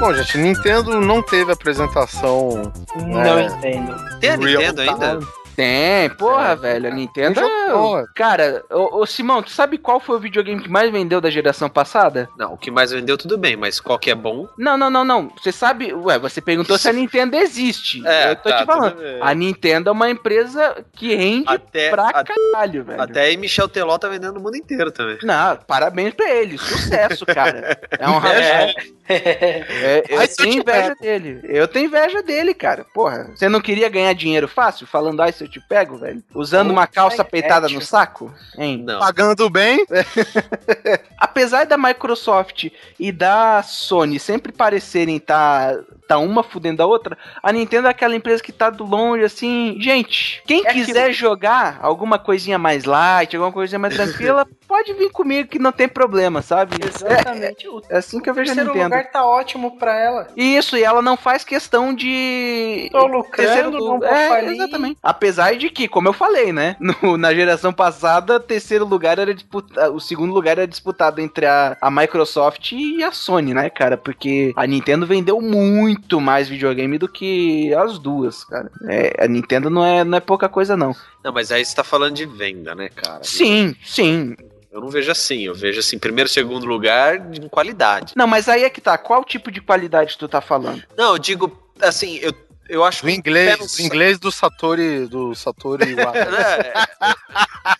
Bom, gente, Nintendo não teve apresentação. Não É. entendo. Tem a Nintendo ainda? Tem, porra, velho. A Nintendo. Jogo é. Cara, ô, ô, Simão, tu sabe qual foi o videogame que mais vendeu da geração passada? Não, o que mais vendeu tudo bem, mas qual que é bom? Não, não, não, não. Você sabe. Ué, você perguntou se a Nintendo existe. É, eu tô tá, te falando. A Nintendo é uma empresa que rende Até, pra a- caralho, velho. até aí Michel Teló tá vendendo no mundo inteiro também. Não, parabéns pra ele. Sucesso, cara. É um É. É, eu tenho te inveja dele. Eu tenho inveja dele, cara. Porra, você não queria ganhar dinheiro fácil? Falando, ai, se eu te pego, velho? Usando uma calça peitada no saco? Hein? Não. Pagando bem, Apesar da Microsoft e da Sony sempre parecerem tá, tá uma fudendo a outra, a Nintendo é aquela empresa que tá do longe, assim. Gente, quem É quiser jogar alguma coisinha mais light, alguma coisinha mais tranquila, pode vir comigo que não tem problema, sabe? Exatamente. O É assim que eu vejo a terceiro Nintendo. lugar tá ótimo pra ela. Isso, e ela não faz questão de. Tô lucrando, terceiro não É, falir. exatamente. Apesar de que, como eu falei, né? no- na geração passada, terceiro lugar era disputado. O segundo lugar era disputado entre a, a Microsoft e a Sony, né, cara? Porque a Nintendo vendeu muito mais videogame do que as duas, cara. É, a Nintendo não é, não é pouca coisa, não. Não, mas aí você tá falando de venda, né, cara? Sim, sim. Eu não vejo assim, eu vejo assim, primeiro, segundo lugar em qualidade. Não, mas aí é que tá. Qual tipo de qualidade tu tá falando? Não, eu digo, assim, eu, eu acho do que. inglês, no do inglês do Satori, do Satori Iwata.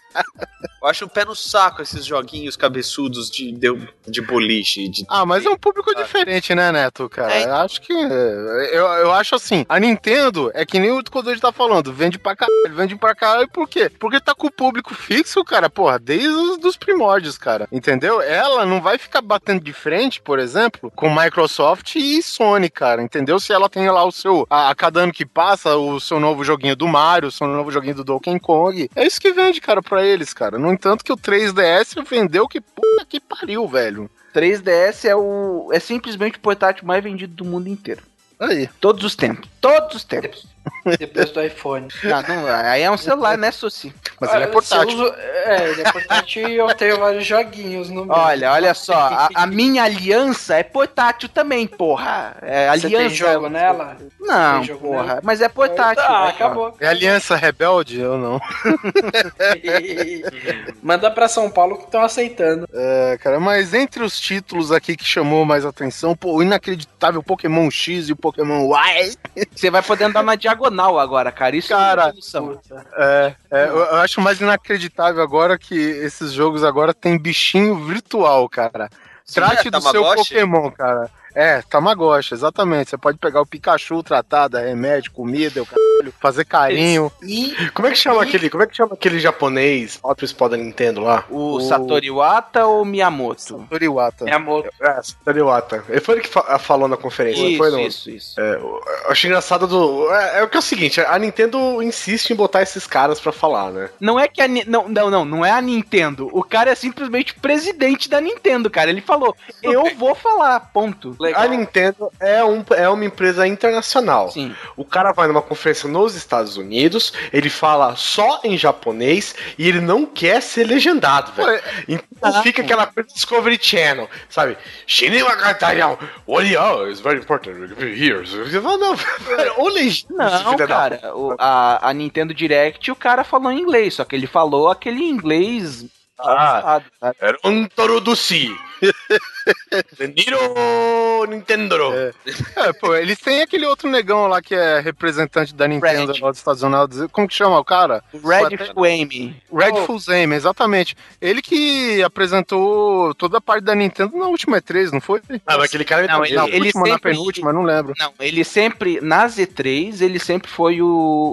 Eu acho um pé no saco esses joguinhos cabeçudos de, de, de boliche. De, Ah, mas é um público diferente, né, Neto, cara? É. Eu acho que. Eu, eu acho assim, a Nintendo é que nem o Codor tá falando, vende pra caralho, vende pra caralho, por quê? Porque tá com o público fixo, cara, porra, desde os dos primórdios, cara. Entendeu? Ela não vai ficar batendo de frente, por exemplo, com Microsoft e Sony, cara. Entendeu? Se ela tem lá o seu. A, a cada ano que passa, o seu novo joguinho do Mario, o seu novo joguinho do Donkey Kong. É isso que vende, cara, pra eles, cara. No entanto, que o 3DS vendeu que puta que pariu, velho. 3DS é o. é simplesmente o portátil mais vendido do mundo inteiro. Aí. Todos os tempos. Todos os tempos. Depois do iPhone. Não, não, aí é um celular, né, Soci? Mas ele é Ah, portátil. uso- É, ele é portátil e eu tenho vários joguinhos no meu. Olha, olha só, a, a minha aliança é portátil também, porra. É, Você aliança. tem jogo nela? Não, Tem jogo porra. nela? Mas é portátil. Ah, né, acabou. É Aliança Rebelde? Eu não. Manda pra São Paulo que estão aceitando. É, cara, mas entre os títulos aqui que chamou mais atenção, pô, o inacreditável Pokémon X e o Pokémon Y. Você vai poder andar na diagonal agora, cara. Isso Cara, é. É, eu, acho mais inacreditável agora que esses jogos agora tem bichinho virtual, cara. Trate é do seu? Pokémon, cara. É, Tamagotchi, exatamente. Você pode pegar o Pikachu, tratar, dar remédio, comida, o caralho, fazer carinho. E Como é que chama aquele, como é que chama aquele japonês Auto da Nintendo lá? O, Satoru Iwata ou Miyamoto? Toriwata. é amor. É, Satoru Iwata. Ele foi ele que fa- falou na conferência, não Isso, foi não? isso, isso. É, eu acho engraçado do. É, é o que é o seguinte, a Nintendo insiste em botar esses caras pra falar, né? Não é que a. Ni- Não, não, não, não é a Nintendo. O cara é simplesmente presidente da Nintendo, cara. Ele falou, eu vou falar, ponto. A Nintendo é, um, é uma empresa internacional. Sim. O cara vai numa conferência nos Estados Unidos, ele fala só em japonês e ele não quer ser legendado, velho. Então fica aquela coisa do Discovery Channel, sabe? Shinima Katarian, Oriol is very important here. Você fala, não, velho, ô legenda, Não, cara, o- a, a Nintendo Direct o cara falou em inglês, só que ele falou aquele inglês. Ah. Era um introduci. Niro Nintendo. É, pô, eles têm aquele outro negão lá que é representante da Nintendo Red. lá dos Estados Unidos. Como que chama o cara? Red Flame. Red Full Zame, exatamente. Ele que apresentou toda a parte da Nintendo na última E3, não foi? Ah, mas aquele cara Não, ele, ele- na ele na sempre- penúltima, não lembro. Não, ele sempre, na Z3, ele sempre foi o,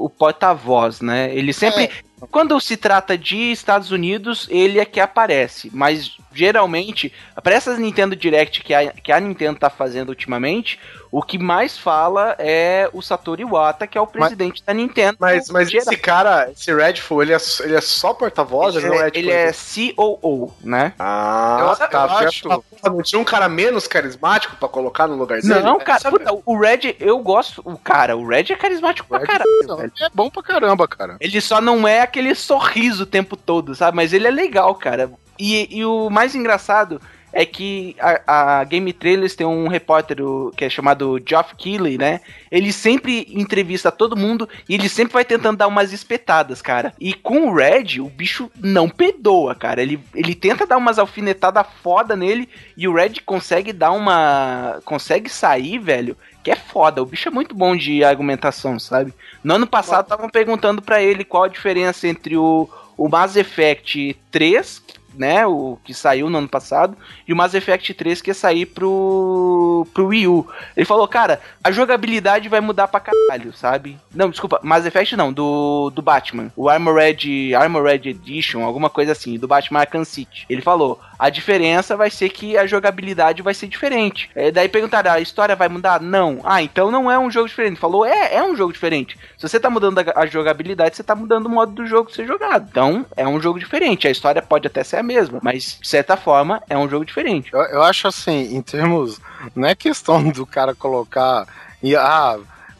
o porta-voz, né? Ele sempre. Quando se trata de Estados Unidos, ele é que aparece. Mas geralmente, para essas Nintendo Direct que a, que a Nintendo tá fazendo ultimamente, o que mais fala é o Satoru Iwata, que é o presidente da Nintendo. Mas, mas geral. esse cara, esse Redful, ele é, ele é só porta-voz? Ele, é tipo. ele é COO, né? Ah, Eu- tá. eu acho- Não tinha um cara menos carismático pra colocar no lugar dele? Não, cara, puta, o Red, eu gosto. O cara, o Red é carismático pra Red caralho. Não, velho. ele é bom pra caramba, cara. Ele só não é aquele sorriso o tempo todo, sabe? Mas ele é legal, cara. E, e o mais engraçado é que a, a Game Trailers tem um repórter que é chamado Geoff Keighley, né? Ele sempre entrevista todo mundo e ele sempre vai tentando dar umas espetadas, cara. E com o Red, o bicho não perdoa, cara. Ele, ele tenta dar umas alfinetadas foda nele e o Red consegue dar uma. consegue sair, velho. Que é foda, o bicho é muito bom de argumentação, sabe? No ano passado estavam perguntando pra ele qual a diferença entre o, o Mass Effect 3, né, o que saiu no ano passado, e o Mass Effect 3 que ia sair pro, pro Wii U. Ele falou, cara, a jogabilidade vai mudar pra caralho, sabe? Não, desculpa, Mass Effect não, do, do Batman. O Armored, Armored Edition, alguma coisa assim, do Batman Arkham City. Ele falou, a diferença vai ser que a jogabilidade vai ser diferente. É, daí perguntaram, a história vai mudar? Não. Ah, então não é um jogo diferente. Falou, é, é um jogo diferente. Se você tá mudando a, a jogabilidade, você tá mudando o modo do jogo ser jogado. Então, é um jogo diferente. A história pode até ser a mesma, mas, de certa forma, é um jogo diferente. Eu, eu acho assim, em termos. Não é questão do cara colocar. E, ah,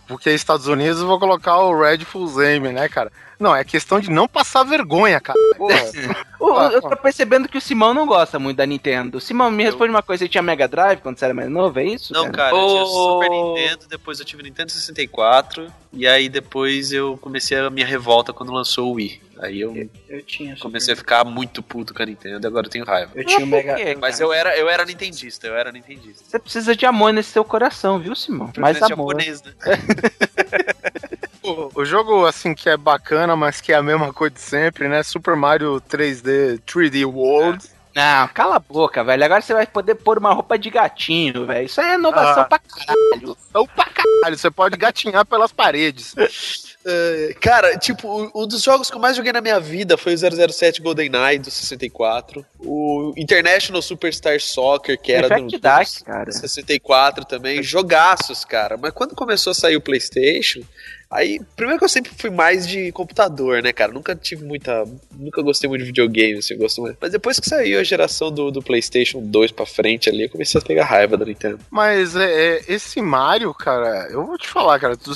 porque é Estados Unidos eu vou colocar o Red Full Zame, né, cara? Não, é questão de não passar vergonha, cara. Ah, eu tô percebendo que o Simão não gosta muito da Nintendo. Simão, me responde uma coisa: você tinha Mega Drive quando você era mais novo? É isso? Não, cara, eu tinha Super Nintendo, depois eu tive Nintendo 64, e aí depois eu comecei a minha revolta quando lançou o Wii. Aí eu Eu tinha. comecei a ficar muito puto com a Nintendo e agora eu tenho raiva. Eu tinha o Mega. Mas eu era, eu era nintendista, eu era nintendista. Você precisa de amor nesse seu coração, viu, Simão? Mais amor. japonês, né? O jogo, assim, que é bacana, mas que é a mesma coisa de sempre, né? Super Mario 3D, 3D World. Não, cala a boca, velho. Agora você vai poder pôr uma roupa de gatinho, velho. Isso é inovação Ah. pra caralho. Então, pra caralho, você pode gatinhar pelas paredes. É, cara, tipo, um dos jogos que eu mais joguei na minha vida foi o 007 GoldenEye do 64. O International Superstar Soccer, que era do, Perfect Dark, cara. do 64 também. Jogaços, cara. Mas quando começou a sair o PlayStation, aí, primeiro que eu sempre fui mais de computador, né, cara? Nunca tive muita. Nunca gostei muito de videogame, assim, eu gosto mais. Mas depois que saiu a geração do, do PlayStation 2 pra frente ali, eu comecei a pegar raiva da Nintendo. Mas é, é, esse Mario, cara, eu vou te falar, cara, tu,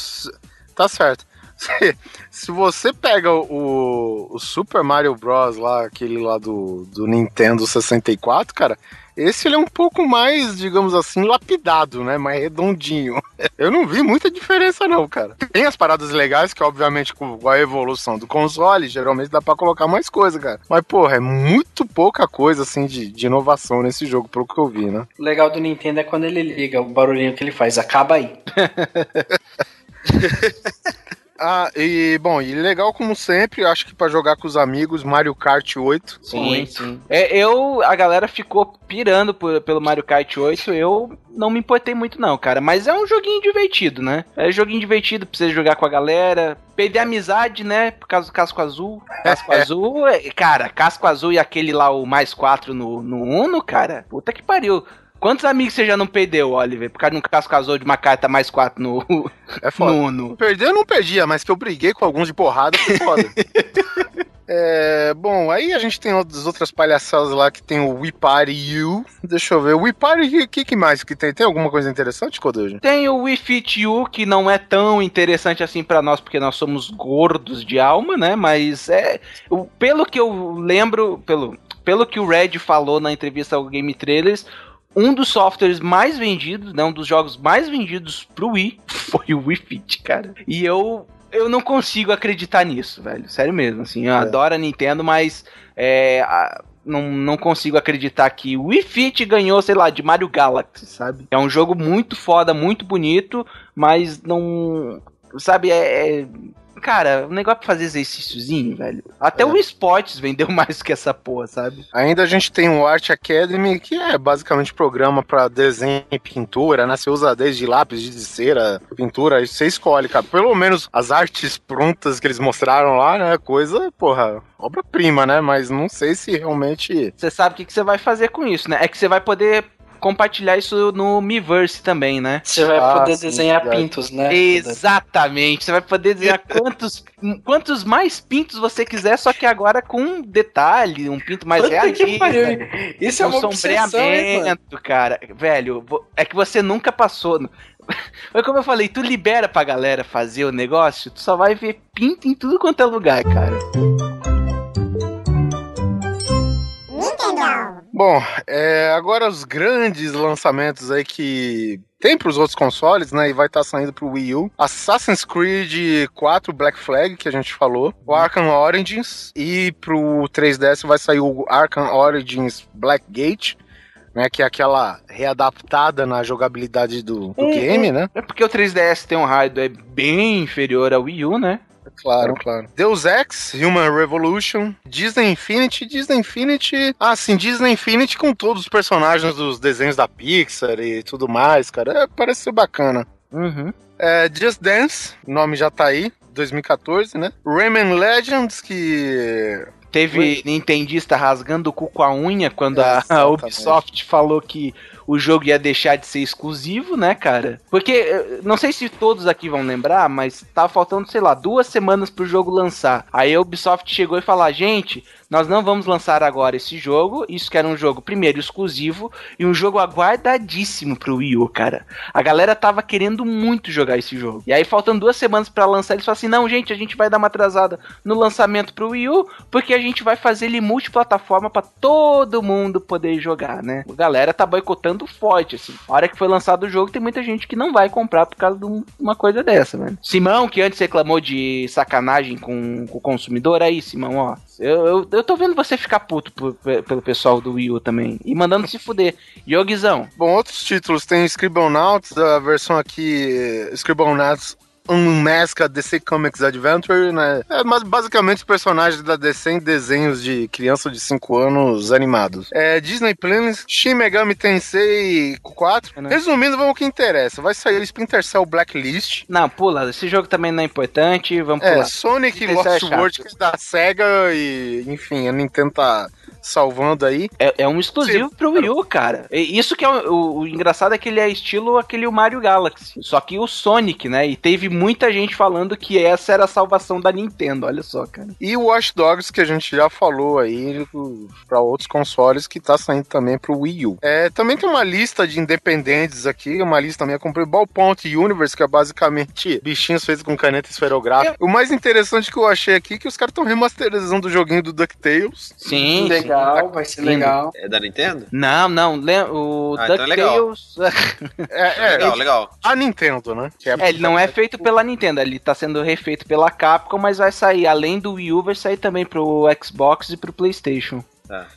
tá certo. Se, se você pega o, o Super Mario Bros. lá, aquele lá do, do Nintendo 64, cara, esse ele é um pouco mais, digamos assim, lapidado, né? Mais redondinho. Eu não vi muita diferença, não, cara. Tem as paradas legais, que obviamente com a evolução do console, geralmente dá pra colocar mais coisa, cara. Mas, porra, é muito pouca coisa, assim, de, de inovação nesse jogo, pelo que eu vi, né? O legal do Nintendo é quando ele liga, o barulhinho que ele faz. Acaba aí. Ah, e bom, e legal como sempre, acho que pra jogar com os amigos, Mario Kart 8. Sim, sim. É, eu, a galera ficou pirando por- pelo Mario Kart 8, eu não me importei muito não, cara, mas é um joguinho divertido, né? É um joguinho divertido pra você jogar com a galera, perder a amizade, né, por causa do casco azul. Casco azul, é- cara, casco azul e aquele lá, o mais 4 no, no Uno, cara, puta que pariu. Quantos amigos você já não perdeu, Oliver? Por causa de um casco azul de uma carta mais 4 no, É foda. no Uno? Perder eu não perdia, mas que eu briguei com alguns de porrada foi foda. É, bom, aí a gente tem outras, outras palhaçadas lá que tem o We Party You. Deixa eu ver. We Party o que, que mais que tem? Tem alguma coisa interessante, Kodoji? Tem o We Fit You, que não é tão interessante assim pra nós, porque nós somos gordos de alma, né? Mas é. Pelo que eu lembro, pelo, pelo que o Red falou na entrevista ao Game Trailers, um dos softwares mais vendidos, né? Um dos jogos mais vendidos pro Wii foi o Wii Fit, cara. E eu. Eu não consigo acreditar nisso, velho. Sério mesmo, assim. Eu adoro a Nintendo, mas. É, a- não, não consigo acreditar que o Wii Fit ganhou, sei lá, de Mario Galaxy, sabe? É um jogo muito foda, muito bonito, mas não. Sabe, é. é- Cara, um negócio pra fazer exercíciozinho, velho. Até o esportes vendeu mais que essa porra, sabe? Ainda a gente tem o Art Academy, que é basicamente programa pra desenho e pintura, né? Você usa desde lápis de cera, pintura, você escolhe, cara. Pelo menos as artes prontas que eles mostraram lá, né? Coisa, porra, obra-prima, né? Mas não sei se realmente. Você sabe o que, que você vai fazer com isso, né? É que você vai poder compartilhar isso no Miiverse também, né? Você vai Ah, poder sim, desenhar verdade. pintos, né? Exatamente. Você vai poder desenhar quantos, quantos mais pintos você quiser, só que agora com um detalhe, um pinto mais realista. Isso é um uma obsessão, hein, sombreamento, cara. Velho, é que você nunca passou. no- Foi como eu falei, tu libera pra galera fazer o negócio, tu só vai ver pinto em tudo quanto é lugar, cara. Bom, é, agora os grandes lançamentos aí que tem pros outros consoles, né? E vai estar saindo pro Wii U. Assassin's Creed 4 Black Flag, que a gente falou. O Arkham Origins. E pro 3DS vai sair o Arkham Origins Blackgate. Né, que é aquela readaptada na jogabilidade do, do Hum, game, né? É porque o 3DS tem um hardware bem inferior ao Wii U, né? Claro, claro. Deus Ex, Human Revolution, Disney Infinity, Disney Infinity. Ah, sim, Disney Infinity com todos os personagens dos desenhos da Pixar e tudo mais, cara. É, parece ser bacana. Uhum. É, Just Dance, o nome já tá aí, 2014, né? Rayman Legends, que. Teve Nintendista rasgando o cu com a unha quando a, a. Ubisoft falou que o jogo ia deixar de ser exclusivo, né, cara? Porque, eh, não sei se todos aqui vão lembrar, mas tava faltando, sei lá, duas semanas pro jogo lançar. Aí a Ubisoft chegou e falou: gente, nós não vamos lançar agora esse jogo. Isso que era um jogo, primeiro, exclusivo e um jogo aguardadíssimo pro Wii U, cara. A galera tava querendo muito jogar esse jogo. E aí, faltando duas semanas pra lançar, eles falaram assim: não, gente, a gente vai dar uma atrasada no lançamento pro Wii U, porque a gente vai fazer ele multiplataforma pra todo mundo poder jogar, né? A galera tá boicotando forte, assim. A hora que foi lançado o jogo, tem muita gente que não vai comprar por causa de um- uma coisa dessa, velho. Simão, que antes reclamou de sacanagem com, com o consumidor, aí, Simão, ó. Eu, eu, eu tô vendo você ficar puto por- pelo pessoal do Wii U também. E mandando se fuder. Yoguizão, Bom, outros títulos tem Scribblenauts, a versão aqui. Scribblenauts Unmasked DC Comics Adventure, né? É mas basicamente os personagens da DC em desenhos de criança de 5 anos animados. É Disney Plus, Shin Megami Tensei 4. né? Resumindo, vamos ao que interessa. Vai sair o Splinter Cell Blacklist. não, pula. Esse jogo também não é importante. Vamos É, pular. Sonic é Lost chato. World, que é da SEGA e, enfim, a Nintendo tá salvando aí. É, é um exclusivo Sim. pro Wii U, cara. E isso que é o, o- engraçado é que ele é estilo aquele Mario Galaxy. Só que o Sonic, né? E teve muita gente falando que essa era a salvação da Nintendo. Olha só, cara. E o Watch Dogs, que a gente já falou aí para outros consoles, que tá saindo também pro Wii U. É, também tem uma lista de independentes aqui, uma lista também, eu comprei Ballpoint Universe, que é basicamente bichinhos feitos com caneta esferográfica. O mais interessante que eu achei aqui é que os caras estão remasterizando o joguinho do DuckTales. Sim, Legal, vai ser lindo. legal. É da Nintendo? Não, não. O Ah, então é legal. DuckTales. É, é, legal, legal. a Nintendo, né? Que é- É, ele não é feito pela Nintendo, ele tá sendo refeito pela Capcom, mas vai sair, além do Wii U, vai sair também pro Xbox e pro PlayStation.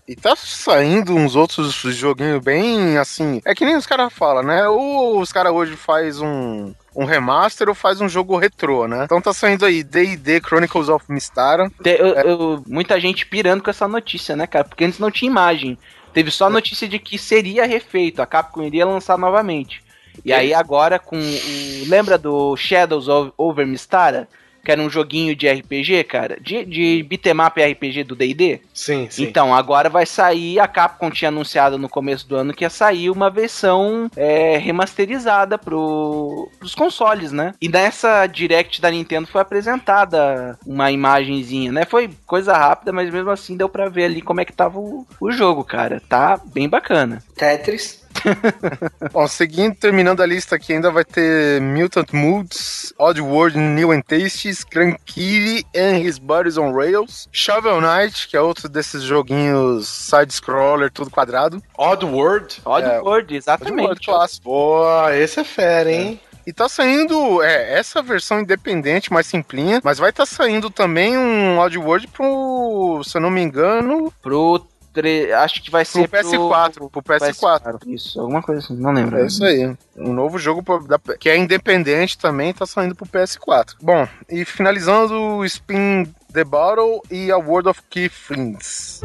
E tá saindo uns outros joguinhos bem assim. É que nem os caras falam, né? Ou os caras hoje faz um. Um remaster ou faz um jogo retrô, né? Então tá saindo aí D&D Chronicles of Mystara. Te- eu- eu- muita gente pirando com essa notícia, né, cara? Porque antes não tinha imagem. Teve só a notícia de que seria refeito, a Capcom iria lançar novamente. E aí agora com o. Lembra do Shadows of- Over Mystara? Que era um joguinho de RPG, cara? De, de beat'em up RPG do D&D? Sim, sim. Então, agora vai sair, a Capcom tinha anunciado no começo do ano que ia sair uma versão é, remasterizada pro, pros consoles, né? E nessa Direct da Nintendo foi apresentada uma imagenzinha, né? Foi coisa rápida, mas mesmo assim deu pra ver ali como é que tava o, o jogo, cara. Tá bem bacana. Tetris. Bom, seguindo, terminando a lista aqui, ainda vai ter Mutant Moods, Odd World New and Tastes, Cranky and His Buddies on Rails, Shovel Knight, que é outro desses joguinhos side-scroller, tudo quadrado. Odd World. Odd É, World, exatamente. Odd World clássico. Boa, esse é fera, hein? E tá saindo, é, essa versão independente, mais simplinha, mas vai tá saindo também um Odd World pro, se eu não me engano, Pro. Tre- Acho que vai pro ser PS4, pro PS4. Isso, alguma coisa assim, não lembro. É isso aí. Um novo jogo pro- da- que é independente também, tá saindo pro PS4. Bom, e finalizando o Spin the Battle e a World of Keyframes.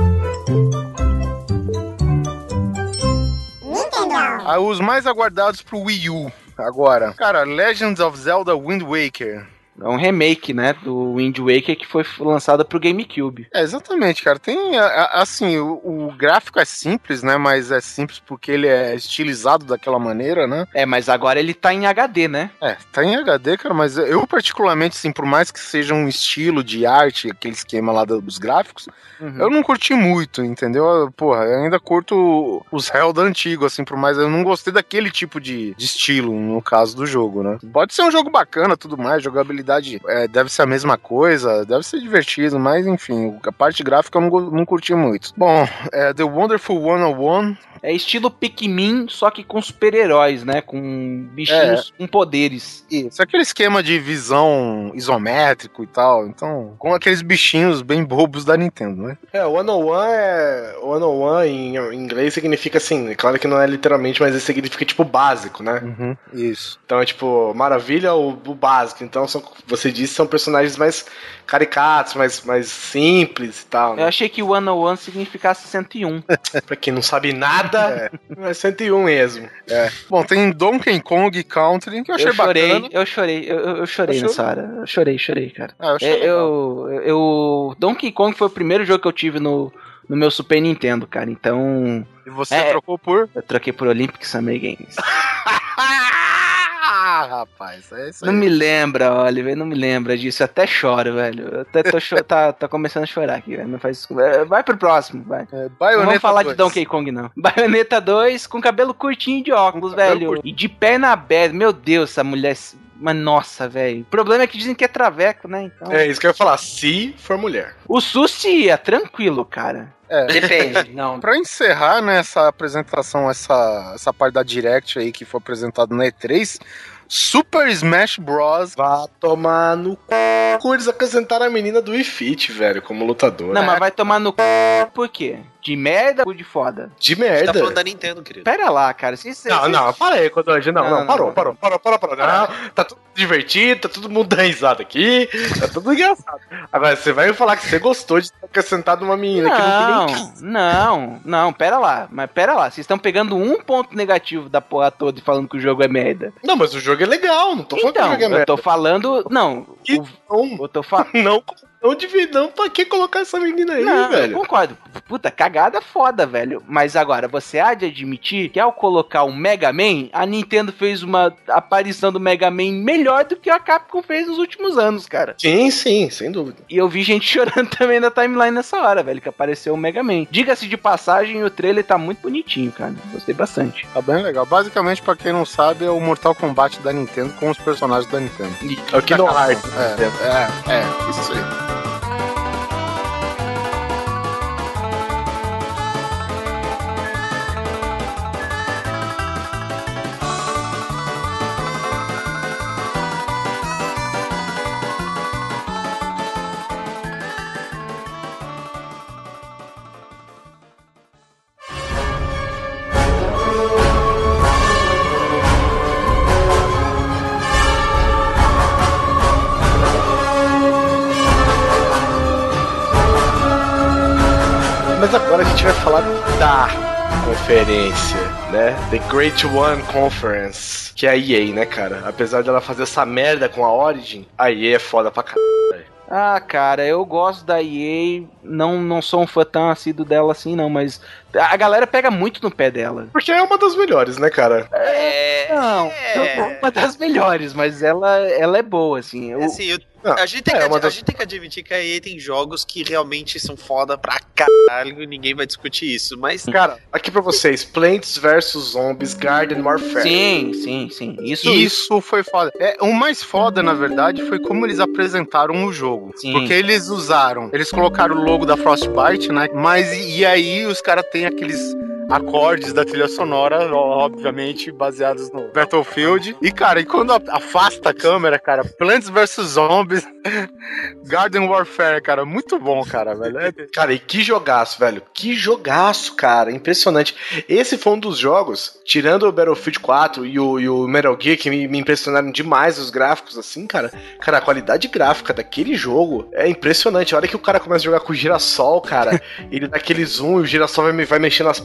Ah, os mais aguardados pro Wii U agora. Cara, Legends of Zelda Wind Waker. É um remake, né, do Wind Waker que foi lançado pro GameCube. É, exatamente, cara. Tem, assim, o, o gráfico é simples, né? Mas é simples porque ele é estilizado daquela maneira, né? É, mas agora ele tá em HD, né? É, tá em HD, cara, mas eu particularmente, assim, por mais que seja um estilo de arte, aquele esquema lá dos gráficos, Uhum. eu não curti muito, entendeu? Porra, eu ainda curto os Zelda antigos, assim, por mais eu não gostei daquele tipo de, de estilo, no caso do jogo, né? Pode ser um jogo bacana, tudo mais, jogabilidade é, deve ser a mesma coisa, deve ser divertido, mas enfim, a parte gráfica eu não, não curti muito. Bom, é, The Wonderful 101, É estilo Pikmin, só que com super-heróis, né? Com bichinhos com poderes. Isso, aquele esquema de visão isométrico e tal. Então, com aqueles bichinhos bem bobos da Nintendo, né? É, o 101 é. O 101 em em inglês significa assim, é claro que não é literalmente, mas ele significa tipo básico, né? Uhum, isso. Então é tipo, maravilha o, o básico. Então, são, você disse, são personagens mais caricatos, mais, mais simples e tal. Eu Né? achei que o 101 significasse 101. Pra quem não sabe nada, é 101 mesmo. Bom, tem Donkey Kong Country, que eu achei Eu chorei, bacana. eu chorei, eu, eu- eu chorei Achou? nessa hora. Eu chorei, chorei, cara. Ah, eu achei É, eu, eu, eu- Donkey Kong foi o primeiro jogo que eu tive no, no meu Super Nintendo, cara. Então, E você É. trocou por... eu troquei por Olympic Summer Games. Ah, rapaz, é isso aí. Não me lembra, Oliver, não me lembra disso. Eu até choro, velho. Eu até tô, cho- tá, tá começando a chorar aqui, velho. Não faz isso. É, Vai pro próximo, vai. É, Não vamos falar 2. de Donkey Kong, não. Bayonetta 2 com cabelo curtinho de óculos, velho. E de perna aberta. Meu Deus, essa mulher. Mas nossa, velho. O problema é que dizem que é traveco, né? Então. É isso que eu ia falar, se for mulher. O Sushi ia tranquilo, cara. Depende. Não. Pra encerrar nessa apresentação, essa, essa parte da Direct aí que foi apresentada na E3, Super Smash Bros. Vá tomar no cu. Eles acrescentaram a menina do Ifit, velho, como lutadora. Não, mas vai tomar no c... Por quê? De merda ou de foda? De gente merda. tá falando da Nintendo, querido. Pera lá, cara. Se, se, Não, se- não, para aí, Kodoji. Não, Não, não, parou, não. parou, parou, parou, parou. Não, tá tudo divertido, tá todo mundo dando risada aqui, tá tudo engraçado. Agora, você vai me falar que você gostou de ter acrescentado uma menina que não tem nem Não, não, não, pera lá. Mas pera lá. Vocês estão pegando um ponto negativo da porra toda e falando que o jogo é merda. Não, mas o jogo é legal, não tô falando Então, que o jogo é eu merda. tô falando. Não, Que o- Não, eu tô falando. não, não, divi- não, pra que colocar essa menina aí, Não, eu velho? concordo. Puta, cagada foda, velho. Mas agora, você há de admitir que ao colocar o Mega Man, a Nintendo fez uma aparição do Mega Man melhor do que a Capcom fez nos últimos anos, cara. Sim, sim, sem dúvida. E eu vi gente chorando também na timeline nessa hora, velho, que apareceu o Mega Man. Diga-se de passagem, o trailer tá muito bonitinho, cara. Gostei bastante. Tá bem legal. Basicamente, pra quem não sabe, é o Mortal Kombat da Nintendo com os personagens da Nintendo. É o Kingdom Hearts. É, é, é, isso aí. Conferência, né? The Great One Conference, que é a EA, né, cara? Apesar dela fazer essa merda com a Origin, a EA é foda pra caralho. Ah, cara, eu gosto da EA, não, não sou um fã tão assíduo dela assim, não, mas a galera pega muito no pé dela. Porque é uma das melhores, né, cara? É. Não, é. não uma das melhores, mas ela, ela é boa, assim. Eu, Assim, eu- Não, a, gente tem é que, uma ad- das- a gente tem que admitir que a EA tem jogos que realmente são foda pra caralho e ninguém vai discutir isso. Mas Cara, aqui pra vocês, Plants vs Zombies Garden Warfare. sim, sim, sim. Isso, Isso foi foda. É, o mais foda, na verdade, foi como eles apresentaram o jogo. Sim. Porque eles usaram, eles colocaram o logo da Frostbite, né? Mas e, e aí os caras têm aqueles acordes da trilha sonora, obviamente, baseados no Battlefield. E, cara, e quando afasta a câmera, cara, Plants vs Zombies, Garden Warfare, cara, muito bom, cara, velho. É- Cara, e que jogaço, velho. Que jogaço, cara. Impressionante. Esse foi um dos jogos, tirando o Battlefield 4 e o, e o Metal Gear, que me, me impressionaram demais os gráficos, assim, cara. Cara, a qualidade gráfica daquele jogo é impressionante. A hora que o cara começa a jogar com o girassol, cara, ele dá aquele zoom e o girassol vai, vai mexendo as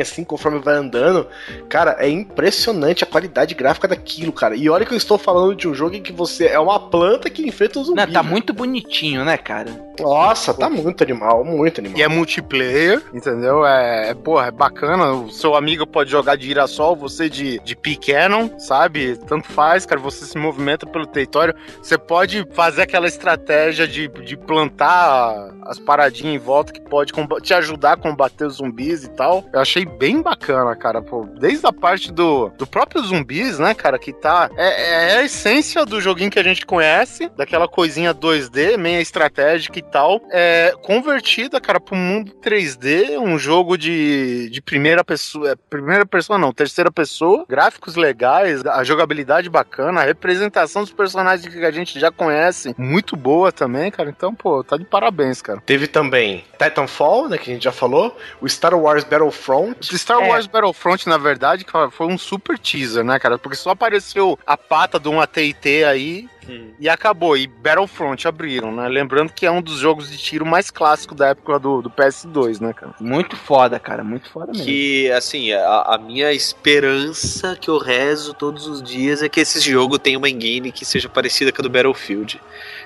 assim, conforme vai andando. Cara, é impressionante a qualidade gráfica daquilo, cara. E olha que eu estou falando de um jogo em que você é uma planta que enfrenta os zumbis. Não, tá muito bonitinho, né, cara? Nossa, tá muito animal, muito animal. E é multiplayer, entendeu? É, é, porra, é bacana. O seu amigo pode jogar de girassol, você de, de P-Cannon, sabe? Tanto faz, cara. Você se movimenta pelo território. Você pode fazer aquela estratégia de, de plantar as paradinhas em volta que pode te ajudar a combater os zumbis e tal. Eu achei bem bacana, cara. Pô, desde a parte do, do próprio zumbis, né, cara? Que tá. É, é a essência do joguinho que a gente conhece, daquela coisinha 2D, meio estratégica e tal. É convertida, cara, pro mundo 3D, um jogo de, de primeira pessoa. é, Primeira pessoa não, terceira pessoa. Gráficos legais, a jogabilidade bacana, a representação dos personagens que a gente já conhece, muito boa também, cara. Então, pô, tá de parabéns, cara. Teve também Titanfall, né, que a gente já falou, o Star Wars Battlefront. Star É. Wars Battlefront, na verdade, cara, foi um super teaser, né, cara? Porque só apareceu a pata de um AT&T aí e acabou. E Battlefront abriram, né? Lembrando que é um dos jogos de tiro mais clássicos da época do, do PS2, né, cara? Muito foda, cara, muito foda mesmo. que, assim, a, a minha esperança que eu rezo todos os dias é que esse jogo tenha uma engine que seja parecida com a do Battlefield.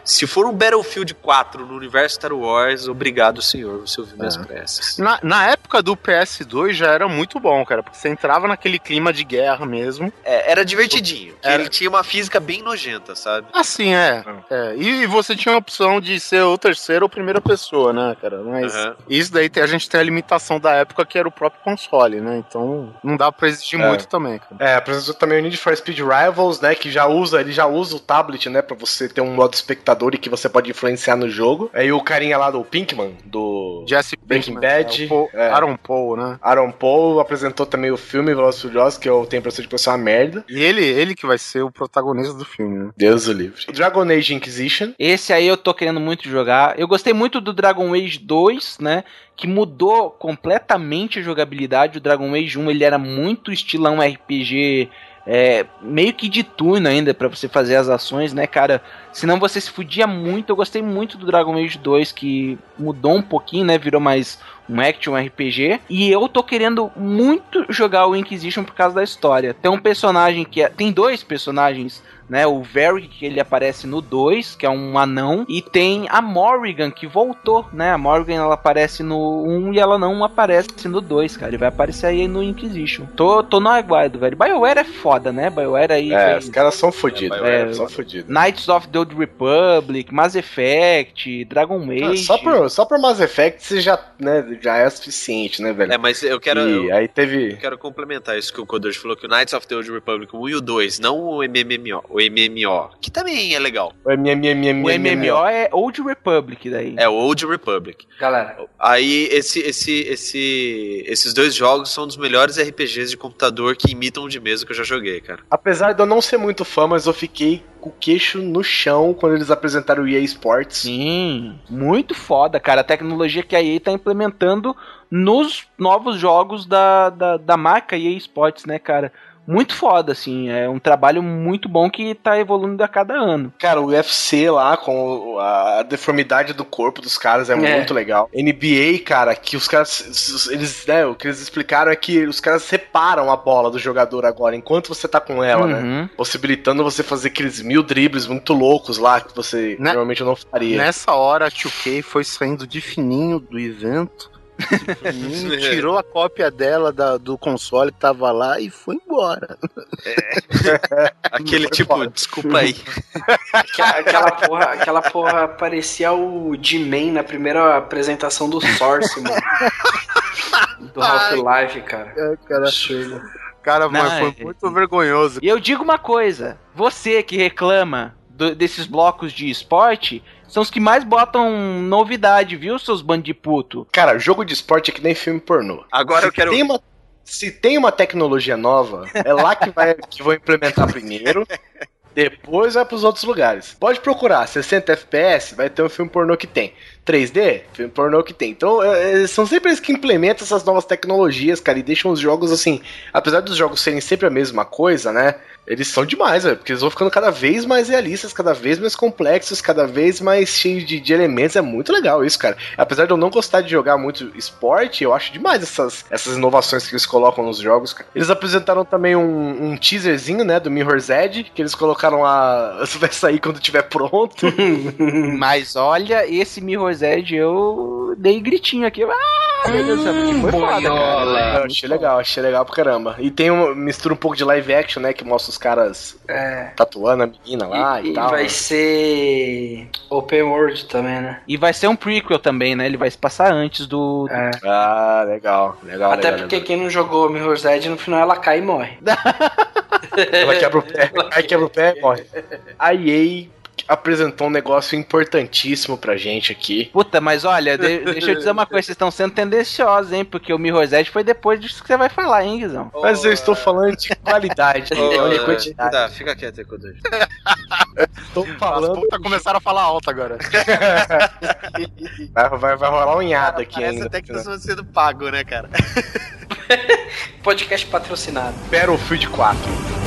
Se for um Battlefield 4 no universo Star Wars, obrigado, senhor, você ouviu minhas É. preces. Na, na época do PS2 já era muito bom, cara, porque você entrava naquele clima de guerra mesmo. É, era divertidinho. Era. Ele tinha uma física bem nojenta, sabe? Assim, é. é. E você tinha a opção de ser ou terceira ou primeira pessoa, né, cara? Mas Aham. isso daí a gente tem a limitação da época que era o próprio console, né? Então não dá pra exigir É. muito também, cara. É, apresentou também o Need for Speed Rivals, né, que já usa, ele já usa o tablet, né, pra você ter um modo espectador e que você pode influenciar no jogo. Aí o carinha lá do Pinkman, do Jesse Breaking Pinkman, Bad, é, o Paul- é. Aaron Paul, né? Aaron Paul apresentou também o filme Velozes Furiosos, que eu tenho a impressão de que vai ser uma merda. E ele, ele que vai ser o protagonista do filme, né? Deus o livre. Dragon Age Inquisition. Esse aí eu tô querendo muito jogar. Eu gostei muito do Dragon Age 2, né? Que mudou completamente a jogabilidade. O Dragon Age 1 ele era muito estilão RPG, é, meio que de turno ainda pra você fazer as ações, né, cara? Senão você se fudia muito. Eu gostei muito do Dragon Age 2, que mudou um pouquinho, né? Virou mais um action RPG. E eu tô querendo muito jogar o Inquisition por causa da história. Tem um personagem que é. Tem dois personagens né? O Varric, que ele aparece no 2, que é um anão, e tem a Morrigan, que voltou, né? A Morrigan, ela aparece no 1 e ela não aparece no 2, cara. Ele vai aparecer aí no Inquisition. Tô, tô no aguardo, velho. BioWare é foda, né? BioWare aí... É, fez os caras são fodidos, É, velho. é, são fodidos. Knights of the Old Republic, Mass Effect, Dragon Age... Ah, Só por, só por Mass Effect você já, né, já é o suficiente, né, velho? É, mas eu quero. E eu- aí teve. Eu quero complementar isso que o Kodosh falou, que o Knights of the Old Republic 1 e o 2, não o MMO, o MMO, que também é legal. O MMO. O MMO é Old Republic daí. É Old Republic. Galera, Aí esse, esse, esse, esses dois jogos são dos melhores RPGs de computador que imitam o de mesa que eu já joguei, cara. Apesar de eu não ser muito fã, mas eu fiquei com o queixo no chão quando eles apresentaram o EA Sports. Sim, muito foda, cara. A tecnologia que a EA tá implementando nos novos jogos da, da, da marca EA Sports, né, cara? Muito foda, assim. É um trabalho muito bom que tá evoluindo a cada ano. Cara, o UFC lá, com a deformidade do corpo dos caras, é, É. muito legal. NBA, cara, que os caras. Eles, né, o que eles explicaram é que os caras separam a bola do jogador agora, enquanto você tá com ela, né? Uhum. Possibilitando você fazer aqueles mil dribles muito loucos lá que você Né? normalmente não faria. Nessa hora, a 2K foi saindo de fininho do evento. Tirou a cópia dela da- do console que tava lá e foi embora. Aquele tipo, desculpa aí. Aquela, aquela porra, aquela porra parecia o G-Man na primeira apresentação do Source, mano. Do Half-Life, cara. É, cara, Absurdo. cara Não, foi é- muito vergonhoso. E eu digo uma coisa: você que reclama do- desses blocos de esporte são os que mais botam novidade, viu, seus bandos de puto? Cara, jogo de esporte é que nem filme pornô. Agora se eu quero. Tem uma, se tem uma tecnologia nova, é lá que, vai, que vão implementar primeiro. Depois vai pros outros lugares. Pode procurar, 60 FPS, vai ter um filme pornô que tem. 3D, filme pornô que tem. Então, é, é, são sempre eles que implementam essas novas tecnologias, cara, e deixam os jogos assim. Apesar dos jogos serem sempre a mesma coisa, né? Eles são demais, velho, porque eles vão ficando cada vez mais realistas, cada vez mais complexos, cada vez mais cheios de, de elementos. É muito legal isso, cara. Apesar de eu não gostar de jogar muito esporte, eu acho demais essas, essas inovações que eles colocam nos jogos, cara. Eles apresentaram também um, um teaserzinho, né, do Mirror's Edge, que eles colocaram a. Isso vai sair quando tiver pronto. Mas olha, esse Mirror's Edge eu dei gritinho aqui. Ah, meu Deus do céu, porque foi foda, cara. Eu achei legal, achei legal pra caramba. E tem uma mistura um pouco de live action, né, que mostra os caras É. tatuando a menina lá e, e, tal. vai né? ser Open World também, né? E vai ser um prequel também, né? Ele vai se passar antes do. É. Ah, legal, legal. Até legal, porque legal. quem não jogou Mirror's Edge, no final ela cai e morre. Ela quebra o pé, aí quebra o pé e morre. A EA apresentou um negócio importantíssimo pra gente aqui. Puta, mas olha, de- deixa eu dizer uma coisa, vocês estão sendo tendenciosos, hein? Porque o Mirror's Edge foi depois disso que você vai falar, hein, Guizão? Mas eu estou falando de qualidade, não de quantidade. Tá, fica quieto aí. Estou As falando. putas começaram a falar alto agora. Vai, vai, vai rolar um nhado aqui Parece ainda. até que tá sendo pago, né, cara? Podcast patrocinado. Battlefield 4.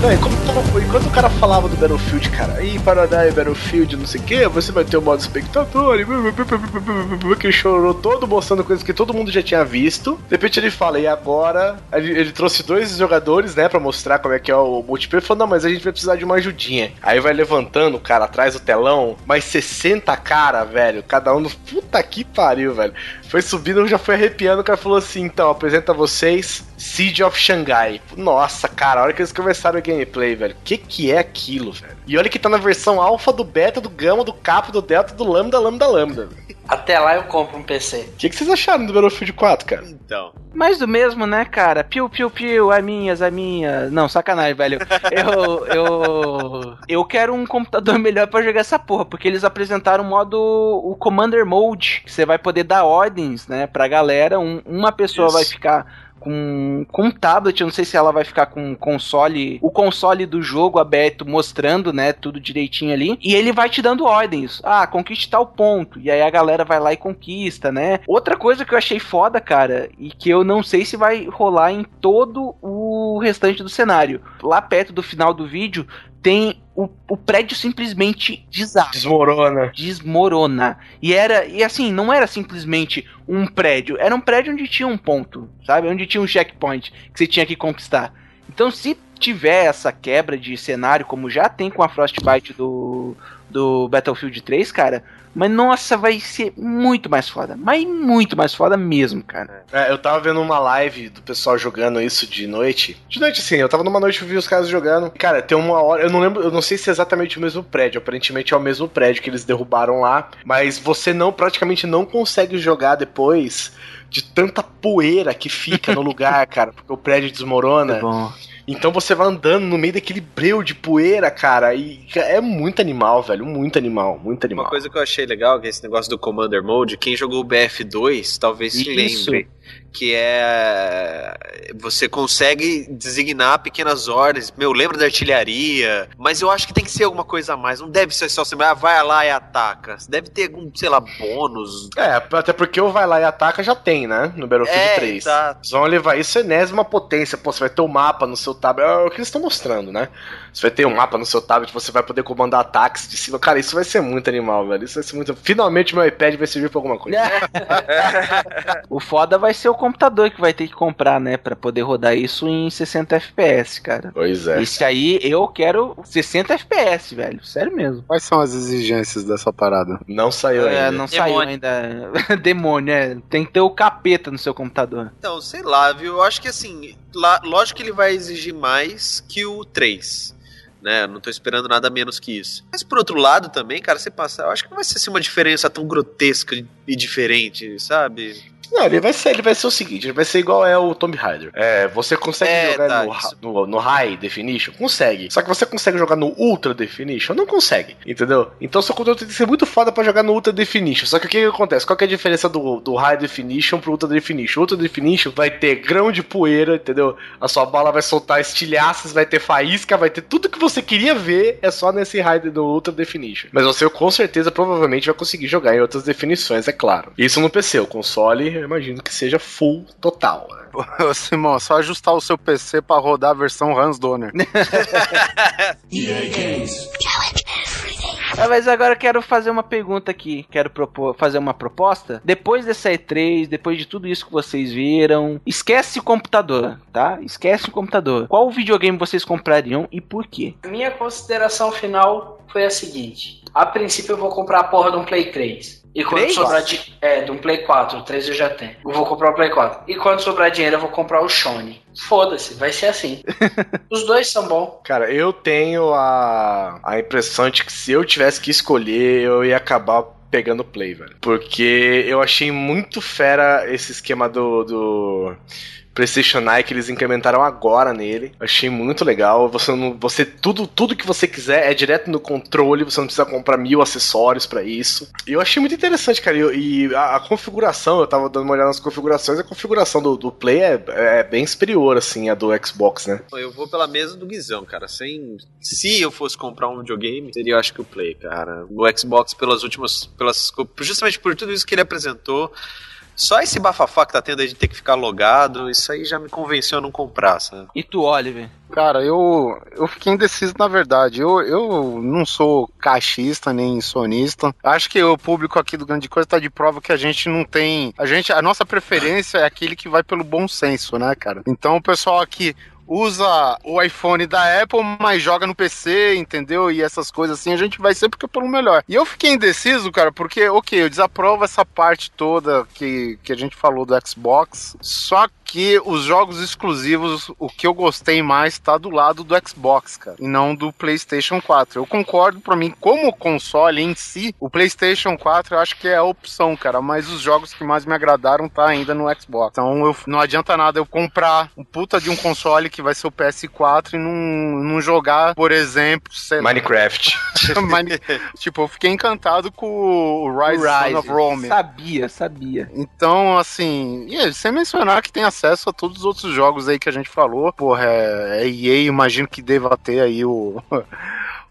Não, enquanto o cara falava do Battlefield, cara, aí Paradise Battlefield, não sei o que, você vai ter o modo espectador, e que chorou todo mostrando coisas que todo mundo já tinha visto. De repente ele fala, e agora? Ele, ele trouxe dois jogadores, né, pra mostrar como é que é o multiplayer, falou, não, mas a gente vai precisar de uma ajudinha. Aí vai levantando o cara atrás do telão, mais 60 cara, velho, cada um, puta que pariu, velho. Foi subindo, já foi arrepiando, o cara falou assim, então, apresenta a vocês Siege of Shanghai. Nossa, cara, a hora que eles começaram o gameplay, velho, que que é aquilo, velho? E olha que tá na versão alfa, do beta, do gama, do kappa, do delta, do lambda, lambda, lambda. velho. Até lá eu compro um PC. O que, que vocês acharam do Battlefield 4, cara? Então. Mais do mesmo, né, cara? Piu, piu, piu, a minhas, a minha. Não, sacanagem, velho. Eu. Eu. Eu quero um computador melhor pra jogar essa porra, porque eles apresentaram o modo. O Commander Mode, que você vai poder dar ordens, né, pra galera. Um- uma pessoa Isso. vai ficar. Com, com um tablet, eu não sei se ela vai ficar com console, o console do jogo aberto, mostrando, né, tudo direitinho ali, e ele vai te dando ordens. Ah, conquiste tal ponto, e aí a galera vai lá e conquista, né? Outra coisa que eu achei foda, cara, e que eu não sei se vai rolar em todo o restante do cenário. Lá perto do final do vídeo tem o, o prédio simplesmente desaba Desmorona. desmorona. E era, e assim, não era simplesmente um prédio, era um prédio onde tinha um ponto, sabe? Onde tinha um checkpoint que você tinha que conquistar. Então, se tiver essa quebra de cenário, como já tem com a Frostbite do, do Battlefield 3, cara, mas nossa, vai ser muito mais foda. Mas muito mais foda mesmo, cara. É, eu tava vendo uma live do pessoal jogando isso de noite. De noite, sim, eu tava numa noite e vi os caras jogando. Cara, tem uma hora, eu não lembro, eu não sei se é exatamente o mesmo prédio. Aparentemente é o mesmo prédio que eles derrubaram lá. Mas você não, praticamente não consegue jogar depois de tanta poeira que fica no lugar, cara, porque o prédio desmorona. Bom. Então você vai andando no meio daquele breu de poeira, cara, e é muito animal, velho, muito animal, muito animal. Uma coisa que eu achei legal, que é esse negócio do Commander Mode, quem jogou o BF2 talvez se Isso. lembre. Que é. Você consegue designar pequenas ordens. Meu, lembra da artilharia. Mas eu acho que tem que ser alguma coisa a mais. Não deve ser só assim, ah, vai lá e ataca. Deve ter algum, sei lá, bônus. É, até porque o vai lá e ataca já tem, né? No Battlefield É, 3. exato. Eles vão levar isso enésima potência. Pô, você vai ter um mapa no seu tablet. É o que eles estão mostrando, né? Você vai ter um mapa no seu tablet, você vai poder comandar ataques de cima. Cara, isso vai ser muito animal, velho. Isso vai ser muito. Finalmente meu iPad vai servir pra alguma coisa. O foda vai ser o computador que vai ter que comprar, né? Pra poder rodar isso em 60 FPS, cara. Pois é. Esse aí eu quero 60 FPS, velho. Sério mesmo. Quais são as exigências dessa parada? Não saiu É, ainda. não saiu ainda. Demônio, é. Tem que ter o capeta no seu computador. Então, sei lá, viu? Eu acho que assim, lá, lógico que ele vai exigir mais que o 3. Né? Não tô esperando nada menos que isso. Mas por outro lado também, cara, você passa. Eu acho que não vai ser assim, uma diferença tão grotesca e diferente, sabe? Não, ele vai ser, ele vai ser o seguinte, ele vai ser igual é o Tomb Raider. É, você consegue É, jogar tá, no, no, no High Definition? Consegue. Só que você consegue jogar no Ultra Definition? Não consegue, entendeu? Então seu controle tem que ser muito foda pra jogar no Ultra Definition. Só que o que, que acontece? Qual que é a diferença do, do High Definition pro Ultra Definition? O Ultra Definition vai ter grão de poeira, entendeu? A sua bala vai soltar estilhaças, vai ter faísca, vai ter tudo que você queria ver, é só nesse High do Ultra Definition. Mas você com certeza, provavelmente, vai conseguir jogar em outras definições, é claro. Isso no PC, o console, eu imagino que seja full total. né? Ô, Simão, é só ajustar o seu PC pra rodar a versão Hans Donner. Ah, mas agora eu quero fazer uma pergunta aqui. Quero propor, fazer uma proposta. Depois dessa E3, depois de tudo isso que vocês viram, esquece o computador, tá? Esquece o computador. Qual videogame vocês comprariam e por quê? Minha consideração final foi a seguinte: a princípio eu vou comprar a porra de um Play 3. E quando Três? sobrar de, é, de um Play 4, o 3 eu já tenho. Eu vou comprar o Play 4. E quando sobrar dinheiro, eu vou comprar o Sony. Foda-se, vai ser assim. Os dois são bons. Cara, eu tenho a, a impressão de que se eu tivesse que escolher, eu ia acabar pegando play, velho. Porque eu achei muito fera esse esquema do. do... PlayStation Eye que eles incrementaram agora nele. Achei muito legal. Você não, você tudo, tudo que você quiser é direto no controle. Você não precisa comprar mil acessórios pra isso. E eu achei muito interessante, cara. E, e a, a configuração, eu tava dando uma olhada nas configurações. A configuração do, do Play é, é bem superior assim à do Xbox, né? Eu vou pela mesa do Guizão, cara. Sem... Se eu fosse comprar um videogame, seria eu acho que o Play, cara. O Xbox, pelas últimas. Pelas... Justamente por tudo isso que ele apresentou. Só esse bafafá que tá tendo aí de ter que ficar logado, isso aí já me convenceu a não comprar, sabe? E tu, Oliver? Cara, eu, eu fiquei indeciso na verdade. Eu, eu não sou caixista nem sonista. Acho que o público aqui do Grande Coisa tá de prova que a gente não tem. A gente, a nossa preferência é aquele que vai pelo bom senso, né, cara? Então o pessoal aqui usa o iPhone da Apple, mas joga no PC, entendeu? E essas coisas assim, a gente vai sempre pelo melhor. E eu fiquei indeciso, cara, porque, ok, eu desaprovo essa parte toda que, que a gente falou do Xbox, só que os jogos exclusivos, o que eu gostei mais tá do lado do Xbox, cara, e não do PlayStation 4. Eu concordo, pra mim, como console em si, o PlayStation 4 eu acho que é a opção, cara, mas os jogos que mais me agradaram tá ainda no Xbox. Então eu, não adianta nada eu comprar um puta de um console que vai ser o PS4 e não, não jogar, por exemplo, sei lá, Minecraft. Mine- tipo, eu fiquei encantado com o Rise, Son of Rome. Sabia, sabia. Então, assim, e sem mencionar que tem acesso a todos os outros jogos aí que a gente falou. Porra, é, é EA, imagino que deva ter aí o.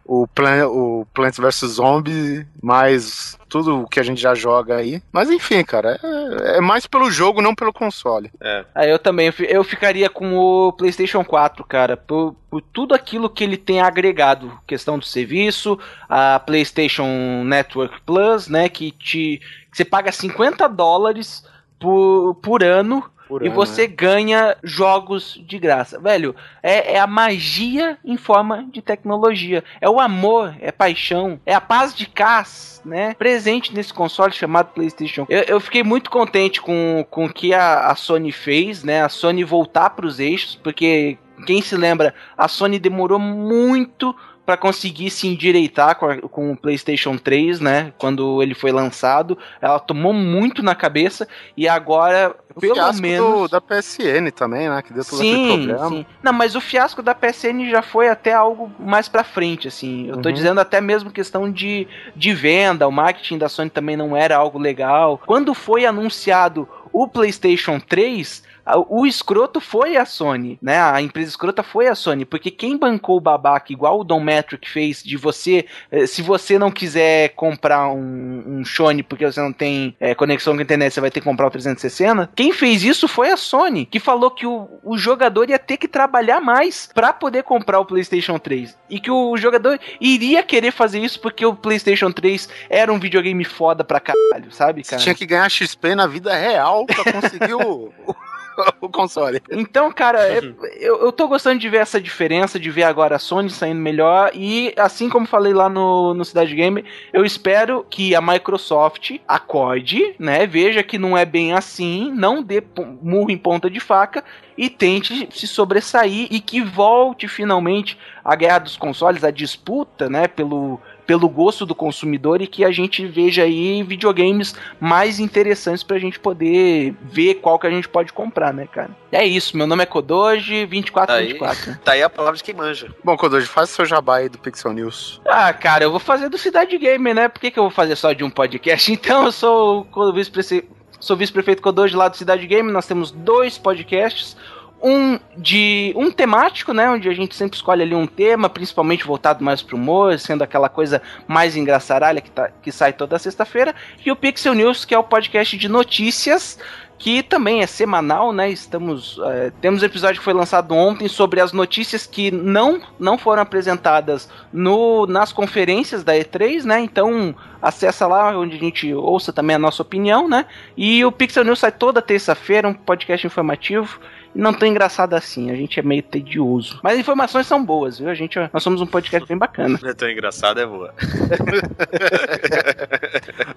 O, Plan, o Plants vs Zombies, mais tudo o que a gente já joga aí. Mas enfim, cara, é, é mais pelo jogo, não pelo console. Ah, eu também. Eu ficaria com o PlayStation 4, cara. Por, por tudo aquilo que ele tem agregado. Questão do serviço, a PlayStation Network Plus, né? Que te. que você paga 50 dólares por, por ano. Por e ano, você né? ganha jogos de graça. Velho, é, é a magia em forma de tecnologia. É o amor, é paixão, é a paz de Cas, né? Presente nesse console chamado PlayStation. Eu, eu fiquei muito contente com, com o que a, a Sony fez, né? A Sony voltar para os eixos, porque quem se lembra, a Sony demorou muito pra conseguir se endireitar com, a- com o PlayStation 3, né? Quando ele foi lançado. Ela tomou muito na cabeça e agora, O pelo menos. do- da PSN também, né? Que deu todo aquele Sim, problema. sim. Não, mas o fiasco da PSN já foi até algo mais pra frente, assim. Eu tô Uhum. dizendo até mesmo questão de, de venda, o marketing da Sony também não era algo legal. Quando foi anunciado o PlayStation 3, a- o escroto foi a Sony, né? A empresa escrota foi a Sony, porque quem bancou o babaca, igual o Don Metric fez, de você, eh, se você não quiser comprar um, um Sony porque você não tem eh, conexão com a internet, você vai ter que comprar o 360. Quem fez isso foi a Sony, que falou que o, o jogador ia ter que trabalhar mais pra poder comprar o PlayStation 3 e que o jogador iria querer fazer isso porque o PlayStation 3 era um videogame foda pra caralho, sabe, Você cara? tinha que ganhar XP na vida real pra conseguir o, o, console. Então, cara, é- eu, eu tô gostando de ver essa diferença, de ver agora a Sony saindo melhor. E assim como falei lá no, no Cidade Game, eu espero que a Microsoft acorde, né? Veja que não é bem assim, não dê murro em ponta de faca e tente se sobressair e que volte finalmente a guerra dos consoles, a disputa, né? Pelo, pelo gosto do consumidor e que a gente veja aí videogames mais interessantes pra gente poder ver qual que a gente pode comprar, né, cara? É isso, meu nome é Kodoji, Aí, 2424. tá aí a palavra de quem manja. Bom, Kodoji, faz seu jabá aí do Pixel News. Ah, cara, eu vou fazer do Cidade Gamer, né? Por que, que eu vou fazer só de um podcast? Então, eu sou o vice-prefeito Kodoji lá do Cidade Game. Nós temos dois podcasts. Um de um temático, né? Onde a gente sempre escolhe ali um tema, principalmente voltado mais pro humor, sendo aquela coisa mais engraçaralha que, tá, que sai toda sexta-feira. E o Pixel News, que é o podcast de notícias que também é semanal, né? Estamos é, temos episódio que foi lançado ontem sobre as notícias que não não foram apresentadas no nas conferências da E3, né? Então acessa lá onde a gente ouça também a nossa opinião, né? E o Pixel News sai toda terça-feira, um podcast informativo. Não tão engraçado assim, a gente é meio tedioso. Mas as informações são boas, viu? A gente, nós somos um podcast bem bacana. Não é tão engraçado, é boa.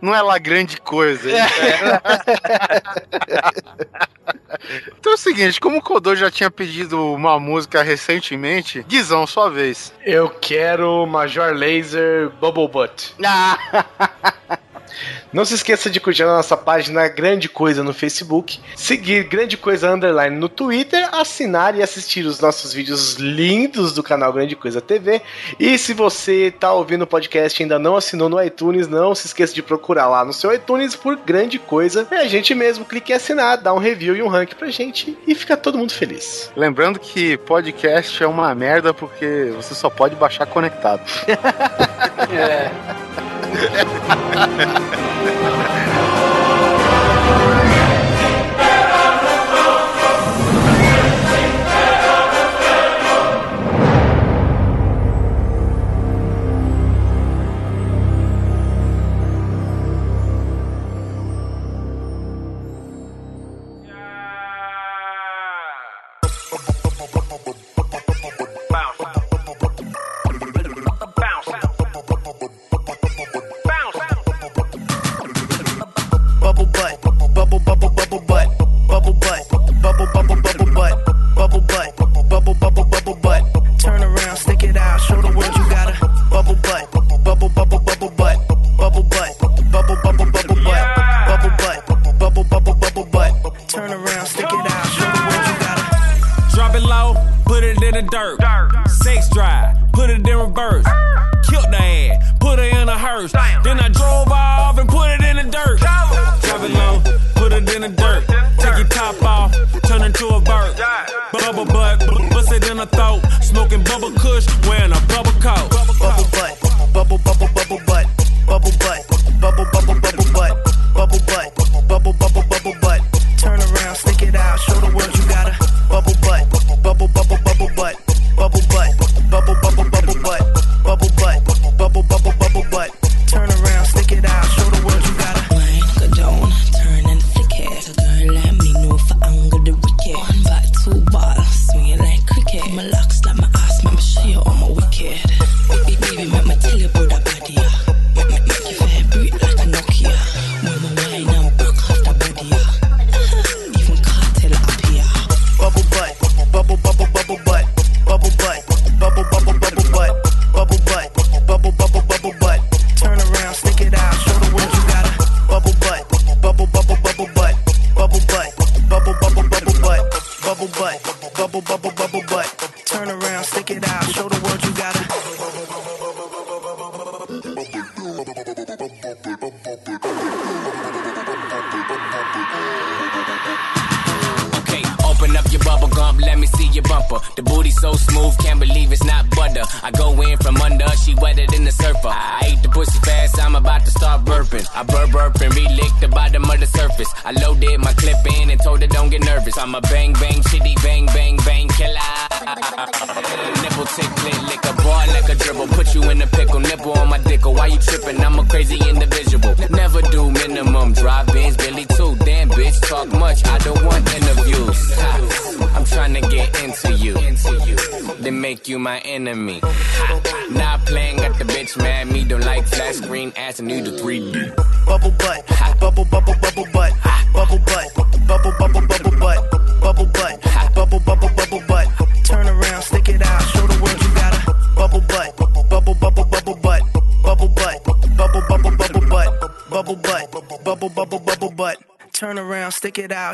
Não é lá grande coisa. então é o seguinte, como o Kodô já tinha pedido uma música recentemente, Guizão, sua vez. Eu quero Major Laser Bubble Butt. Não se esqueça de curtir a nossa página Grande Coisa no Facebook, seguir Grande Coisa Underline no Twitter, assinar e assistir os nossos vídeos lindos do canal Grande Coisa TV. E se você tá ouvindo o podcast e ainda não assinou no iTunes, não se esqueça de procurar lá no seu iTunes por Grande Coisa. É a gente mesmo, clique em assinar, dá um review e um rank pra gente e fica todo mundo feliz. Lembrando que podcast é uma merda porque você só pode baixar conectado. bubble Ha ha ha ha!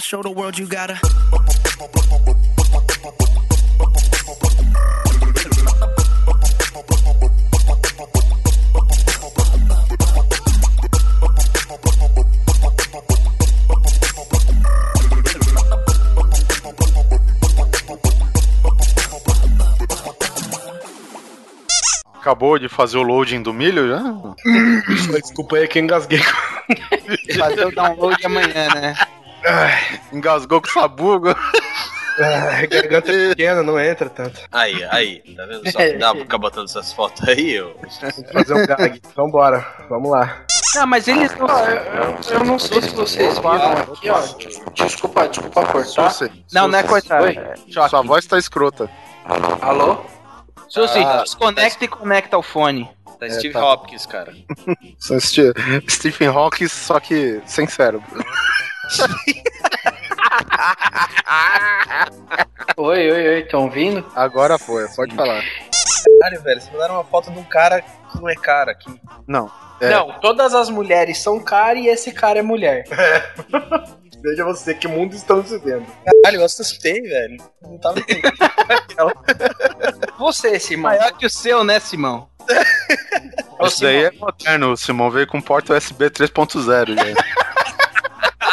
Show the world you got a. Acabou de fazer o loading do milho já? Desculpa aí que eu engasguei. Fazer o download amanhã, né? Engasgou com sabugo. Ah, garganta é pequena, não entra tanto. Aí, aí, tá vendo só? Dá pra ficar botando essas fotos aí, eu. Fazer um gag. Vambora, vamos lá. Não, mas eles não. Eu não sei se vocês viram aqui, ó. des- Desculpa, desculpa cortar. Susi, Não, não é cortar. Oi? é choque. sua voz tá escrota. Alô? Suzy, Ah, desconecta e conecta o fone. Tá Steve tá. Hopkins, cara. São Ste- Stephen Hawking, só que sem cérebro. Oi, oi, oi, estão ouvindo? Agora foi, pode falar. Caralho, velho, vocês mandaram uma foto de um cara que não é cara aqui. Não. É. Não, todas as mulheres são cara e esse cara é mulher. Veja você que mundo estamos vivendo. Caralho, eu assustei, velho. Não tava entendendo. Você, Simão. Maior que o seu, né, Simão? Isso daí é moderno, o Simão veio com porta USB 3.0 já.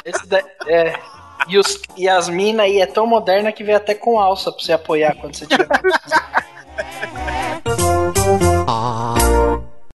esse da- é. E, os, e as minas aí é tão moderna que vem até com alça pra você apoiar quando você tiver. Ah.